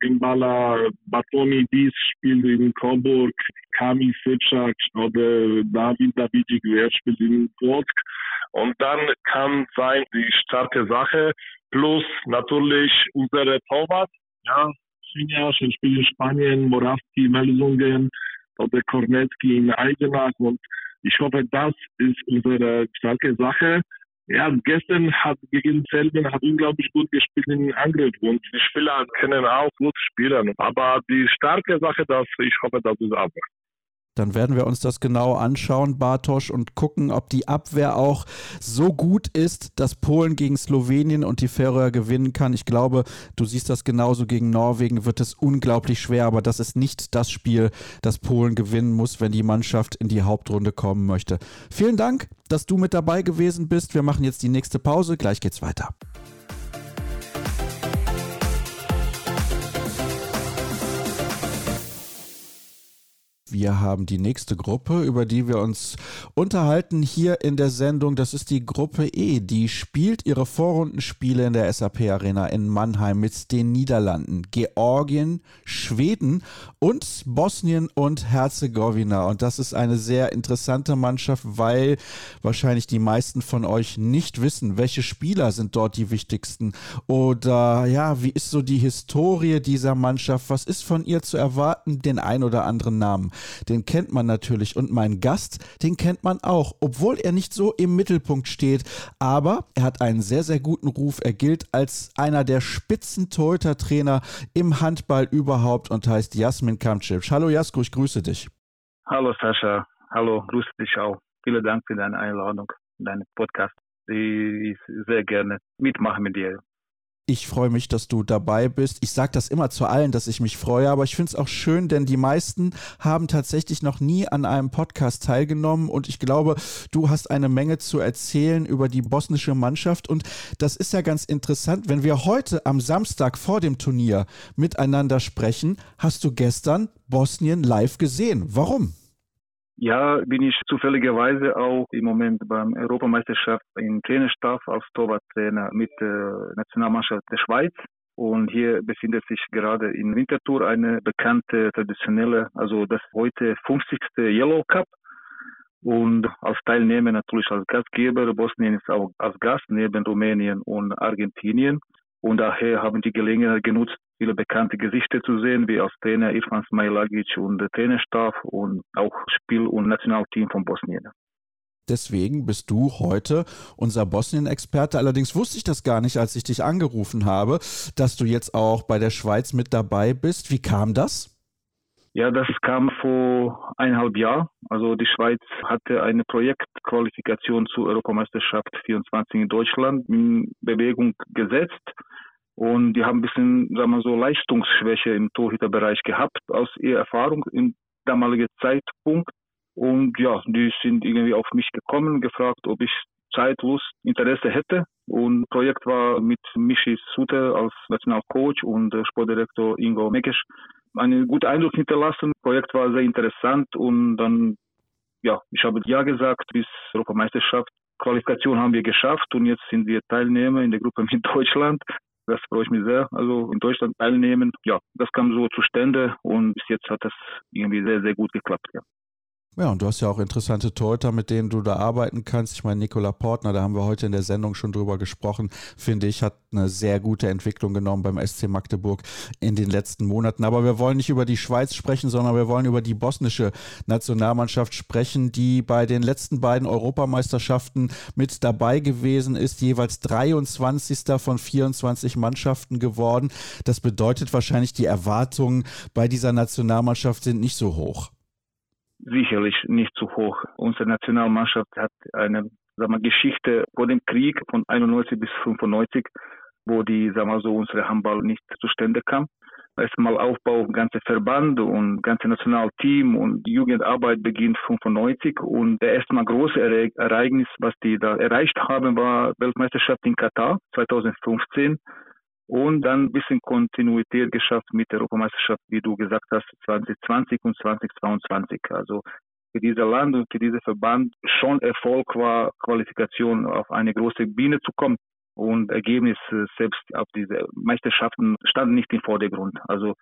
Speaker 8: Gimbala, Batomi Dies spielt in Coburg, Kami Sitschak oder David Davidic, wer spielt in Płock. Und dann kann sein die starke Sache, plus natürlich unsere Torwart, ja, Sinias spielt in Spanien, Moravski, Melsungen oder Kornetski in Eisenach und ich hoffe, das ist unsere starke Sache. Ja, gestern hat gegen Serbien hat unglaublich gut gespielt in Angriff und die Spieler können auch gut spielen. Aber die starke Sache, dass ich hoffe, das ist Abwehr.
Speaker 2: Dann werden wir uns das genau anschauen, Bartosch, und gucken, ob die Abwehr auch so gut ist, dass Polen gegen Slowenien und die Färöer gewinnen kann. Ich glaube, du siehst das genauso gegen Norwegen, wird es unglaublich schwer, aber das ist nicht das Spiel, das Polen gewinnen muss, wenn die Mannschaft in die Hauptrunde kommen möchte. Vielen Dank, dass du mit dabei gewesen bist. Wir machen jetzt die nächste Pause. Gleich geht's weiter. Wir haben die nächste Gruppe, über die wir uns unterhalten hier in der Sendung. Das ist die Gruppe E. Die spielt ihre Vorrundenspiele in der SAP Arena in Mannheim mit den Niederlanden, Georgien, Schweden und Bosnien und Herzegowina. Und das ist eine sehr interessante Mannschaft, weil wahrscheinlich die meisten von euch nicht wissen, welche Spieler sind dort die wichtigsten. Oder ja, wie ist so die Historie dieser Mannschaft? Was ist von ihr zu erwarten? Den ein oder anderen Namen den kennt man natürlich. Und mein Gast, den kennt man auch, obwohl er nicht so im Mittelpunkt steht. Aber er hat einen sehr, sehr guten Ruf. Er gilt als einer der spitzen Torhüter-Trainer im Handball überhaupt und heißt Jasmin Kamcic. Hallo Jasko, ich grüße dich.
Speaker 9: Hallo Sascha, hallo, grüße dich auch. Vielen Dank für deine Einladung, deinen Podcast. Ich sehr gerne mitmachen mit dir.
Speaker 2: Ich freue mich, dass du dabei bist. Ich sage das immer zu allen, dass ich mich freue, aber ich finde es auch schön, denn die meisten haben tatsächlich noch nie an einem Podcast teilgenommen und ich glaube, du hast eine Menge zu erzählen über die bosnische Mannschaft und das ist ja ganz interessant, wenn wir heute am Samstag vor dem Turnier miteinander sprechen, hast du gestern Bosnien live gesehen. Warum?
Speaker 9: Ja, bin ich zufälligerweise auch im Moment beim Europameisterschaft im Trainerstab als Torwarttrainer mit der Nationalmannschaft der Schweiz. Und hier befindet sich gerade in Winterthur eine bekannte traditionelle, also das heute 50. Yellow Cup. Und als Teilnehmer natürlich als Gastgeber. Bosnien ist auch als Gast neben Rumänien und Argentinien. Und daher haben die Gelegenheit genutzt, viele bekannte Gesichter zu sehen, wie als Trainer Irfan Smailagic und der Trainerstab und auch Spiel- und Nationalteam von Bosnien.
Speaker 2: Deswegen bist du heute unser Bosnien-Experte. Allerdings wusste ich das gar nicht, als ich dich angerufen habe, dass du jetzt auch bei der Schweiz mit dabei bist. Wie kam das?
Speaker 9: Ja, das kam vor eineinhalb Jahren. Also die Schweiz hatte eine Projektqualifikation zur Europameisterschaft 24 in Deutschland in Bewegung gesetzt. Und die haben ein bisschen, sagen wir so, Leistungsschwäche im Torhüterbereich gehabt aus ihrer Erfahrung im damaligen Zeitpunkt. Und ja, die sind irgendwie auf mich gekommen, gefragt, ob ich Zeit, Interesse hätte. Und das Projekt war mit Michi Suter als Nationalcoach und Sportdirektor Ingo Mekesch einen guten Eindruck hinterlassen. Das Projekt war sehr interessant und dann, ja, ich habe Ja gesagt bis Europameisterschaft. Qualifikation haben wir geschafft und jetzt sind wir Teilnehmer in der Gruppe mit Deutschland. Das freue ich mich sehr. Also in Deutschland teilnehmen. Ja, das kam so zustande und bis jetzt hat das irgendwie sehr, sehr gut geklappt. Ja.
Speaker 2: Ja, und du hast ja auch interessante Torhüter, mit denen du da arbeiten kannst. Ich meine, Nikola Portner, da haben wir heute in der Sendung schon drüber gesprochen, finde ich, hat eine sehr gute Entwicklung genommen beim SC Magdeburg in den letzten Monaten. Aber wir wollen nicht über die Schweiz sprechen, sondern wir wollen über die bosnische Nationalmannschaft sprechen, die bei den letzten beiden Europameisterschaften mit dabei gewesen ist, jeweils 23. von 24 Mannschaften geworden. Das bedeutet wahrscheinlich, die Erwartungen bei dieser Nationalmannschaft sind nicht so hoch
Speaker 9: sicherlich nicht zu hoch. Unsere Nationalmannschaft hat eine sagen wir, Geschichte vor dem Krieg von 91 bis 95, wo die, sagen wir so, unsere Handball nicht zustande kam. Erstmal Aufbau, ganze Verband und ganze Nationalteam und Jugendarbeit beginnt 95 und der erste Mal große Ereignis, was die da erreicht haben, war Weltmeisterschaft in Katar 2015 und dann ein bisschen Kontinuität geschafft mit der Europameisterschaft, wie du gesagt hast, 2020 und 2022. Also für dieses Land und für diesen Verband schon Erfolg war, Qualifikation auf eine große Bühne zu kommen. Und Ergebnis selbst auf diese Meisterschaften stand nicht im Vordergrund. Also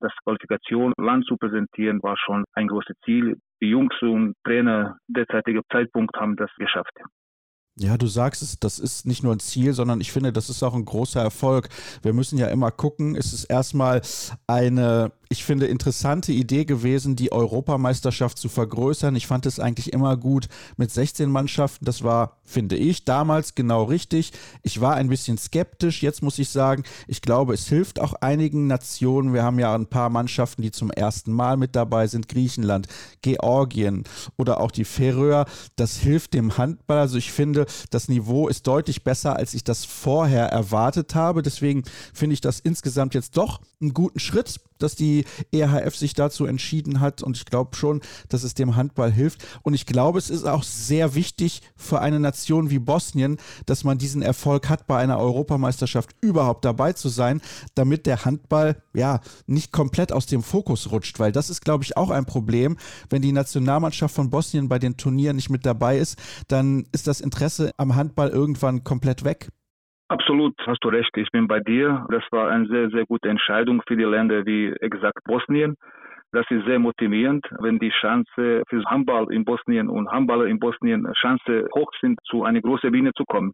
Speaker 9: das Qualifikation Land zu präsentieren war schon ein großes Ziel. Die Jungs und Trainer derzeitiger Zeitpunkt haben das geschafft.
Speaker 2: Ja, du sagst es, das ist nicht nur ein Ziel, sondern ich finde, das ist auch ein großer Erfolg. Wir müssen ja immer gucken, es ist erstmal eine ich finde, interessante Idee gewesen, die Europameisterschaft zu vergrößern. Ich fand es eigentlich immer gut mit 16 Mannschaften. Das war, finde ich, damals genau richtig. Ich war ein bisschen skeptisch. Jetzt muss ich sagen, ich glaube, es hilft auch einigen Nationen. Wir haben ja ein paar Mannschaften, die zum ersten Mal mit dabei sind. Griechenland, Georgien oder auch die Färöer. Das hilft dem Handball. Also ich finde, das Niveau ist deutlich besser, als ich das vorher erwartet habe. Deswegen finde ich das insgesamt jetzt doch einen guten Schritt dass die EHF sich dazu entschieden hat und ich glaube schon, dass es dem Handball hilft. Und ich glaube, es ist auch sehr wichtig für eine Nation wie Bosnien, dass man diesen Erfolg hat, bei einer Europameisterschaft überhaupt dabei zu sein, damit der Handball ja nicht komplett aus dem Fokus rutscht, weil das ist, glaube ich, auch ein Problem. Wenn die Nationalmannschaft von Bosnien bei den Turnieren nicht mit dabei ist, dann ist das Interesse am Handball irgendwann komplett weg.
Speaker 9: Absolut, hast du recht. Ich bin bei dir. Das war eine sehr, sehr gute Entscheidung für die Länder wie exakt Bosnien. Das ist sehr motivierend, wenn die Chance für Handball in Bosnien und Handballer in Bosnien Chance hoch sind, zu einer großen Bühne zu kommen.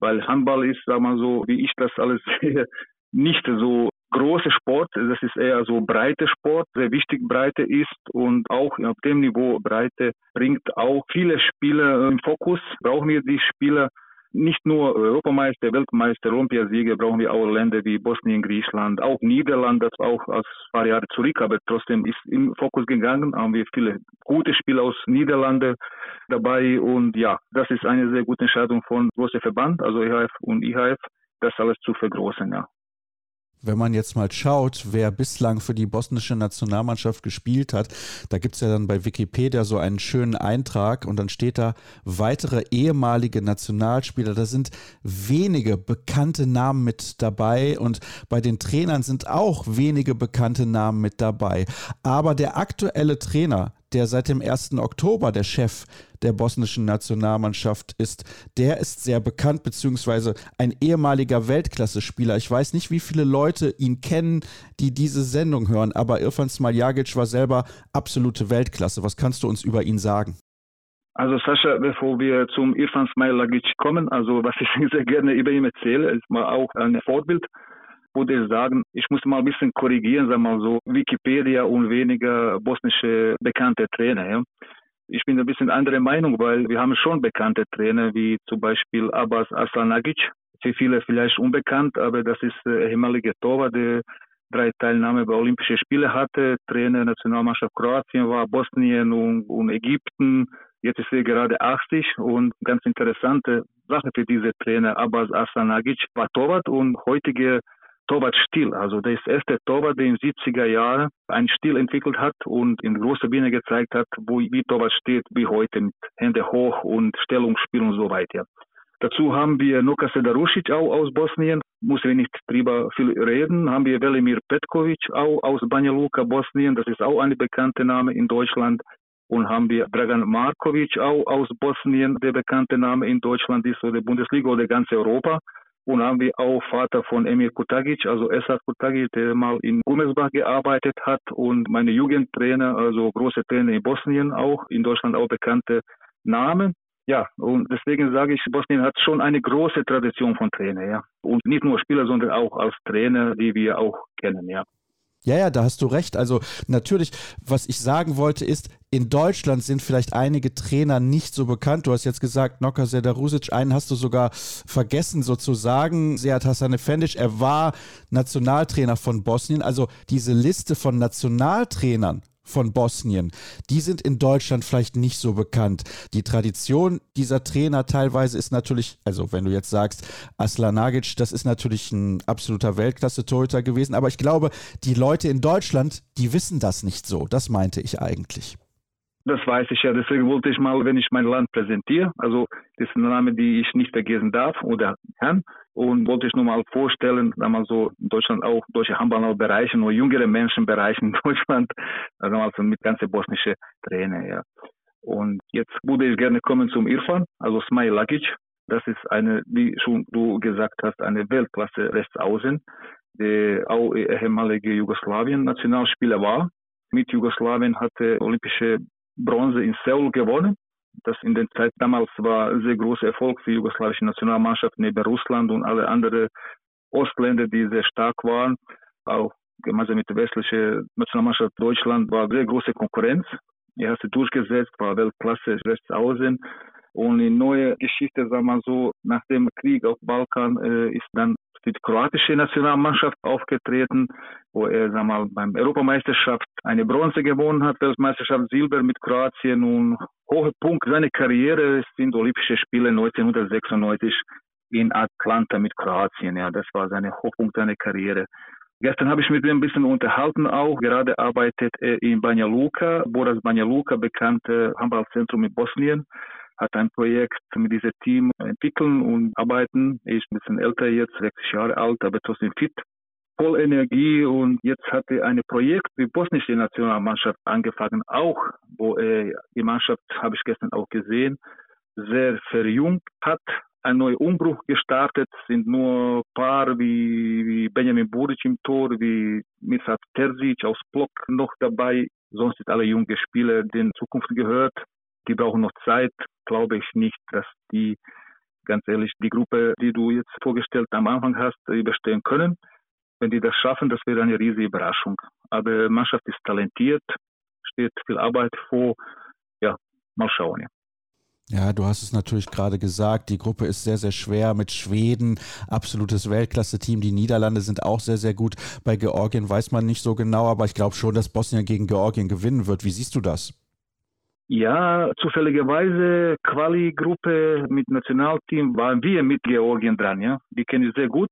Speaker 9: Weil Handball ist, sag mal so, wie ich das alles sehe, nicht so große Sport. Das ist eher so breite Sport, sehr wichtig Breite ist und auch auf dem Niveau Breite bringt auch viele Spieler im Fokus. Brauchen wir die Spieler nicht nur Europameister, Weltmeister, Olympiasieger, brauchen wir auch Länder wie Bosnien, Griechenland, auch Niederlande, das auch als paar Jahre zurück, aber trotzdem ist im Fokus gegangen, haben wir viele gute Spieler aus Niederlande dabei und ja, das ist eine sehr gute Entscheidung von großem Verband, also EHF und IHF, das alles zu vergroßen, ja.
Speaker 2: Wenn man jetzt mal schaut, wer bislang für die bosnische Nationalmannschaft gespielt hat, da gibt es ja dann bei Wikipedia so einen schönen Eintrag und dann steht da weitere ehemalige Nationalspieler. Da sind wenige bekannte Namen mit dabei und bei den Trainern sind auch wenige bekannte Namen mit dabei. Aber der aktuelle Trainer, der seit dem 1. Oktober der Chef der bosnischen Nationalmannschaft ist, der ist sehr bekannt, beziehungsweise ein ehemaliger Weltklasse-Spieler. Ich weiß nicht, wie viele Leute ihn kennen, die diese Sendung hören, aber Irfan Smaljagic war selber absolute Weltklasse. Was kannst du uns über ihn sagen?
Speaker 9: Also Sascha, bevor wir zum Irfan Smailagic kommen, also was ich sehr gerne über ihn erzähle, ist mal auch ein Vorbild würde ich sagen, ich muss mal ein bisschen korrigieren, sagen wir mal so, Wikipedia und weniger bosnische bekannte Trainer. Ja. Ich bin ein bisschen andere Meinung, weil wir haben schon bekannte Trainer, wie zum Beispiel Abbas Aslanagic. Für viele vielleicht unbekannt, aber das ist der ehemalige Torwart, der drei Teilnahme bei Olympischen Spielen hatte, Trainer Nationalmannschaft Kroatien war, Bosnien und, und Ägypten. Jetzt ist er gerade 80 und ganz interessante Sache für diese Trainer Abbas Aslanagic war Torwart und heutige Torwartstil. Also der ist erste Torwart, der in den 70er Jahren einen Stil entwickelt hat und in großer Bühne gezeigt hat, wo, wie Torwart steht, wie heute mit Hände hoch und Stellungsspiel und so weiter. Dazu haben wir Nuka Sedarusic auch aus Bosnien, muss wir nicht drüber viel reden. Haben wir Velimir Petkovic auch aus Banja Luka, Bosnien, das ist auch ein bekannter Name in Deutschland. Und haben wir Dragan Markovic auch aus Bosnien, der bekannte Name in Deutschland ist oder Bundesliga oder ganz Europa. Und haben wir auch Vater von Emir Kutagic, also Esat Kutagic, der mal in Gummersbach gearbeitet hat und meine Jugendtrainer, also große Trainer in Bosnien auch, in Deutschland auch bekannte Namen. Ja, und deswegen sage ich, Bosnien hat schon eine große Tradition von Trainer, ja. Und nicht nur Spieler, sondern auch als Trainer, die wir auch kennen, ja.
Speaker 2: Ja, ja, da hast du recht. Also natürlich, was ich sagen wollte ist, in Deutschland sind vielleicht einige Trainer nicht so bekannt. Du hast jetzt gesagt, Noka Sedarusic, einen hast du sogar vergessen sozusagen. Sead Hassan Efendic, er war Nationaltrainer von Bosnien. Also diese Liste von Nationaltrainern von Bosnien, die sind in Deutschland vielleicht nicht so bekannt. Die Tradition dieser Trainer teilweise ist natürlich, also wenn du jetzt sagst, Aslanagic, das ist natürlich ein absoluter Weltklasse-Torhüter gewesen, aber ich glaube, die Leute in Deutschland, die wissen das nicht so. Das meinte ich eigentlich.
Speaker 9: Das weiß ich ja, deswegen wollte ich mal, wenn ich mein Land präsentiere, also das ist ein Name, die ich nicht vergessen darf oder kann, und wollte ich nur mal vorstellen, da man so in Deutschland auch deutsche Handballer bereichen oder jüngere Menschen bereichen in Deutschland, also, mit ganze bosnische Trainer, ja. Und jetzt würde ich gerne kommen zum Irfan, also Smaj Lagic. Das ist eine, wie schon du gesagt hast, eine Weltklasse Rechtsaußen, der auch ehemalige Jugoslawien-Nationalspieler war. Mit Jugoslawien hatte olympische Bronze in Seoul gewonnen. Das in der Zeit damals war ein sehr großer Erfolg für die jugoslawische Nationalmannschaft neben Russland und alle anderen Ostländer, die sehr stark waren. Auch gemeinsam mit der westlichen Nationalmannschaft Deutschland war sehr große Konkurrenz. Er hat sich durchgesetzt, war Weltklasse rechts außen. Und in neue Geschichte, sagen wir so, nach dem Krieg auf Balkan äh, ist dann die kroatische Nationalmannschaft aufgetreten, wo er sag mal, beim Europameisterschaft eine Bronze gewonnen hat, Weltmeisterschaft Silber mit Kroatien und hoher Punkt seiner Karriere sind Olympische Spiele 1996 in Atlanta mit Kroatien. Ja, das war seine Hochpunkt seiner Karriere. Gestern habe ich mit ihm ein bisschen unterhalten auch. Gerade arbeitet er in Banja Luka, Boras Banja Luka, bekannte Handballzentrum in Bosnien hat ein Projekt mit diesem Team entwickeln und arbeiten. Er ist ein bisschen älter jetzt, 60 Jahre alt, aber trotzdem fit voll Energie und jetzt hat er ein Projekt die bosnische Nationalmannschaft angefangen, auch wo er die Mannschaft, habe ich gestern auch gesehen, sehr verjüngt hat, ein neuer Umbruch gestartet, sind nur paar wie, wie Benjamin Buric im Tor, wie Mirsad Terzic aus Block noch dabei, sonst sind alle junge Spieler, denen Zukunft gehört. Die brauchen noch Zeit, glaube ich nicht, dass die ganz ehrlich die Gruppe, die du jetzt vorgestellt am Anfang hast, überstehen können. Wenn die das schaffen, das wäre eine riesige Überraschung. Aber die Mannschaft ist talentiert, steht viel Arbeit vor. Ja, mal schauen. Ja.
Speaker 2: Ja, du hast es natürlich gerade gesagt, die Gruppe ist sehr, sehr schwer mit Schweden, absolutes Weltklasse-Team. Die Niederlande sind auch sehr, sehr gut. Bei Georgien weiß man nicht so genau, aber ich glaube schon, dass Bosnien gegen Georgien gewinnen wird. Wie siehst du das?
Speaker 9: Ja, zufälligerweise Quali-Gruppe mit Nationalteam waren wir mit Georgien dran, ja. Die kenne ich sehr gut.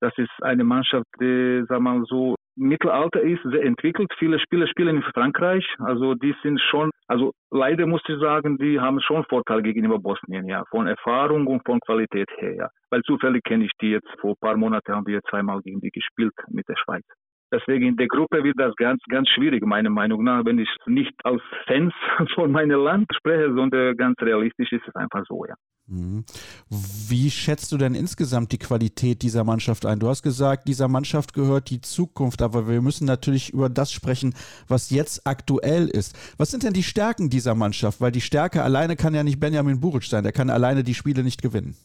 Speaker 9: Das ist eine Mannschaft, die, wir mal so, Mittelalter ist, sehr entwickelt. Viele Spieler spielen in Frankreich. Also die sind schon, also leider muss ich sagen, die haben schon Vorteil gegenüber Bosnien, ja. Von Erfahrung und von Qualität her, ja. Weil zufällig kenne ich die jetzt, vor ein paar Monaten haben wir zweimal gegen die gespielt mit der Schweiz. Deswegen in der Gruppe wird das ganz, ganz schwierig, meiner Meinung nach, wenn ich nicht als Fans von meinem Land spreche, sondern ganz realistisch ist es einfach so, ja.
Speaker 2: Mhm. Wie schätzt du denn insgesamt die Qualität dieser Mannschaft ein? Du hast gesagt, dieser Mannschaft gehört die Zukunft, aber wir müssen natürlich über das sprechen, was jetzt aktuell ist. Was sind denn die Stärken dieser Mannschaft? Weil die Stärke alleine kann ja nicht Benjamin Buric sein, der kann alleine die Spiele nicht gewinnen.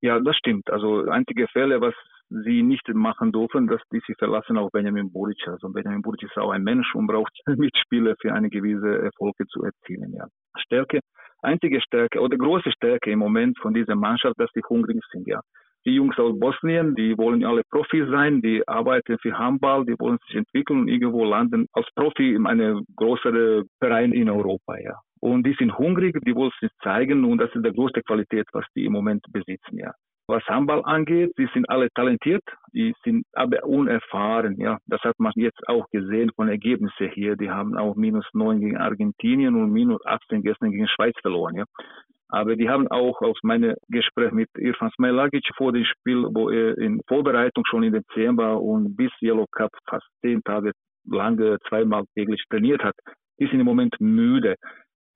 Speaker 9: Ja, das stimmt. Also einzige Fälle, was sie nicht machen dürfen, dass die sich verlassen auf Benjamin Buric. Also Benjamin Buric ist auch ein Mensch und braucht Mitspieler für eine gewisse Erfolge zu erzielen. Ja. Stärke, einzige Stärke oder große Stärke im Moment von dieser Mannschaft, dass die hungrig sind. Ja. Die Jungs aus Bosnien, die wollen alle Profis sein, die arbeiten für Handball, die wollen sich entwickeln und irgendwo landen als Profi in einem größeren Verein in Europa. Ja. Und die sind hungrig, die wollen sich zeigen und das ist die größte Qualität, was die im Moment besitzen. Ja was Handball angeht. Sie sind alle talentiert, die sind aber unerfahren. Ja, das hat man jetzt auch gesehen von Ergebnissen hier. Die haben auch minus neun gegen Argentinien und minus 18 gestern gegen Schweiz verloren. Ja. Aber die haben auch aus meinem Gespräch mit Irfan Smailagic vor dem Spiel, wo er in Vorbereitung schon in Dezember und bis Yellow Cup fast zehn Tage lange zweimal täglich trainiert hat, die sind im Moment müde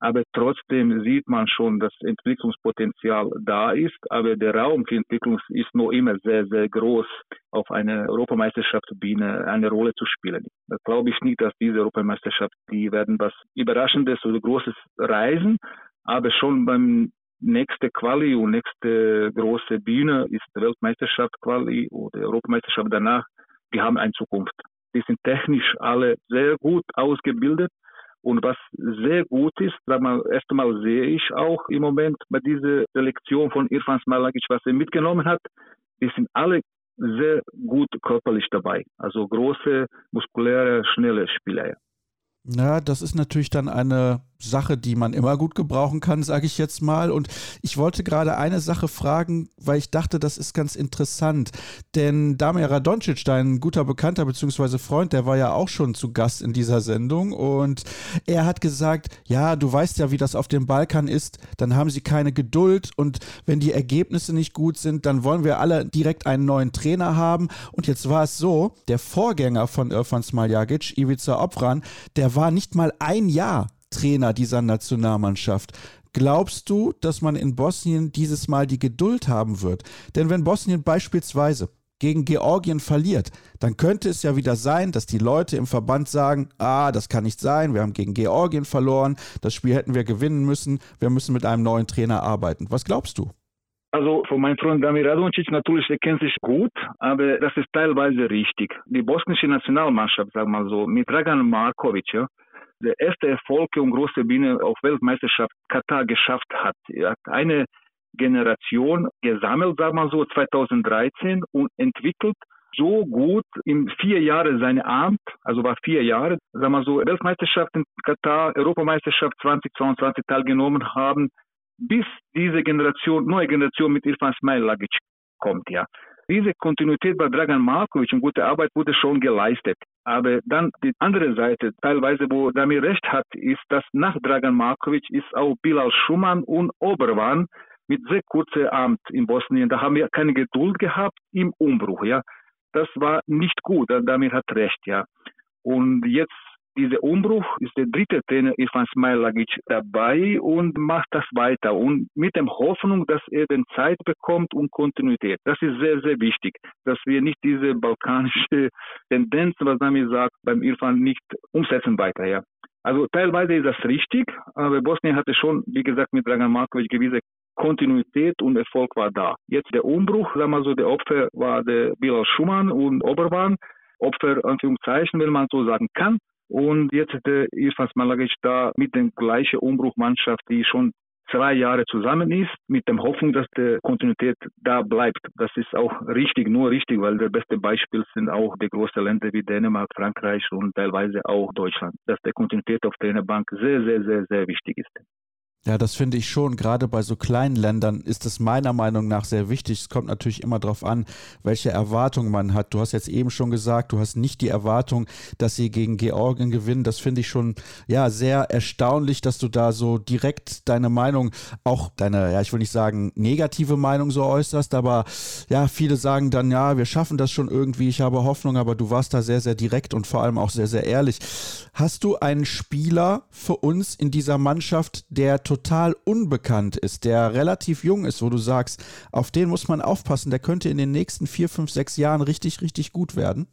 Speaker 9: aber trotzdem sieht man schon, dass Entwicklungspotenzial da ist, aber der Raum für Entwicklung ist noch immer sehr, sehr groß, auf einer Europameisterschaftsbühne eine Rolle zu spielen. Da glaube ich nicht, dass diese Europameisterschaft, die werden was Überraschendes oder Großes reisen, aber schon beim nächste Quali und nächste große Bühne ist Weltmeisterschaft Quali oder Europameisterschaft danach, die haben eine Zukunft. Die sind technisch alle sehr gut ausgebildet und was sehr gut ist, mal, erst einmal sehe ich auch im Moment bei dieser Selektion von Irfan Smalagic, was er mitgenommen hat, die sind alle sehr gut körperlich dabei. Also große, muskuläre, schnelle Spieler.
Speaker 2: Ja, das ist natürlich dann eine Sache, die man immer gut gebrauchen kann, sage ich jetzt mal. Und ich wollte gerade eine Sache fragen, weil ich dachte, das ist ganz interessant. Denn Damir Radoncic, dein guter Bekannter bzw. Freund, der war ja auch schon zu Gast in dieser Sendung. Und er hat gesagt, ja, du weißt ja, wie das auf dem Balkan ist. Dann haben sie keine Geduld. Und wenn die Ergebnisse nicht gut sind, dann wollen wir alle direkt einen neuen Trainer haben. Und jetzt war es so, der Vorgänger von Irfan Smaljagic, Ivica Opran, der war nicht mal ein Jahr Trainer dieser Nationalmannschaft. Glaubst du, dass man in Bosnien dieses Mal die Geduld haben wird? Denn wenn Bosnien beispielsweise gegen Georgien verliert, dann könnte es ja wieder sein, dass die Leute im Verband sagen, ah, das kann nicht sein, wir haben gegen Georgien verloren, das Spiel hätten wir gewinnen müssen, wir müssen mit einem neuen Trainer arbeiten. Was glaubst du?
Speaker 9: Also von meinem Freund Damir Radončić natürlich, der kennt sich gut, aber das ist teilweise richtig. Die bosnische Nationalmannschaft, sag mal so, mit Dragan Markovic, ja, der erste Erfolg und große Bühne auf Weltmeisterschaft Katar geschafft hat. Er hat eine Generation gesammelt, sagen wir so, 2013 und entwickelt so gut in vier Jahren seine Amt, also war vier Jahre, sagen wir so, Weltmeisterschaft in Katar, Europameisterschaft 2022 teilgenommen haben, bis diese Generation, neue Generation mit Irfan Smailagic kommt, ja. Diese Kontinuität bei Dragan Markovic und gute Arbeit wurde schon geleistet. Aber dann die andere Seite, teilweise, wo Damir recht hat, ist, dass nach Dragan Markovic ist auch Bilal Schumann und Oberwan mit sehr kurzem Amt in Bosnien. Da haben wir keine Geduld gehabt im Umbruch, ja. Das war nicht gut. Damir hat recht, ja. Und jetzt dieser Umbruch ist der dritte Trainer Irfan Smailagic dabei und macht das weiter und mit der Hoffnung, dass er den Zeit bekommt und Kontinuität. Das ist sehr, sehr wichtig, dass wir nicht diese balkanische Tendenz, was Nami sagt, beim Irfan nicht umsetzen weiter, ja. Also teilweise ist das richtig, aber Bosnien hatte schon, wie gesagt, mit Dragan Markovic gewisse Kontinuität und Erfolg war da. Jetzt der Umbruch, sagen wir so, der Opfer war der Bilal Schumann und Oberwan. Opfer, Anführungszeichen, wenn man so sagen kann. Und jetzt ist der Irfan Smalagic da mit der gleichen Umbruchmannschaft, die schon zwei Jahre zusammen ist, mit der Hoffnung, dass die Kontinuität da bleibt. Das ist auch richtig, nur richtig, weil das beste Beispiel sind auch die großen Länder wie Dänemark, Frankreich und teilweise auch Deutschland, dass die Kontinuität auf der Bank sehr, sehr, sehr, sehr wichtig ist.
Speaker 2: Ja, das finde ich schon. Gerade bei so kleinen Ländern ist es meiner Meinung nach sehr wichtig. Es kommt natürlich immer darauf an, welche Erwartungen man hat. Du hast jetzt eben schon gesagt, du hast nicht die Erwartung, dass sie gegen Georgien gewinnen. Das finde ich schon ja sehr erstaunlich, dass du da so direkt deine Meinung, auch deine, ja, ich will nicht sagen negative Meinung so äußerst, aber ja, viele sagen dann, ja, wir schaffen das schon irgendwie. Ich habe Hoffnung, aber du warst da sehr, sehr direkt und vor allem auch sehr, sehr ehrlich. Hast du einen Spieler für uns in dieser Mannschaft, der total unbekannt ist, der relativ jung ist, wo du sagst, auf den muss man aufpassen, der könnte in den nächsten vier, fünf, sechs Jahren richtig, richtig gut werden?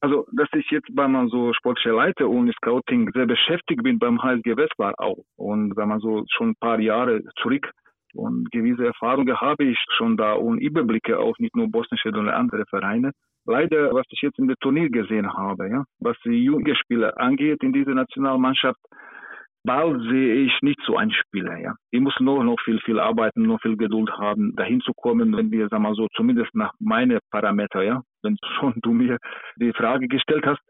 Speaker 9: Also, dass ich jetzt bei man so sportliche Leiter und Scouting sehr beschäftigt bin beim HSG West war auch. Und wenn man so schon ein paar Jahre zurück und gewisse Erfahrungen habe ich schon da und Überblicke auf nicht nur bosnische, sondern andere Vereine. Leider, was ich jetzt in der Turnier gesehen habe, ja, was die junge Spieler angeht in dieser Nationalmannschaft, Ball sehe ich nicht so ein Spieler, ja. Die muss nur noch viel, viel arbeiten, noch viel Geduld haben, dahin zu kommen, wenn wir, sagen wir so, zumindest nach meinen Parametern, ja, wenn schon du mir die Frage gestellt hast,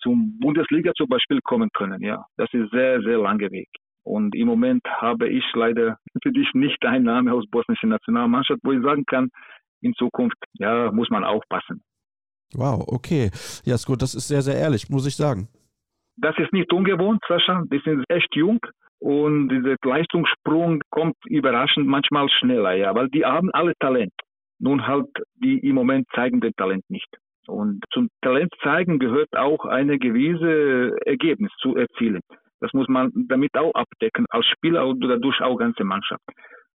Speaker 9: zum Bundesliga zum Beispiel kommen können, ja. Das ist sehr, sehr lange Weg. Und im Moment habe ich leider für dich nicht einen Namen aus bosnischen Nationalmannschaft, wo ich sagen kann, in Zukunft, ja, muss man aufpassen.
Speaker 2: Wow, okay. Ja, ist gut, das ist sehr, sehr ehrlich, muss ich sagen.
Speaker 9: Das ist nicht ungewohnt, Sascha. Die sind echt jung und dieser Leistungssprung kommt überraschend manchmal schneller, ja, weil die haben alle Talent. Nun halt, die im Moment zeigen das Talent nicht. Und zum Talent zeigen gehört auch eine gewisse Ergebnis zu erzielen. Das muss man damit auch abdecken, als Spieler und dadurch auch ganze Mannschaft.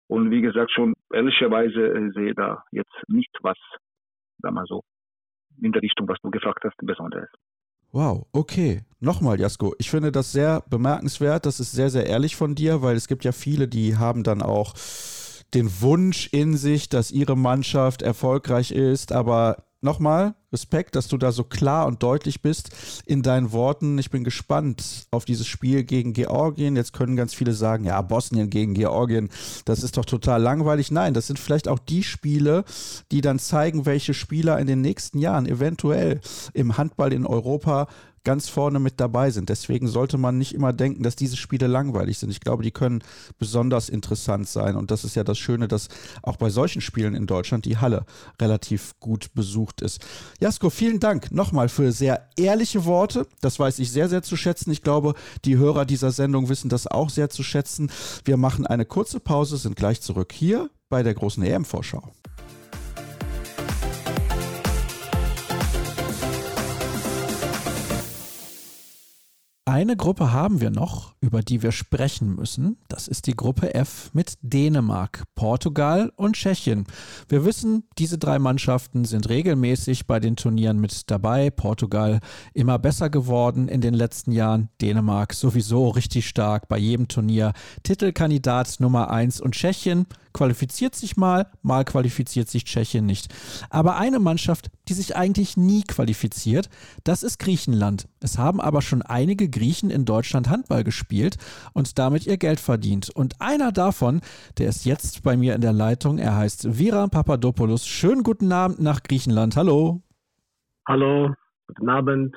Speaker 9: Und wie gesagt, schon ehrlicherweise äh, sehe da jetzt nicht was, sag mal so, in der Richtung, was du gefragt hast, Besonderes.
Speaker 2: Wow, okay. Nochmal, Jasko, ich finde das sehr bemerkenswert. Das ist sehr, sehr ehrlich von dir, weil es gibt ja viele, die haben dann auch den Wunsch in sich, dass ihre Mannschaft erfolgreich ist, aber nochmal Respekt, dass du da so klar und deutlich bist in deinen Worten. Ich bin gespannt auf dieses Spiel gegen Georgien. Jetzt können ganz viele sagen, ja, Bosnien gegen Georgien, das ist doch total langweilig. Nein, das sind vielleicht auch die Spiele, die dann zeigen, welche Spieler in den nächsten Jahren eventuell im Handball in Europa ganz vorne mit dabei sind. Deswegen sollte man nicht immer denken, dass diese Spiele langweilig sind. Ich glaube, die können besonders interessant sein. Und das ist ja das Schöne, dass auch bei solchen Spielen in Deutschland die Halle relativ gut besucht ist. Jasko, vielen Dank nochmal für sehr ehrliche Worte. Das weiß ich sehr, sehr zu schätzen. Ich glaube, die Hörer dieser Sendung wissen das auch sehr zu schätzen. Wir machen eine kurze Pause, sind gleich zurück hier bei der großen EM-Vorschau. Eine Gruppe haben wir noch, über die wir sprechen müssen. Das ist die Gruppe F mit Dänemark, Portugal und Tschechien. Wir wissen, diese drei Mannschaften sind regelmäßig bei den Turnieren mit dabei. Portugal immer besser geworden in den letzten Jahren. Dänemark sowieso richtig stark bei jedem Turnier. Titelkandidat Nummer 1 und Tschechien qualifiziert sich mal, mal qualifiziert sich Tschechien nicht. Aber eine Mannschaft, die sich eigentlich nie qualifiziert, das ist Griechenland. Es haben aber schon einige Griechen in Deutschland Handball gespielt und damit ihr Geld verdient. Und einer davon, der ist jetzt bei mir in der Leitung, er heißt Vira Papadopoulos. Schönen guten Abend nach Griechenland. Hallo.
Speaker 10: Hallo, guten Abend.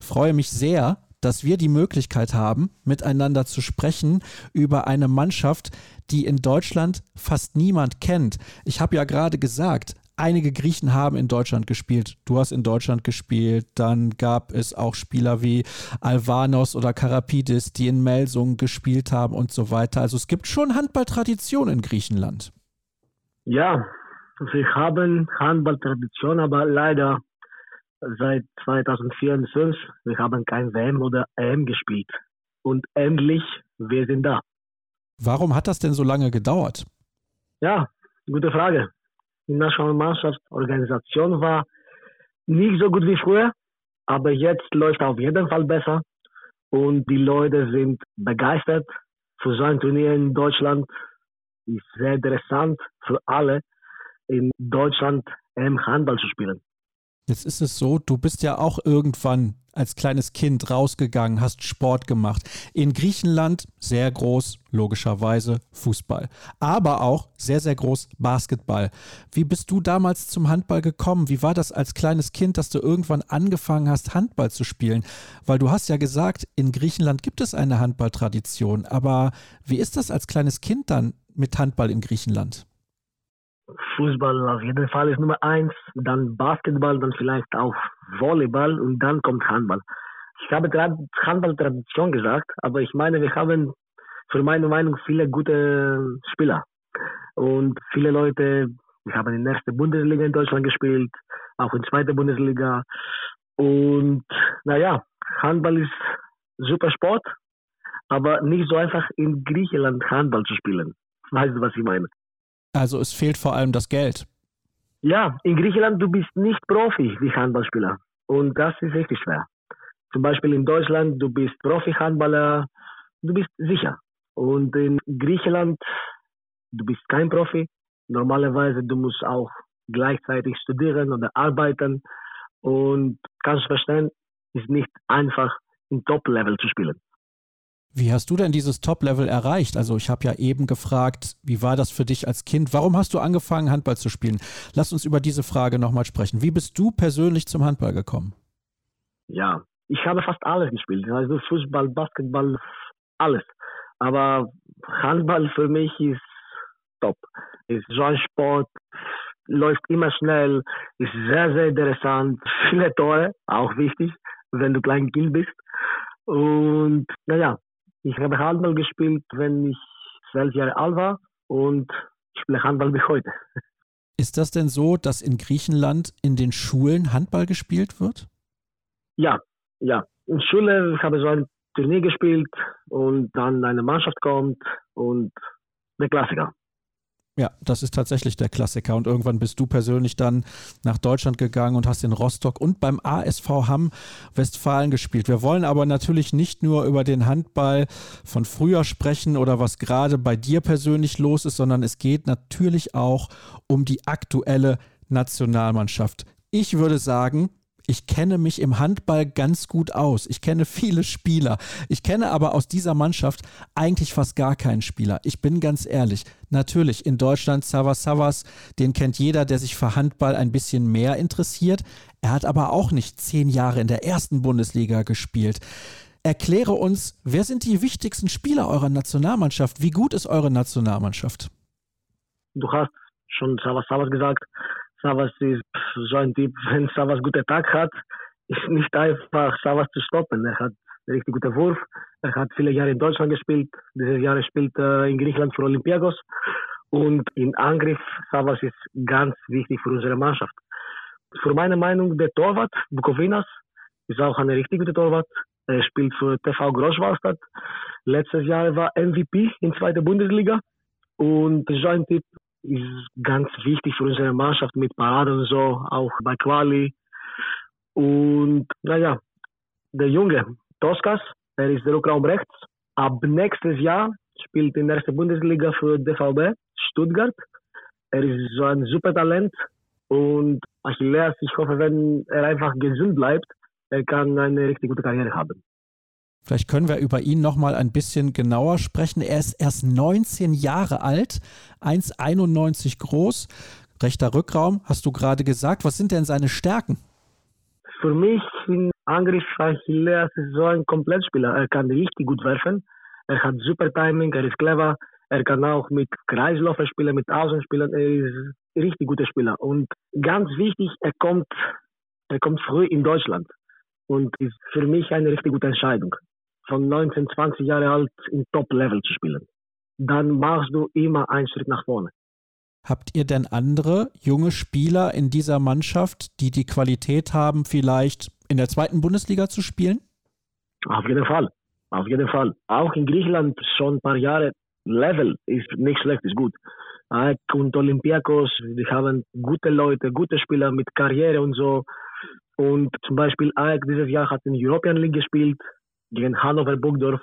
Speaker 2: Freue mich sehr, dass wir die Möglichkeit haben, miteinander zu sprechen über eine Mannschaft, die in Deutschland fast niemand kennt. Ich habe ja gerade gesagt,
Speaker 7: einige Griechen haben in Deutschland gespielt. Du hast in Deutschland gespielt. Dann gab es auch Spieler wie Alvanos oder Karapidis, die in Melsungen gespielt haben und so weiter. Also es gibt schon Handballtradition in Griechenland.
Speaker 10: Ja, wir haben Handballtradition, aber leider seit 2004 und 2005, wir haben kein WM oder EM gespielt. Und endlich, wir sind da.
Speaker 7: Warum hat das denn so lange gedauert?
Speaker 10: Ja, gute Frage. Die Nationalmannschaftsorganisation war nicht so gut wie früher, aber jetzt läuft auf jeden Fall besser und die Leute sind begeistert für so ein Turnier in Deutschland. Ist sehr interessant für alle in Deutschland im Handball zu spielen.
Speaker 7: Jetzt ist es so, du bist ja auch irgendwann als kleines Kind rausgegangen, hast Sport gemacht. In Griechenland sehr groß, logischerweise Fußball. Aber auch sehr, sehr groß Basketball. Wie bist du damals zum Handball gekommen? Wie war das als kleines Kind, dass du irgendwann angefangen hast, Handball zu spielen? Weil du hast ja gesagt, in Griechenland gibt es eine Handballtradition. Aber wie ist das als kleines Kind dann mit Handball in Griechenland?
Speaker 10: Fußball auf jeden Fall ist Nummer eins, dann Basketball, dann vielleicht auch Volleyball und dann kommt Handball. Ich habe Handball-Tradition gesagt, aber ich meine, wir haben für meine Meinung viele gute Spieler. Und viele Leute, wir haben in der ersten Bundesliga in Deutschland gespielt, auch in der zweiten Bundesliga. Und naja, Handball ist super Sport, aber nicht so einfach in Griechenland Handball zu spielen. Weißt du, was ich meine?
Speaker 7: Also es fehlt vor allem das Geld.
Speaker 10: Ja, in Griechenland, du bist nicht Profi wie Handballspieler. Und das ist richtig schwer. Zum Beispiel in Deutschland, du bist Profi-Handballer, du bist sicher. Und in Griechenland, du bist kein Profi. Normalerweise, du musst auch gleichzeitig studieren oder arbeiten. Und kannst verstehen, ist nicht einfach im Top-Level zu spielen.
Speaker 7: Wie hast du denn dieses Top-Level erreicht? Also ich habe ja eben gefragt, wie war das für dich als Kind? Warum hast du angefangen, Handball zu spielen? Lass uns über diese Frage nochmal sprechen. Wie bist du persönlich zum Handball gekommen?
Speaker 10: Ja, ich habe fast alles gespielt. Also Fußball, Basketball, alles. Aber Handball für mich ist top. Ist so ein Sport, läuft immer schnell, ist sehr, sehr interessant. Viele Tore, auch wichtig, wenn du klein Kind bist. Und naja, ich habe Handball gespielt, wenn ich zwölf Jahre alt war und spiele Handball bis heute.
Speaker 7: Ist das denn so, dass in Griechenland in den Schulen Handball gespielt wird?
Speaker 10: Ja, ja. In Schule habe ich so ein Turnier gespielt und dann eine Mannschaft kommt und der Klassiker.
Speaker 7: Ja, das ist tatsächlich der Klassiker. Und irgendwann bist du persönlich dann nach Deutschland gegangen und hast in Rostock und beim ASV Hamm Westfalen gespielt. Wir wollen aber natürlich nicht nur über den Handball von früher sprechen oder was gerade bei dir persönlich los ist, sondern es geht natürlich auch um die aktuelle Nationalmannschaft. Ich würde sagen, ich kenne mich im Handball ganz gut aus. Ich kenne viele Spieler. Ich kenne aber aus dieser Mannschaft eigentlich fast gar keinen Spieler. Ich bin ganz ehrlich. Natürlich in Deutschland Savas Savas, den kennt jeder, der sich für Handball ein bisschen mehr interessiert. Er hat aber auch nicht zehn Jahre in der ersten Bundesliga gespielt. Erkläre uns, wer sind die wichtigsten Spieler eurer Nationalmannschaft? Wie gut ist eure Nationalmannschaft?
Speaker 10: Du hast schon Savas Savas gesagt. Savas ist so ein Typ, wenn Savas guten Tag hat, ist nicht einfach Savas zu stoppen. Er hat einen richtig guten Wurf. Er hat viele Jahre in Deutschland gespielt. Dieses Jahr spielt er in Griechenland für Olympiakos. Und im Angriff, Savas ist ganz wichtig für unsere Mannschaft. Für meine Meinung, der Torwart, Bukovinas, ist auch ein richtig guter Torwart. Er spielt für TV Großwallstadt. Letztes Jahr war MVP in der zweiten Bundesliga. Und so ein Typ ist ganz wichtig für unsere Mannschaft mit Paraden und so, auch bei Quali. Und naja, der Junge, Toskas, er ist der Rückraum rechts. Ab nächstes Jahr spielt in der ersten Bundesliga für DVB Stuttgart. Er ist so ein super Talent und Achilles, ich hoffe, wenn er einfach gesund bleibt, er kann eine richtig gute Karriere haben.
Speaker 7: Vielleicht können wir über ihn noch mal ein bisschen genauer sprechen. Er ist erst 19 Jahre alt, 1,91 groß, rechter Rückraum, hast du gerade gesagt. Was sind denn seine Stärken?
Speaker 10: Für mich in Angriff Achilles ist so ein Komplettspieler. Er kann richtig gut werfen. Er hat super Timing, er ist clever, Er kann auch mit Kreisläufer spielen, mit Außenspielern. Er ist ein richtig guter Spieler. Und ganz wichtig, er kommt, er kommt früh in Deutschland. Und ist für mich eine richtig gute Entscheidung. Von 19, 20 Jahren alt im Top-Level zu spielen. Dann machst du immer einen Schritt nach vorne.
Speaker 7: Habt ihr denn andere junge Spieler in dieser Mannschaft, die die Qualität haben, vielleicht in der zweiten Bundesliga zu spielen?
Speaker 10: Auf jeden Fall. Auf jeden Fall. Auch in Griechenland schon ein paar Jahre Level ist nicht schlecht, ist gut. Und Olympiakos, die haben gute Leute, gute Spieler mit Karriere und so. Und zum Beispiel AEK dieses Jahr hat in der European League gespielt gegen Hannover Burgdorf.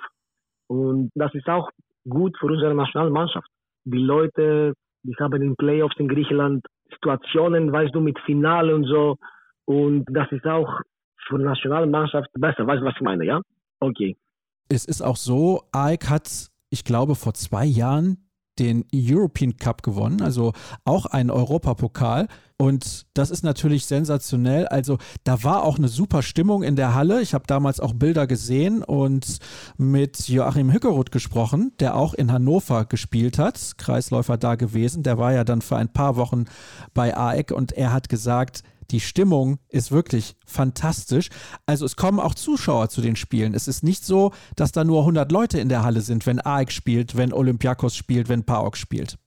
Speaker 10: Und das ist auch gut für unsere Nationalmannschaft. Die Leute, die haben in Playoffs in Griechenland Situationen, weißt du, mit Finale und so. Und das ist auch für die Nationalmannschaft besser. Weißt du, was ich meine, ja? Okay.
Speaker 7: Es ist auch so, AEK hat, ich glaube, vor zwei Jahren den European Cup gewonnen, also auch einen Europapokal. Und das ist natürlich sensationell. Also da war auch eine super Stimmung in der Halle. Ich habe damals auch Bilder gesehen und mit Joachim Hückeroth gesprochen, der auch in Hannover gespielt hat, Kreisläufer da gewesen. Der war ja dann für ein paar Wochen bei AEK und er hat gesagt, die Stimmung ist wirklich fantastisch. Also es kommen auch Zuschauer zu den Spielen. Es ist nicht so, dass da nur 100 Leute in der Halle sind, wenn AEK spielt, wenn Olympiakos spielt, wenn PAOK spielt.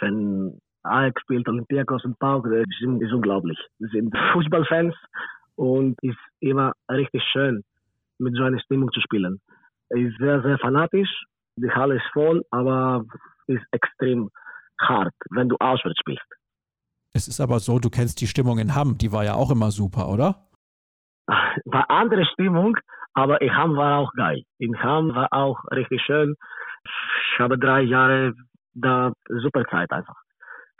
Speaker 10: Wenn AEK spielt, Olympiakos und PAOK, das ist unglaublich. Wir sind Fußballfans und ist immer richtig schön, mit so einer Stimmung zu spielen. Ist sehr, sehr fanatisch. Die Halle ist voll, aber ist extrem hart, wenn du auswärts spielst.
Speaker 7: Es ist aber so, du kennst die Stimmung in Hamm, die war ja auch immer super, oder?
Speaker 10: War andere Stimmung, aber in Hamm war auch geil. In Hamm war auch richtig schön. Ich habe drei Jahre da super Zeit einfach.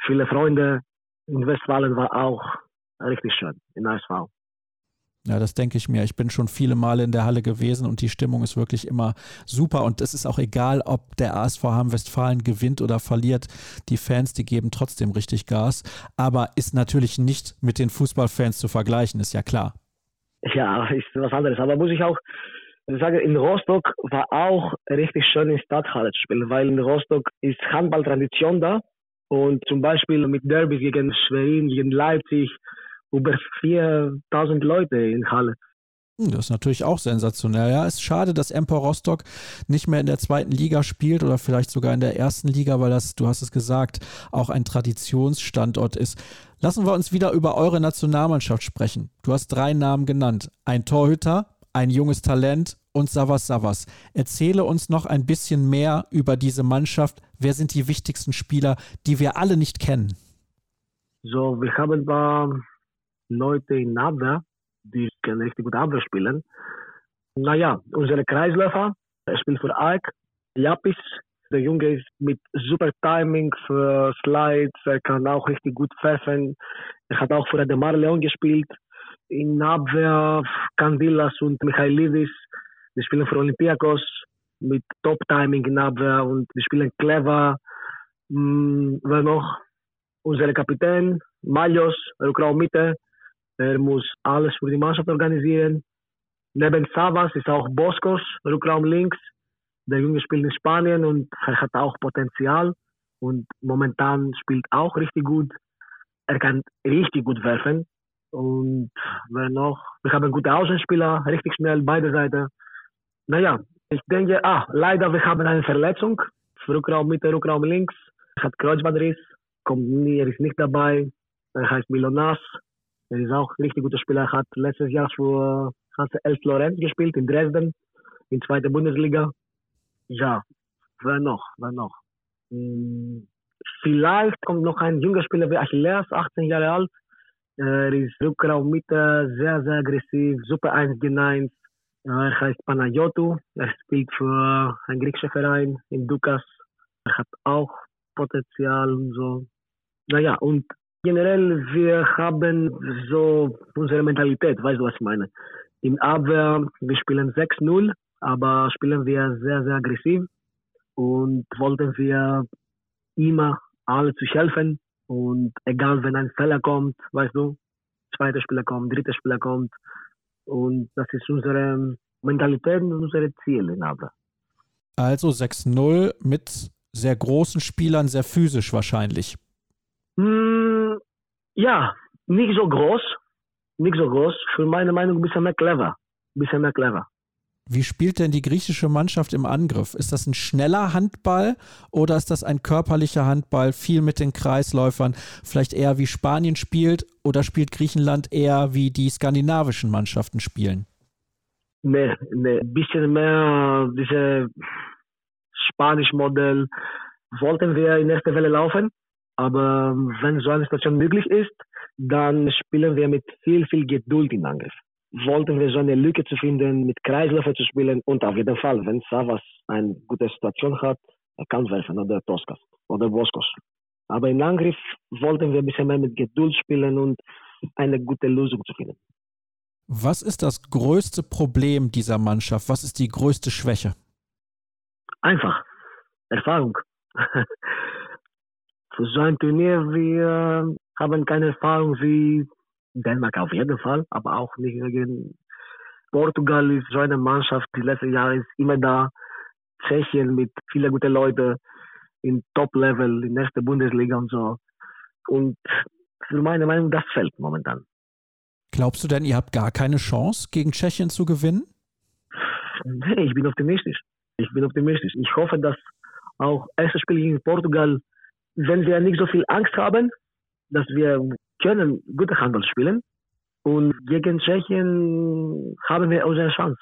Speaker 10: Viele Freunde in Westfalen war auch richtig schön in ASV.
Speaker 7: Ja, das denke ich mir. Ich bin schon viele Male in der Halle gewesen und die Stimmung ist wirklich immer super. Und es ist auch egal, ob der ASV Hamm Westfalen gewinnt oder verliert. Die Fans, die geben trotzdem richtig Gas. Aber ist natürlich nicht mit den Fußballfans zu vergleichen, ist ja klar.
Speaker 10: Ja, ist was anderes. Aber muss ich auch sagen, in Rostock war auch richtig schön in Stadthalle zu spielen, weil in Rostock ist Handballtradition da. Und zum Beispiel mit Derbys gegen Schwerin, gegen Leipzig, über 4000 Leute in Halle.
Speaker 7: Hm, das ist natürlich auch sensationell. Ja, es ist schade, dass Empor Rostock nicht mehr in der zweiten Liga spielt oder vielleicht sogar in der ersten Liga, weil das, du hast es gesagt, auch ein Traditionsstandort ist. Lassen wir uns wieder über eure Nationalmannschaft sprechen. Du hast drei Namen genannt. Ein Torhüter, ein junges Talent und Savas Savas. Erzähle uns noch ein bisschen mehr über diese Mannschaft. Wer sind die wichtigsten Spieler, die wir alle nicht kennen?
Speaker 10: So, wir haben da Leute in Abwehr, die können richtig gut Abwehr spielen. Naja, unsere Kreisläufer, er spielt für AEK, Japis, der Junge ist mit super Timing für Slides, er kann auch richtig gut pfeffern. Er hat auch für Ademar Leon gespielt. In Abwehr Kandilas und Michailidis, die spielen für Olympiakos mit Top-Timing in Abwehr und die spielen clever. Hm, wer noch? Unser Kapitän, Malios, Rückraum Mitte, er muss alles für die Mannschaft organisieren. Neben Savas ist auch Boscos, Rückraum links. Der Junge spielt in Spanien und er hat auch Potenzial und momentan spielt auch richtig gut. Er kann richtig gut werfen. Und wer noch? Wir haben gute Außenspieler, richtig schnell, beide Seiten. Naja, ich denke, ah, leider, wir haben eine Verletzung. Rückraum Mitte, Rückraum links. Er hat Kreuzbandriss, kommt nie, er ist nicht dabei. Er heißt Milonas. Er ist auch ein richtig guter Spieler. Er hat letztes Jahr für Hanse Elf Florenz gespielt in Dresden, in zweiter Bundesliga. Ja, wer noch? Wer noch? Hm, vielleicht kommt noch ein junger Spieler wie Achilles, 18 Jahre alt. Er ist Rückraum Mitte, sehr, sehr aggressiv, super 1 gegen 1. Er heißt Panayotou. Er spielt für einen griechischen Verein in Dukas. Er hat auch Potenzial und so. Naja, und generell, wir haben so unsere Mentalität, weißt du, was ich meine? In Abwehr, wir spielen 6-0, aber spielen wir sehr, sehr aggressiv und wollten wir immer alle zu helfen und egal, wenn ein Fehler kommt, weißt du, zweiter Spieler kommt, dritter Spieler kommt und das ist unsere Mentalität und unsere Ziele in Abwehr.
Speaker 7: Also 6-0 mit sehr großen Spielern, sehr physisch wahrscheinlich.
Speaker 10: Mm, ja, nicht so groß. Nicht so groß. Für meine Meinung ein bisschen mehr clever. Ein bisschen mehr clever.
Speaker 7: Wie spielt denn die griechische Mannschaft im Angriff? Ist das ein schneller Handball oder ist das ein körperlicher Handball, viel mit den Kreisläufern, vielleicht eher wie Spanien spielt oder spielt Griechenland eher wie die skandinavischen Mannschaften spielen?
Speaker 10: Nee, nee, ein bisschen mehr dieses spanische Modell wollten wir in erster Welle laufen, aber wenn so eine Situation möglich ist, dann spielen wir mit viel, viel Geduld im Angriff wollten wir so eine Lücke zu finden, mit Kreisläufer zu spielen und auf jeden Fall, wenn Savas eine gute Situation hat, er kann werfen oder Toskas oder Boskos. Aber im Angriff wollten wir ein bisschen mehr mit Geduld spielen und eine gute Lösung zu finden.
Speaker 7: Was ist das größte Problem dieser Mannschaft? Was ist die größte Schwäche?
Speaker 10: Einfach. Erfahrung. Für so ein Turnier, wir haben keine Erfahrung wie Dänemark auf jeden Fall, aber auch nicht gegen Portugal ist so eine Mannschaft, die letzten Jahre ist immer da. Tschechien mit vielen guten Leuten in Top-Level, in der ersten Bundesliga und so. Und für meine Meinung, das fällt momentan.
Speaker 7: Glaubst du denn, ihr habt gar keine Chance, gegen Tschechien zu gewinnen?
Speaker 10: Nee, ich bin optimistisch. Ich bin optimistisch. Ich hoffe, dass auch erstes Spiel gegen Portugal, wenn wir nicht so viel Angst haben, dass wir können gute Handball spielen und gegen Tschechien haben wir unsere Chance.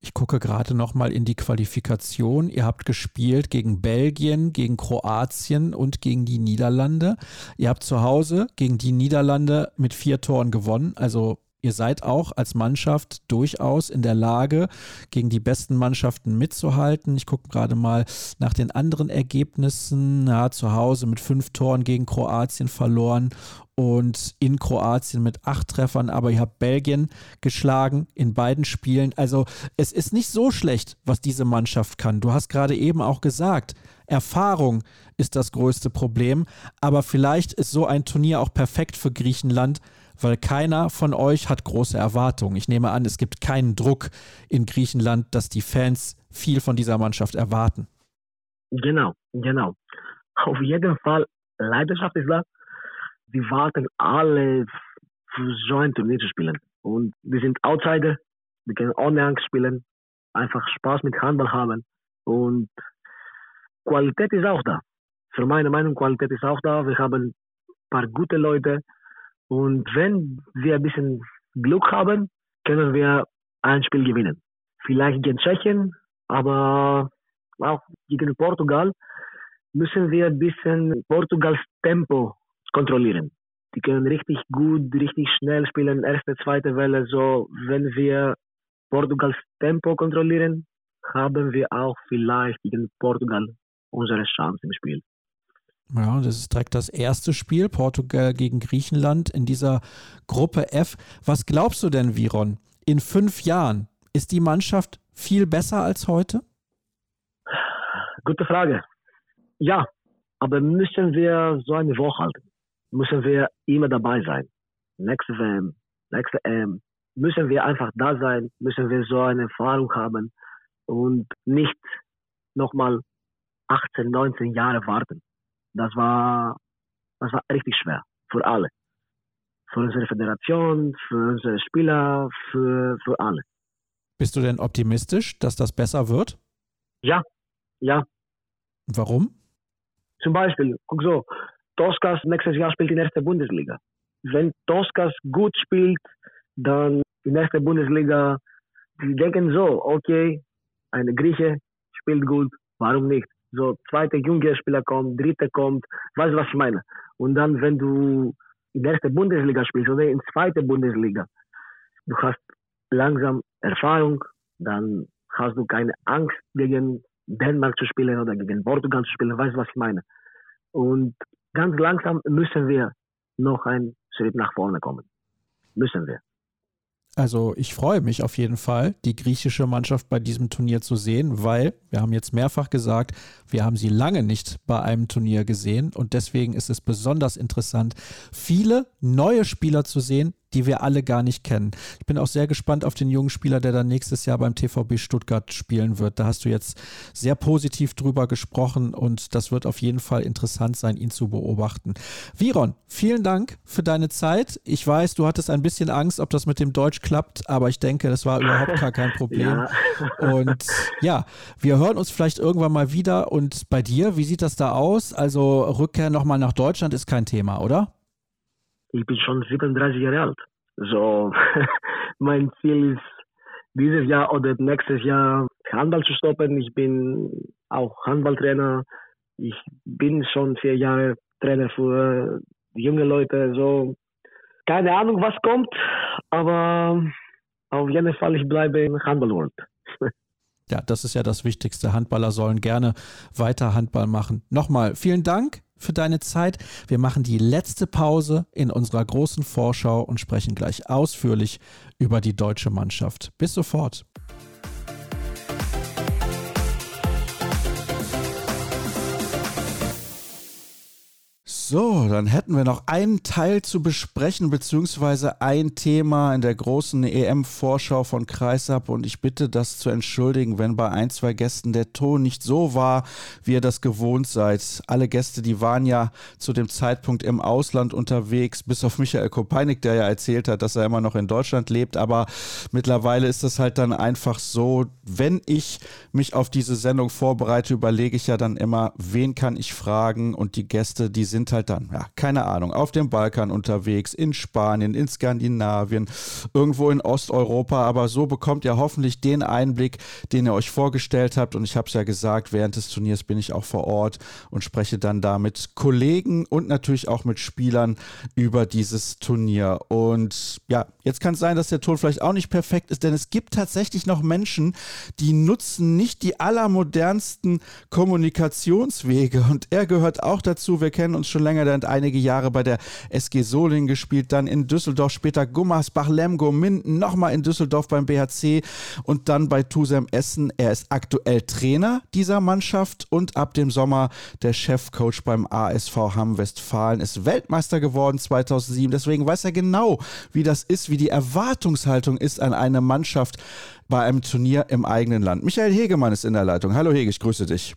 Speaker 7: Ich gucke gerade noch mal in die Qualifikation. Ihr habt gespielt gegen Belgien, gegen Kroatien und gegen die Niederlande. Ihr habt zu Hause gegen die Niederlande mit vier Toren gewonnen. Also ihr seid auch als Mannschaft durchaus in der Lage, gegen die besten Mannschaften mitzuhalten. Ich gucke gerade mal nach den anderen Ergebnissen. Ja, zu Hause mit fünf Toren gegen Kroatien verloren und in Kroatien mit acht Treffern, aber ihr habt Belgien geschlagen in beiden Spielen. Also es ist nicht so schlecht, was diese Mannschaft kann. Du hast gerade eben auch gesagt, Erfahrung ist das größte Problem, aber vielleicht ist so ein Turnier auch perfekt für Griechenland, weil keiner von euch hat große Erwartungen. Ich nehme an, es gibt keinen Druck in Griechenland, dass die Fans viel von dieser Mannschaft erwarten.
Speaker 10: Genau, genau. Auf jeden Fall, Leidenschaft ist da die warten alle für so ein Turnier zu spielen. Und wir sind Outsider, wir können ohne Angst spielen, einfach Spaß mit Handball haben. Und Qualität ist auch da. Für meine Meinung, Qualität ist auch da. Wir haben ein paar gute Leute. Und wenn wir ein bisschen Glück haben, können wir ein Spiel gewinnen. Vielleicht gegen Tschechien, aber auch gegen Portugal müssen wir ein bisschen Portugals Tempo kontrollieren. Die können richtig gut, richtig schnell spielen, erste, zweite Welle. So, wenn wir Portugals Tempo kontrollieren, haben wir auch vielleicht gegen Portugal unsere Chance im Spiel.
Speaker 7: Ja, das ist direkt das erste Spiel, Portugal gegen Griechenland in dieser Gruppe F. Was glaubst du denn, Viron? In fünf Jahren ist die Mannschaft viel besser als heute?
Speaker 10: Gute Frage. Ja, aber müssen wir so eine Woche halten? müssen wir immer dabei sein. Nächste WM, nächste EM, müssen wir einfach da sein, müssen wir so eine Erfahrung haben und nicht nochmal 18, 19 Jahre warten. Das war, das war richtig schwer für alle. Für unsere Föderation, für unsere Spieler, für, für alle.
Speaker 7: Bist du denn optimistisch, dass das besser wird?
Speaker 10: Ja, ja.
Speaker 7: Warum?
Speaker 10: Zum Beispiel, guck so, Toskas nächstes Jahr spielt in der ersten Bundesliga. Wenn Toskas gut spielt, dann in der ersten Bundesliga, die denken so, okay, eine Grieche spielt gut, warum nicht? So, zweite junge Spieler kommt, dritte kommt, weißt du, was ich meine? Und dann, wenn du in der ersten Bundesliga spielst oder in der zweiten Bundesliga, du hast langsam Erfahrung, dann hast du keine Angst, gegen Dänemark zu spielen oder gegen Portugal zu spielen, weißt du, was ich meine? Und ganz langsam müssen wir noch einen Schritt nach vorne kommen. Müssen wir.
Speaker 7: Also ich freue mich auf jeden Fall, die griechische Mannschaft bei diesem Turnier zu sehen, weil wir haben jetzt mehrfach gesagt, wir haben sie lange nicht bei einem Turnier gesehen und deswegen ist es besonders interessant, viele neue Spieler zu sehen,
Speaker 2: die wir alle gar nicht kennen. Ich bin auch sehr gespannt auf den jungen Spieler, der dann nächstes Jahr beim TVB Stuttgart spielen wird. Da hast du jetzt sehr positiv drüber gesprochen und das wird auf jeden Fall interessant sein, ihn zu beobachten. Viron, vielen Dank für deine Zeit. Ich weiß, du hattest ein bisschen Angst, ob das mit dem Deutsch klappt, aber ich denke, das war überhaupt gar kein Problem. ja. Und ja, wir hören uns vielleicht irgendwann mal wieder. Und bei dir, wie sieht das da aus? Also Rückkehr nochmal nach Deutschland ist kein Thema, oder?
Speaker 10: Ich bin schon 37 Jahre alt. So, mein Ziel ist, dieses Jahr oder nächstes Jahr Handball zu stoppen. Ich bin auch Handballtrainer. Ich bin schon vier Jahre Trainer für junge Leute. So, keine Ahnung, was kommt, aber auf jeden Fall, ich bleibe im Handballworld.
Speaker 2: Ja, das ist ja das Wichtigste. Handballer sollen gerne weiter Handball machen. Nochmal vielen Dank für deine Zeit. Wir machen die letzte Pause in unserer großen Vorschau und sprechen gleich ausführlich über die deutsche Mannschaft. Bis sofort. So, dann hätten wir noch einen Teil zu besprechen, beziehungsweise ein Thema in der großen EM-Vorschau von Kreisab. Und ich bitte das zu entschuldigen, wenn bei ein, zwei Gästen der Ton nicht so war, wie ihr das gewohnt seid. Alle Gäste, die waren ja zu dem Zeitpunkt im Ausland unterwegs, bis auf Michael Kopeinik, der ja erzählt hat, dass er immer noch in Deutschland lebt. Aber mittlerweile ist es halt dann einfach so, wenn ich mich auf diese Sendung vorbereite, überlege ich ja dann immer, wen kann ich fragen? Und die Gäste, die sind halt halt dann, ja, keine Ahnung, auf dem Balkan unterwegs, in Spanien, in Skandinavien, irgendwo in Osteuropa. Aber so bekommt ihr hoffentlich den Einblick, den ihr euch vorgestellt habt. Und ich habe es ja gesagt, während des Turniers bin ich auch vor Ort und spreche dann da mit Kollegen und natürlich auch mit Spielern über dieses Turnier. Und ja, jetzt kann es sein, dass der Ton vielleicht auch nicht perfekt ist, denn es gibt tatsächlich noch Menschen, die nutzen nicht die allermodernsten Kommunikationswege. Und er gehört auch dazu. Wir kennen uns schon länger, hat einige Jahre bei der SG Solingen gespielt, dann in Düsseldorf, später Gummersbach, Lemgo, Minden, nochmal in Düsseldorf beim BHC und dann bei Tusem Essen. Er ist aktuell Trainer dieser Mannschaft und ab dem Sommer der Chefcoach beim ASV Hamm Westfalen, ist Weltmeister geworden 2007. Deswegen weiß er genau, wie das ist, wie die Erwartungshaltung ist an eine Mannschaft bei einem Turnier im eigenen Land. Michael Hegemann ist in der Leitung. Hallo Hege, ich grüße dich.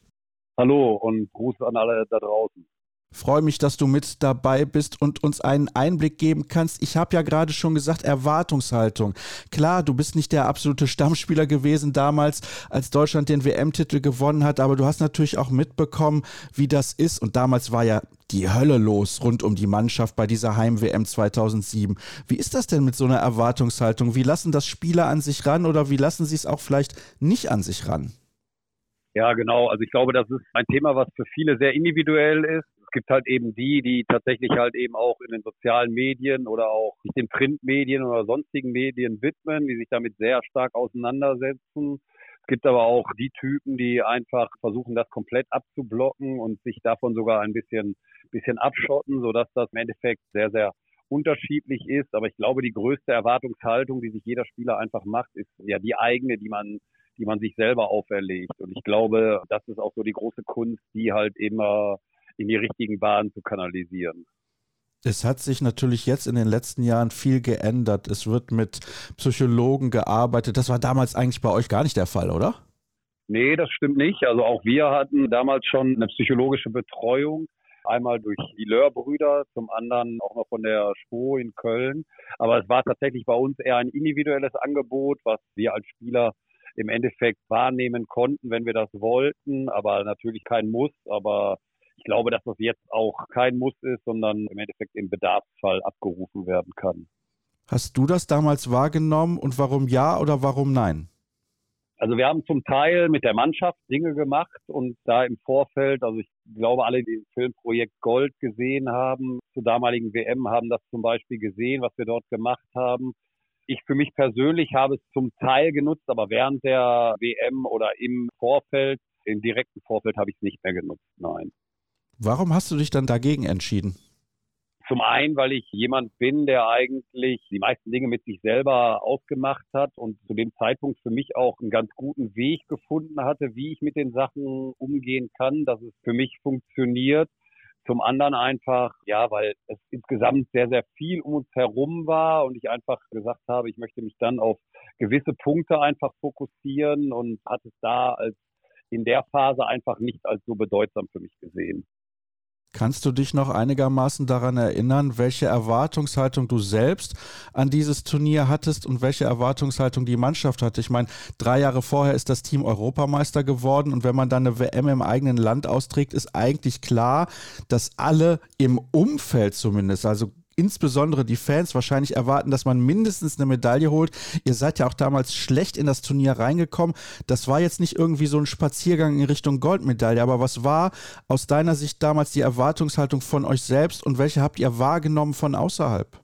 Speaker 11: Hallo und Gruß an alle da draußen.
Speaker 2: Freue mich, dass du mit dabei bist und uns einen Einblick geben kannst. Ich habe ja gerade schon gesagt, Erwartungshaltung. Klar, du bist nicht der absolute Stammspieler gewesen damals, als Deutschland den WM-Titel gewonnen hat, aber du hast natürlich auch mitbekommen, wie das ist. Und damals war ja die Hölle los rund um die Mannschaft bei dieser Heim-WM 2007. Wie ist das denn mit so einer Erwartungshaltung? Wie lassen das Spieler an sich ran oder wie lassen sie es auch vielleicht nicht an sich ran?
Speaker 11: Ja, genau. Also ich glaube, das ist ein Thema, was für viele sehr individuell ist gibt halt eben die, die tatsächlich halt eben auch in den sozialen Medien oder auch sich den Printmedien oder sonstigen Medien widmen, die sich damit sehr stark auseinandersetzen. Es gibt aber auch die Typen, die einfach versuchen, das komplett abzublocken und sich davon sogar ein bisschen, bisschen abschotten, sodass das im Endeffekt sehr, sehr unterschiedlich ist. Aber ich glaube, die größte Erwartungshaltung, die sich jeder Spieler einfach macht, ist ja die eigene, die man die man sich selber auferlegt. Und ich glaube, das ist auch so die große Kunst, die halt immer in die richtigen Bahnen zu kanalisieren.
Speaker 2: Es hat sich natürlich jetzt in den letzten Jahren viel geändert. Es wird mit Psychologen gearbeitet. Das war damals eigentlich bei euch gar nicht der Fall, oder?
Speaker 11: Nee, das stimmt nicht. Also auch wir hatten damals schon eine psychologische Betreuung. Einmal durch die Löhr-Brüder, zum anderen auch noch von der SPO in Köln. Aber es war tatsächlich bei uns eher ein individuelles Angebot, was wir als Spieler im Endeffekt wahrnehmen konnten, wenn wir das wollten. Aber natürlich kein Muss. Aber ich glaube, dass das jetzt auch kein Muss ist, sondern im Endeffekt im Bedarfsfall abgerufen werden kann.
Speaker 2: Hast du das damals wahrgenommen und warum ja oder warum nein?
Speaker 11: Also wir haben zum Teil mit der Mannschaft Dinge gemacht und da im Vorfeld, also ich glaube, alle, die das Filmprojekt Gold gesehen haben, zur damaligen WM haben das zum Beispiel gesehen, was wir dort gemacht haben. Ich für mich persönlich habe es zum Teil genutzt, aber während der WM oder im Vorfeld, im direkten Vorfeld habe ich es nicht mehr genutzt, nein.
Speaker 2: Warum hast du dich dann dagegen entschieden?
Speaker 11: Zum einen, weil ich jemand bin, der eigentlich die meisten Dinge mit sich selber ausgemacht hat und zu dem Zeitpunkt für mich auch einen ganz guten Weg gefunden hatte, wie ich mit den Sachen umgehen kann, dass es für mich funktioniert. Zum anderen einfach, ja, weil es insgesamt sehr, sehr viel um uns herum war und ich einfach gesagt habe, ich möchte mich dann auf gewisse Punkte einfach fokussieren und hatte es da als in der Phase einfach nicht als so bedeutsam für mich gesehen.
Speaker 2: Kannst du dich noch einigermaßen daran erinnern, welche Erwartungshaltung du selbst an dieses Turnier hattest und welche Erwartungshaltung die Mannschaft hatte? Ich meine, drei Jahre vorher ist das Team Europameister geworden und wenn man dann eine WM im eigenen Land austrägt, ist eigentlich klar, dass alle im Umfeld zumindest, also insbesondere die Fans wahrscheinlich erwarten, dass man mindestens eine Medaille holt. Ihr seid ja auch damals schlecht in das Turnier reingekommen. Das war jetzt nicht irgendwie so ein Spaziergang in Richtung Goldmedaille, aber was war aus deiner Sicht damals die Erwartungshaltung von euch selbst und welche habt ihr wahrgenommen von außerhalb?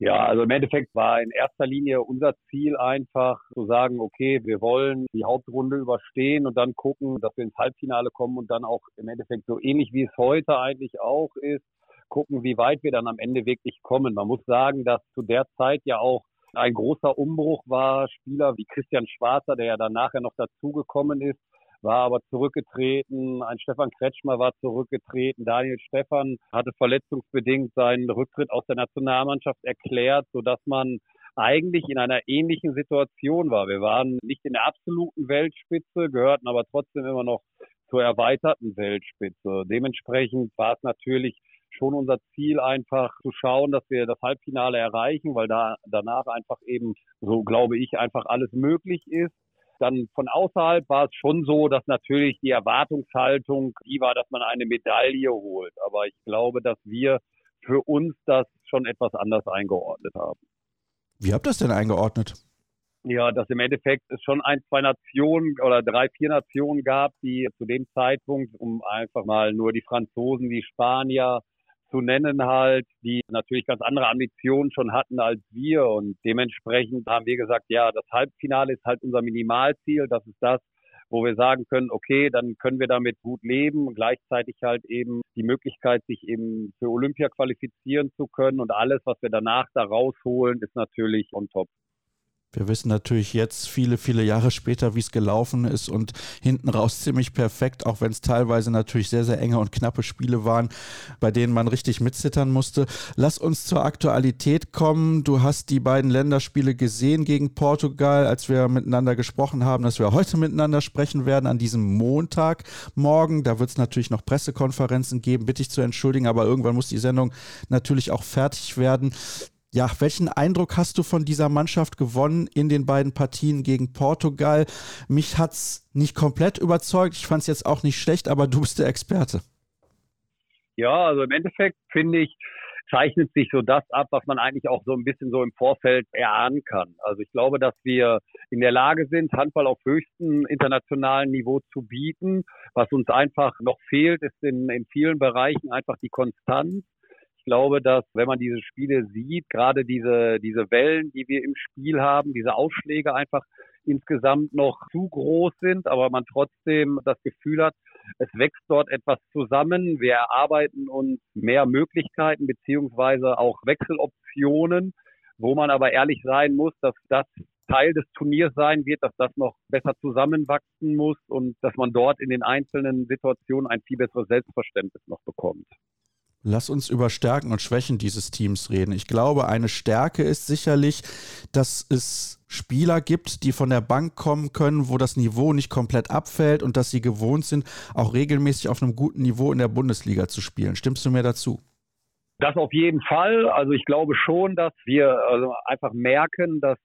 Speaker 11: Ja, also im Endeffekt war in erster Linie unser Ziel einfach zu sagen, okay, wir wollen die Hauptrunde überstehen und dann gucken, dass wir ins Halbfinale kommen und dann auch im Endeffekt so ähnlich wie es heute eigentlich auch ist, gucken, wie weit wir dann am Ende wirklich kommen. Man muss sagen, dass zu der Zeit ja auch ein großer Umbruch war. Spieler wie Christian Schwarzer, der ja dann nachher noch dazugekommen ist, war aber zurückgetreten. Ein Stefan Kretschmer war zurückgetreten. Daniel Stefan hatte verletzungsbedingt seinen Rücktritt aus der Nationalmannschaft erklärt, sodass man eigentlich in einer ähnlichen Situation war. Wir waren nicht in der absoluten Weltspitze, gehörten aber trotzdem immer noch zur erweiterten Weltspitze. Dementsprechend war es natürlich schon unser Ziel einfach zu schauen, dass wir das Halbfinale erreichen, weil da danach einfach eben, so glaube ich, einfach alles möglich ist. Dann von außerhalb war es schon so, dass natürlich die Erwartungshaltung die war, dass man eine Medaille holt. Aber ich glaube, dass wir für uns das schon etwas anders eingeordnet haben.
Speaker 2: Wie habt ihr das denn eingeordnet?
Speaker 11: Ja, dass im Endeffekt es schon ein, zwei Nationen oder drei, vier Nationen gab, die zu dem Zeitpunkt, um einfach mal nur die Franzosen, die Spanier, zu nennen halt, die natürlich ganz andere Ambitionen schon hatten als wir. Und dementsprechend haben wir gesagt, ja, das Halbfinale ist halt unser Minimalziel, das ist das, wo wir sagen können, okay, dann können wir damit gut leben gleichzeitig halt eben die Möglichkeit, sich eben für Olympia qualifizieren zu können. Und alles, was wir danach da rausholen, ist natürlich on top.
Speaker 2: Wir wissen natürlich jetzt viele, viele Jahre später, wie es gelaufen ist und hinten raus ziemlich perfekt, auch wenn es teilweise natürlich sehr, sehr enge und knappe Spiele waren, bei denen man richtig mitzittern musste. Lass uns zur Aktualität kommen. Du hast die beiden Länderspiele gesehen gegen Portugal, als wir miteinander gesprochen haben, dass wir heute miteinander sprechen werden an diesem Montagmorgen. Da wird es natürlich noch Pressekonferenzen geben, bitte ich zu entschuldigen, aber irgendwann muss die Sendung natürlich auch fertig werden. Ja, welchen Eindruck hast du von dieser Mannschaft gewonnen in den beiden Partien gegen Portugal? Mich hat es nicht komplett überzeugt. Ich fand es jetzt auch nicht schlecht, aber du bist der Experte.
Speaker 11: Ja, also im Endeffekt finde ich, zeichnet sich so das ab, was man eigentlich auch so ein bisschen so im Vorfeld erahnen kann. Also ich glaube, dass wir in der Lage sind, Handball auf höchstem internationalen Niveau zu bieten. Was uns einfach noch fehlt, ist in, in vielen Bereichen einfach die Konstanz glaube, dass wenn man diese Spiele sieht, gerade diese, diese Wellen, die wir im Spiel haben, diese Ausschläge einfach insgesamt noch zu groß sind, aber man trotzdem das Gefühl hat, es wächst dort etwas zusammen. Wir erarbeiten uns mehr Möglichkeiten beziehungsweise auch Wechseloptionen, wo man aber ehrlich sein muss, dass das Teil des Turniers sein wird, dass das noch besser zusammenwachsen muss und dass man dort in den einzelnen Situationen ein viel besseres Selbstverständnis noch bekommt.
Speaker 2: Lass uns über Stärken und Schwächen dieses Teams reden. Ich glaube, eine Stärke ist sicherlich, dass es Spieler gibt, die von der Bank kommen können, wo das Niveau nicht komplett abfällt und dass sie gewohnt sind, auch regelmäßig auf einem guten Niveau in der Bundesliga zu spielen. Stimmst du mir dazu?
Speaker 11: Das auf jeden Fall. Also ich glaube schon, dass wir also einfach merken, dass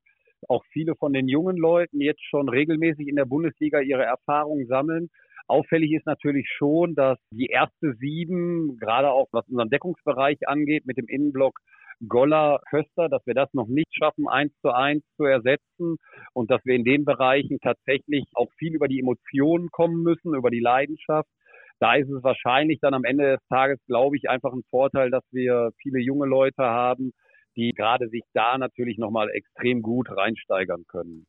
Speaker 11: auch viele von den jungen Leuten jetzt schon regelmäßig in der Bundesliga ihre Erfahrungen sammeln Auffällig ist natürlich schon, dass die erste sieben, gerade auch was unseren Deckungsbereich angeht, mit dem Innenblock Goller, Köster, dass wir das noch nicht schaffen, eins zu eins zu ersetzen und dass wir in den Bereichen tatsächlich auch viel über die Emotionen kommen müssen, über die Leidenschaft. Da ist es wahrscheinlich dann am Ende des Tages, glaube ich, einfach ein Vorteil, dass wir viele junge Leute haben, die gerade sich da natürlich nochmal extrem gut reinsteigern können.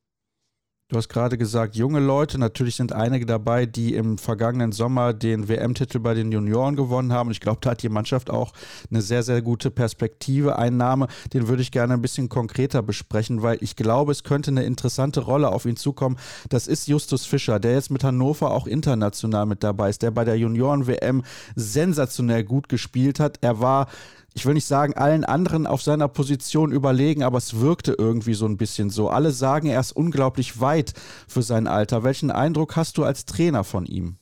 Speaker 2: Du hast gerade gesagt, junge Leute. Natürlich sind einige dabei, die im vergangenen Sommer den WM-Titel bei den Junioren gewonnen haben. Ich glaube, da hat die Mannschaft auch eine sehr, sehr gute Perspektive. Ein Name, den würde ich gerne ein bisschen konkreter besprechen, weil ich glaube, es könnte eine interessante Rolle auf ihn zukommen. Das ist Justus Fischer, der jetzt mit Hannover auch international mit dabei ist, der bei der Junioren-WM sensationell gut gespielt hat. Er war ich will nicht sagen, allen anderen auf seiner Position überlegen, aber es wirkte irgendwie so ein bisschen so. Alle sagen, er ist unglaublich weit für sein Alter. Welchen Eindruck hast du als Trainer von ihm?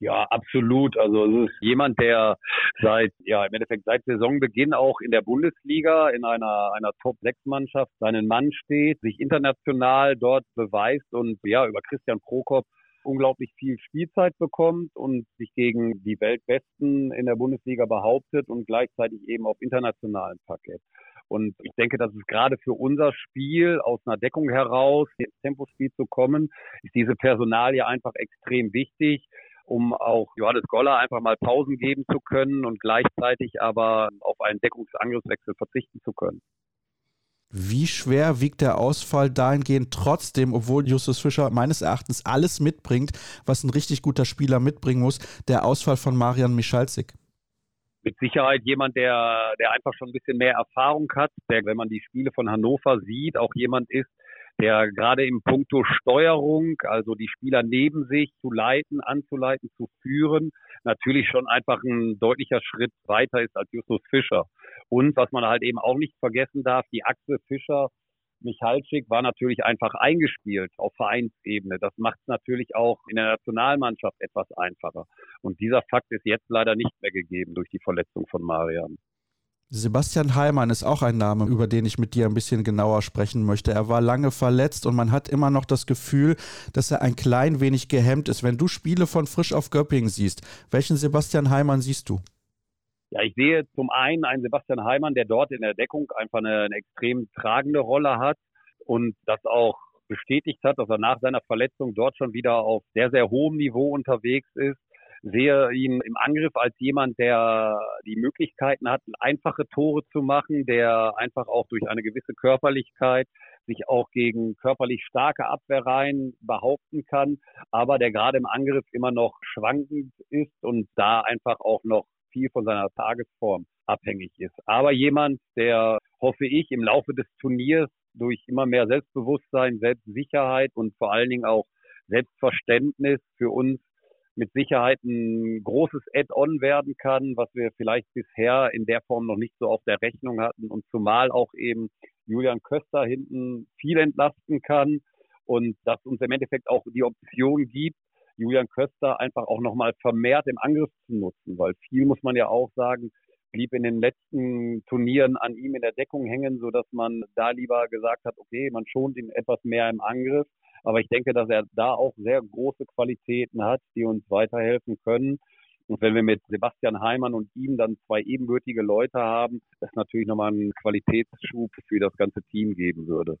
Speaker 11: Ja, absolut. Also es ist jemand, der seit, ja, im Endeffekt seit Saisonbeginn auch in der Bundesliga in einer, einer Top-6-Mannschaft seinen Mann steht, sich international dort beweist und ja, über Christian Prokop unglaublich viel Spielzeit bekommt und sich gegen die Weltbesten in der Bundesliga behauptet und gleichzeitig eben auf internationalem Parkett. Und ich denke, dass es gerade für unser Spiel aus einer Deckung heraus ins Tempospiel zu kommen, ist diese Personalie einfach extrem wichtig, um auch Johannes Goller einfach mal Pausen geben zu können und gleichzeitig aber auf einen Deckungsangriffswechsel verzichten zu können.
Speaker 2: Wie schwer wiegt der Ausfall dahingehend trotzdem, obwohl Justus Fischer meines Erachtens alles mitbringt, was ein richtig guter Spieler mitbringen muss, der Ausfall von Marian Michalzik?
Speaker 11: Mit Sicherheit jemand, der, der einfach schon ein bisschen mehr Erfahrung hat, der, wenn man die Spiele von Hannover sieht, auch jemand ist, der gerade im Punkto Steuerung, also die Spieler neben sich zu leiten, anzuleiten, zu führen, natürlich schon einfach ein deutlicher Schritt weiter ist als Justus Fischer. Und was man halt eben auch nicht vergessen darf, die Achse Fischer Michalczyk war natürlich einfach eingespielt auf Vereinsebene. Das macht es natürlich auch in der Nationalmannschaft etwas einfacher. Und dieser Fakt ist jetzt leider nicht mehr gegeben durch die Verletzung von Marian.
Speaker 2: Sebastian Heimann ist auch ein Name, über den ich mit dir ein bisschen genauer sprechen möchte. Er war lange verletzt und man hat immer noch das Gefühl, dass er ein klein wenig gehemmt ist. Wenn du Spiele von Frisch auf Göppingen siehst, welchen Sebastian Heimann siehst du?
Speaker 11: Ja, ich sehe zum einen einen Sebastian Heimann, der dort in der Deckung einfach eine, eine extrem tragende Rolle hat und das auch bestätigt hat, dass er nach seiner Verletzung dort schon wieder auf sehr, sehr hohem Niveau unterwegs ist. Sehe ihn im Angriff als jemand, der die Möglichkeiten hat, einfache Tore zu machen, der einfach auch durch eine gewisse Körperlichkeit sich auch gegen körperlich starke Abwehrreihen behaupten kann, aber der gerade im Angriff immer noch schwankend ist und da einfach auch noch viel von seiner Tagesform abhängig ist. Aber jemand, der, hoffe ich, im Laufe des Turniers durch immer mehr Selbstbewusstsein, Selbstsicherheit und vor allen Dingen auch Selbstverständnis für uns mit Sicherheit ein großes Add-on werden kann, was wir vielleicht bisher in der Form noch nicht so auf der Rechnung hatten und zumal auch eben Julian Köster hinten viel entlasten kann und das uns im Endeffekt auch die Option gibt, Julian Köster einfach auch nochmal vermehrt im Angriff zu nutzen, weil viel muss man ja auch sagen, blieb in den letzten Turnieren an ihm in der Deckung hängen, so dass man da lieber gesagt hat, okay, man schont ihn etwas mehr im Angriff. Aber ich denke, dass er da auch sehr große Qualitäten hat, die uns weiterhelfen können. Und wenn wir mit Sebastian Heimann und ihm dann zwei ebenbürtige Leute haben, das natürlich nochmal einen Qualitätsschub für das ganze Team geben würde.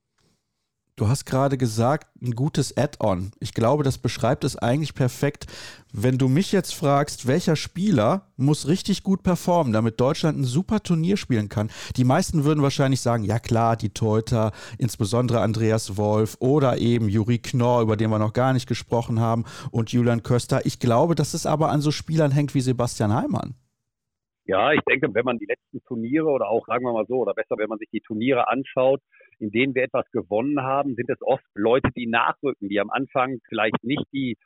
Speaker 2: Du hast gerade gesagt, ein gutes Add-on. Ich glaube, das beschreibt es eigentlich perfekt. Wenn du mich jetzt fragst, welcher Spieler muss richtig gut performen, damit Deutschland ein super Turnier spielen kann, die meisten würden wahrscheinlich sagen, ja klar, die Teuter, insbesondere Andreas Wolf oder eben Juri Knorr, über den wir noch gar nicht gesprochen haben, und Julian Köster. Ich glaube, dass es aber an so Spielern hängt wie Sebastian Heimann.
Speaker 11: Ja, ich denke, wenn man die letzten Turniere oder auch, sagen wir mal so, oder besser, wenn man sich die Turniere anschaut, in denen wir etwas gewonnen haben, sind es oft Leute, die nachrücken, die am Anfang vielleicht nicht die,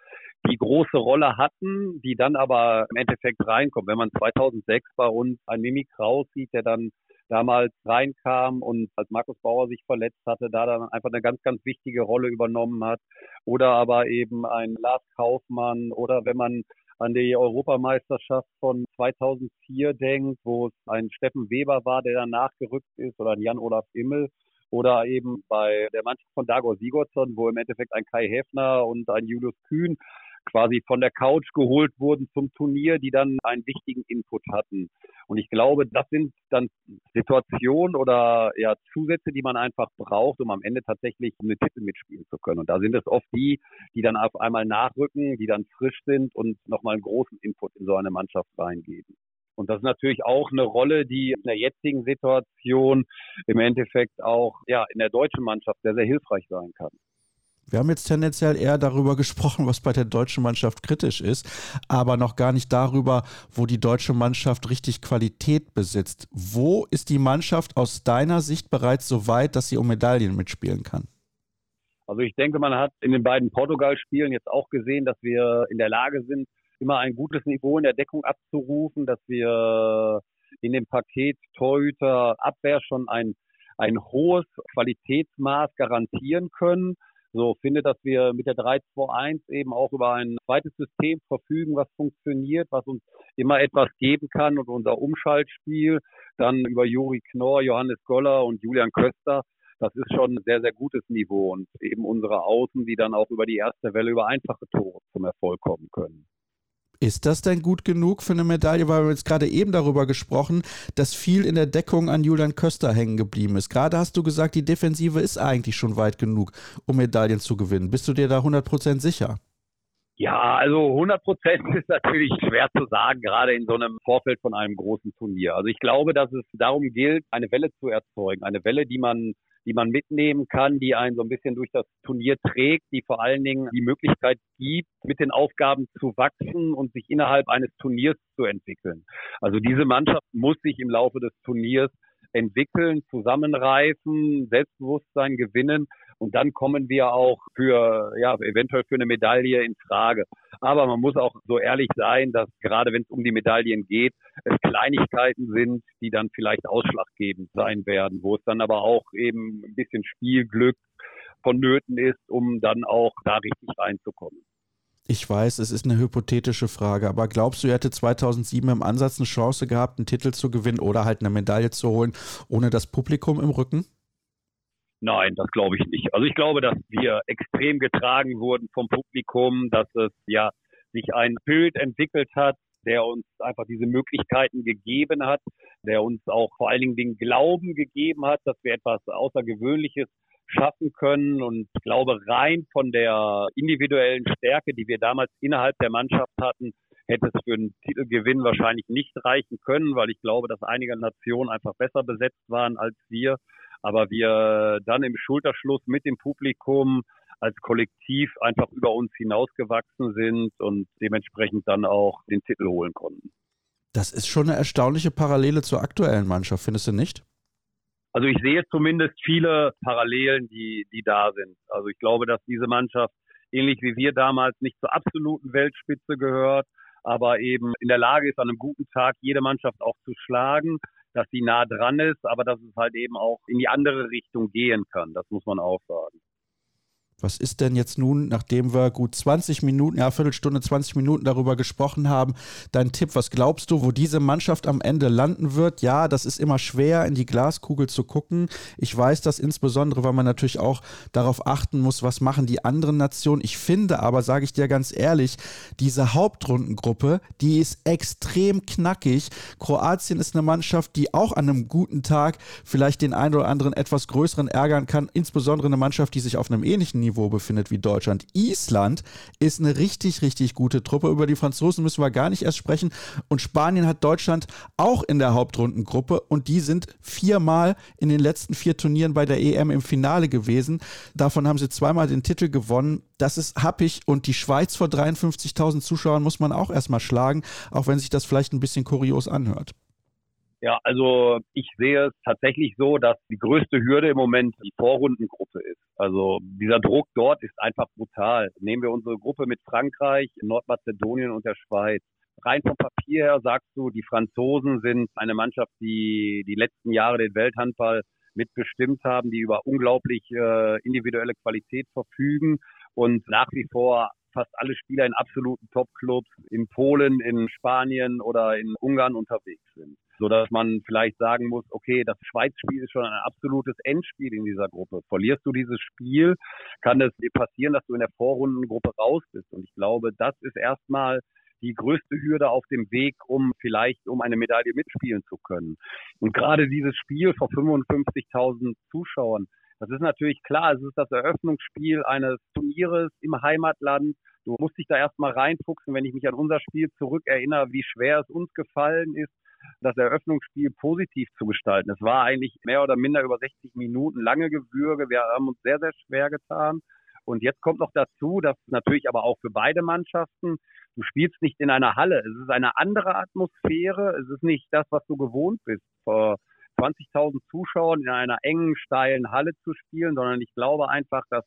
Speaker 11: die große Rolle hatten, die dann aber im Endeffekt reinkommen. Wenn man 2006 bei uns einen Mimi Kraus sieht, der dann damals reinkam und als Markus Bauer sich verletzt hatte, da dann einfach eine ganz, ganz wichtige Rolle übernommen hat. Oder aber eben ein Lars Kaufmann oder wenn man an die Europameisterschaft von 2004 denkt, wo es ein Steffen Weber war, der dann nachgerückt ist, oder ein Jan-Olaf Immel, oder eben bei der Mannschaft von Dagor Sigurdsson, wo im Endeffekt ein Kai Häfner und ein Julius Kühn quasi von der Couch geholt wurden zum Turnier, die dann einen wichtigen Input hatten. Und ich glaube, das sind dann Situationen oder ja Zusätze, die man einfach braucht, um am Ende tatsächlich eine Titel mitspielen zu können. Und da sind es oft die, die dann auf einmal nachrücken, die dann frisch sind und nochmal einen großen Input in so eine Mannschaft reingeben. Und das ist natürlich auch eine Rolle, die in der jetzigen Situation im Endeffekt auch ja, in der deutschen Mannschaft sehr, sehr hilfreich sein kann.
Speaker 2: Wir haben jetzt tendenziell eher darüber gesprochen, was bei der deutschen Mannschaft kritisch ist, aber noch gar nicht darüber, wo die deutsche Mannschaft richtig Qualität besitzt. Wo ist die Mannschaft aus deiner Sicht bereits so weit, dass sie um Medaillen mitspielen kann?
Speaker 11: Also ich denke, man hat in den beiden Portugal-Spielen jetzt auch gesehen, dass wir in der Lage sind, immer ein gutes Niveau in der Deckung abzurufen, dass wir in dem Paket Torhüter Abwehr schon ein, ein hohes Qualitätsmaß garantieren können. So finde, dass wir mit der 3-2-1 eben auch über ein zweites System verfügen, was funktioniert, was uns immer etwas geben kann und unser Umschaltspiel dann über Juri Knorr, Johannes Goller und Julian Köster das ist schon ein sehr, sehr gutes Niveau und eben unsere Außen, die dann auch über die erste Welle über einfache Tore zum Erfolg kommen können.
Speaker 2: Ist das denn gut genug für eine Medaille? Weil wir jetzt gerade eben darüber gesprochen, dass viel in der Deckung an Julian Köster hängen geblieben ist. Gerade hast du gesagt, die Defensive ist eigentlich schon weit genug, um Medaillen zu gewinnen. Bist du dir da 100% sicher?
Speaker 11: Ja, also 100% ist natürlich schwer zu sagen, gerade in so einem Vorfeld von einem großen Turnier. Also ich glaube, dass es darum gilt, eine Welle zu erzeugen. Eine Welle, die man die man mitnehmen kann, die einen so ein bisschen durch das Turnier trägt, die vor allen Dingen die Möglichkeit gibt, mit den Aufgaben zu wachsen und sich innerhalb eines Turniers zu entwickeln. Also diese Mannschaft muss sich im Laufe des Turniers entwickeln, zusammenreifen, Selbstbewusstsein gewinnen und dann kommen wir auch für, ja, eventuell für eine Medaille in Frage. Aber man muss auch so ehrlich sein, dass gerade wenn es um die Medaillen geht, es Kleinigkeiten sind, die dann vielleicht ausschlaggebend sein werden, wo es dann aber auch eben ein bisschen Spielglück vonnöten ist, um dann auch da richtig reinzukommen.
Speaker 2: Ich weiß, es ist eine hypothetische Frage, aber glaubst du, er hätte 2007 im Ansatz eine Chance gehabt, einen Titel zu gewinnen oder halt eine Medaille zu holen, ohne das Publikum im Rücken?
Speaker 11: Nein, das glaube ich nicht. Also ich glaube, dass wir extrem getragen wurden vom Publikum, dass es ja sich ein Bild entwickelt hat, der uns einfach diese Möglichkeiten gegeben hat, der uns auch vor allen Dingen den Glauben gegeben hat, dass wir etwas Außergewöhnliches schaffen können. Und ich glaube, rein von der individuellen Stärke, die wir damals innerhalb der Mannschaft hatten, hätte es für einen Titelgewinn wahrscheinlich nicht reichen können, weil ich glaube, dass einige Nationen einfach besser besetzt waren als wir aber wir dann im Schulterschluss mit dem Publikum als Kollektiv einfach über uns hinausgewachsen sind und dementsprechend dann auch den Titel holen konnten.
Speaker 2: Das ist schon eine erstaunliche Parallele zur aktuellen Mannschaft, findest du nicht?
Speaker 11: Also ich sehe zumindest viele Parallelen, die, die da sind. Also ich glaube, dass diese Mannschaft, ähnlich wie wir damals, nicht zur absoluten Weltspitze gehört, aber eben in der Lage ist, an einem guten Tag jede Mannschaft auch zu schlagen dass sie nah dran ist, aber dass es halt eben auch in die andere Richtung gehen kann. Das muss man auch sagen.
Speaker 2: Was ist denn jetzt nun, nachdem wir gut 20 Minuten, ja, Viertelstunde, 20 Minuten darüber gesprochen haben, dein Tipp? Was glaubst du, wo diese Mannschaft am Ende landen wird? Ja, das ist immer schwer, in die Glaskugel zu gucken. Ich weiß das insbesondere, weil man natürlich auch darauf achten muss, was machen die anderen Nationen. Ich finde aber, sage ich dir ganz ehrlich, diese Hauptrundengruppe, die ist extrem knackig. Kroatien ist eine Mannschaft, die auch an einem guten Tag vielleicht den einen oder anderen etwas größeren ärgern kann. Insbesondere eine Mannschaft, die sich auf einem ähnlichen Niveau Niveau befindet wie Deutschland. Island ist eine richtig, richtig gute Truppe. Über die Franzosen müssen wir gar nicht erst sprechen. Und Spanien hat Deutschland auch in der Hauptrundengruppe und die sind viermal in den letzten vier Turnieren bei der EM im Finale gewesen. Davon haben sie zweimal den Titel gewonnen. Das ist happig und die Schweiz vor 53.000 Zuschauern muss man auch erstmal schlagen, auch wenn sich das vielleicht ein bisschen kurios anhört.
Speaker 11: Ja, also ich sehe es tatsächlich so, dass die größte Hürde im Moment die Vorrundengruppe ist. Also dieser Druck dort ist einfach brutal. Nehmen wir unsere Gruppe mit Frankreich, Nordmazedonien und der Schweiz. Rein vom Papier her sagst du, die Franzosen sind eine Mannschaft, die die letzten Jahre den Welthandball mitbestimmt haben, die über unglaublich äh, individuelle Qualität verfügen und nach wie vor fast alle Spieler in absoluten Top-Clubs in Polen, in Spanien oder in Ungarn unterwegs sind so dass man vielleicht sagen muss, okay, das Schweiz-Spiel ist schon ein absolutes Endspiel in dieser Gruppe. Verlierst du dieses Spiel, kann es dir passieren, dass du in der Vorrundengruppe raus bist. Und ich glaube, das ist erstmal die größte Hürde auf dem Weg, um vielleicht um eine Medaille mitspielen zu können. Und gerade dieses Spiel vor 55.000 Zuschauern, das ist natürlich klar, es ist das Eröffnungsspiel eines Turnieres im Heimatland. Du musst dich da erstmal reinfuchsen, wenn ich mich an unser Spiel zurückerinnere, wie schwer es uns gefallen ist, das Eröffnungsspiel positiv zu gestalten. Es war eigentlich mehr oder minder über 60 Minuten lange Gewürge. Wir haben uns sehr, sehr schwer getan. Und jetzt kommt noch dazu, dass natürlich aber auch für beide Mannschaften, du spielst nicht in einer Halle. Es ist eine andere Atmosphäre. Es ist nicht das, was du gewohnt bist, vor 20.000 Zuschauern in einer engen, steilen Halle zu spielen, sondern ich glaube einfach, dass,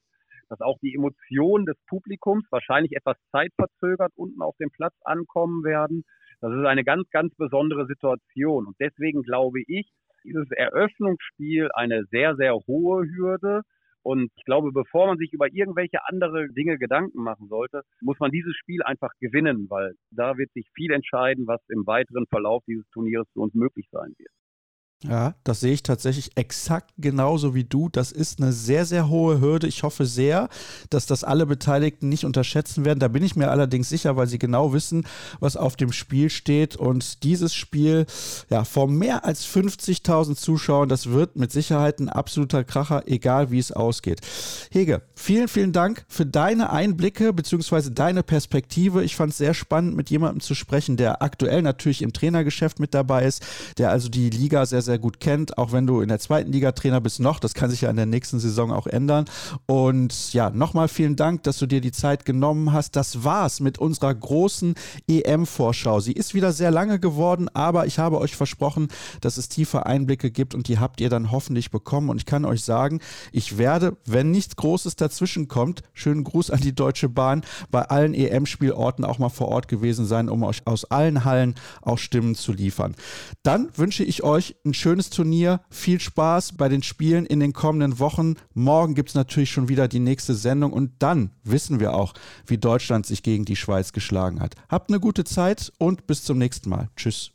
Speaker 11: dass auch die Emotionen des Publikums wahrscheinlich etwas zeitverzögert unten auf dem Platz ankommen werden. Das ist eine ganz, ganz besondere Situation. Und deswegen glaube ich, dieses Eröffnungsspiel eine sehr, sehr hohe Hürde. Und ich glaube, bevor man sich über irgendwelche andere Dinge Gedanken machen sollte, muss man dieses Spiel einfach gewinnen, weil da wird sich viel entscheiden, was im weiteren Verlauf dieses Turniers für uns möglich sein wird.
Speaker 2: Ja, das sehe ich tatsächlich exakt genauso wie du. Das ist eine sehr, sehr hohe Hürde. Ich hoffe sehr, dass das alle Beteiligten nicht unterschätzen werden. Da bin ich mir allerdings sicher, weil sie genau wissen, was auf dem Spiel steht. Und dieses Spiel, ja, vor mehr als 50.000 Zuschauern, das wird mit Sicherheit ein absoluter Kracher, egal wie es ausgeht. Hege, vielen, vielen Dank für deine Einblicke bzw. deine Perspektive. Ich fand es sehr spannend, mit jemandem zu sprechen, der aktuell natürlich im Trainergeschäft mit dabei ist, der also die Liga sehr, sehr gut kennt, auch wenn du in der zweiten Liga Trainer bist noch. Das kann sich ja in der nächsten Saison auch ändern. Und ja, nochmal vielen Dank, dass du dir die Zeit genommen hast. Das war's mit unserer großen EM-Vorschau. Sie ist wieder sehr lange geworden, aber ich habe euch versprochen, dass es tiefe Einblicke gibt und die habt ihr dann hoffentlich bekommen. Und ich kann euch sagen, ich werde, wenn nichts Großes dazwischen kommt, schönen Gruß an die Deutsche Bahn, bei allen EM-Spielorten auch mal vor Ort gewesen sein, um euch aus allen Hallen auch Stimmen zu liefern. Dann wünsche ich euch ein schönes Turnier. Viel Spaß bei den Spielen in den kommenden Wochen. Morgen gibt es natürlich schon wieder die nächste Sendung und dann wissen wir auch, wie Deutschland sich gegen die Schweiz geschlagen hat. Habt eine gute Zeit und bis zum nächsten Mal. Tschüss.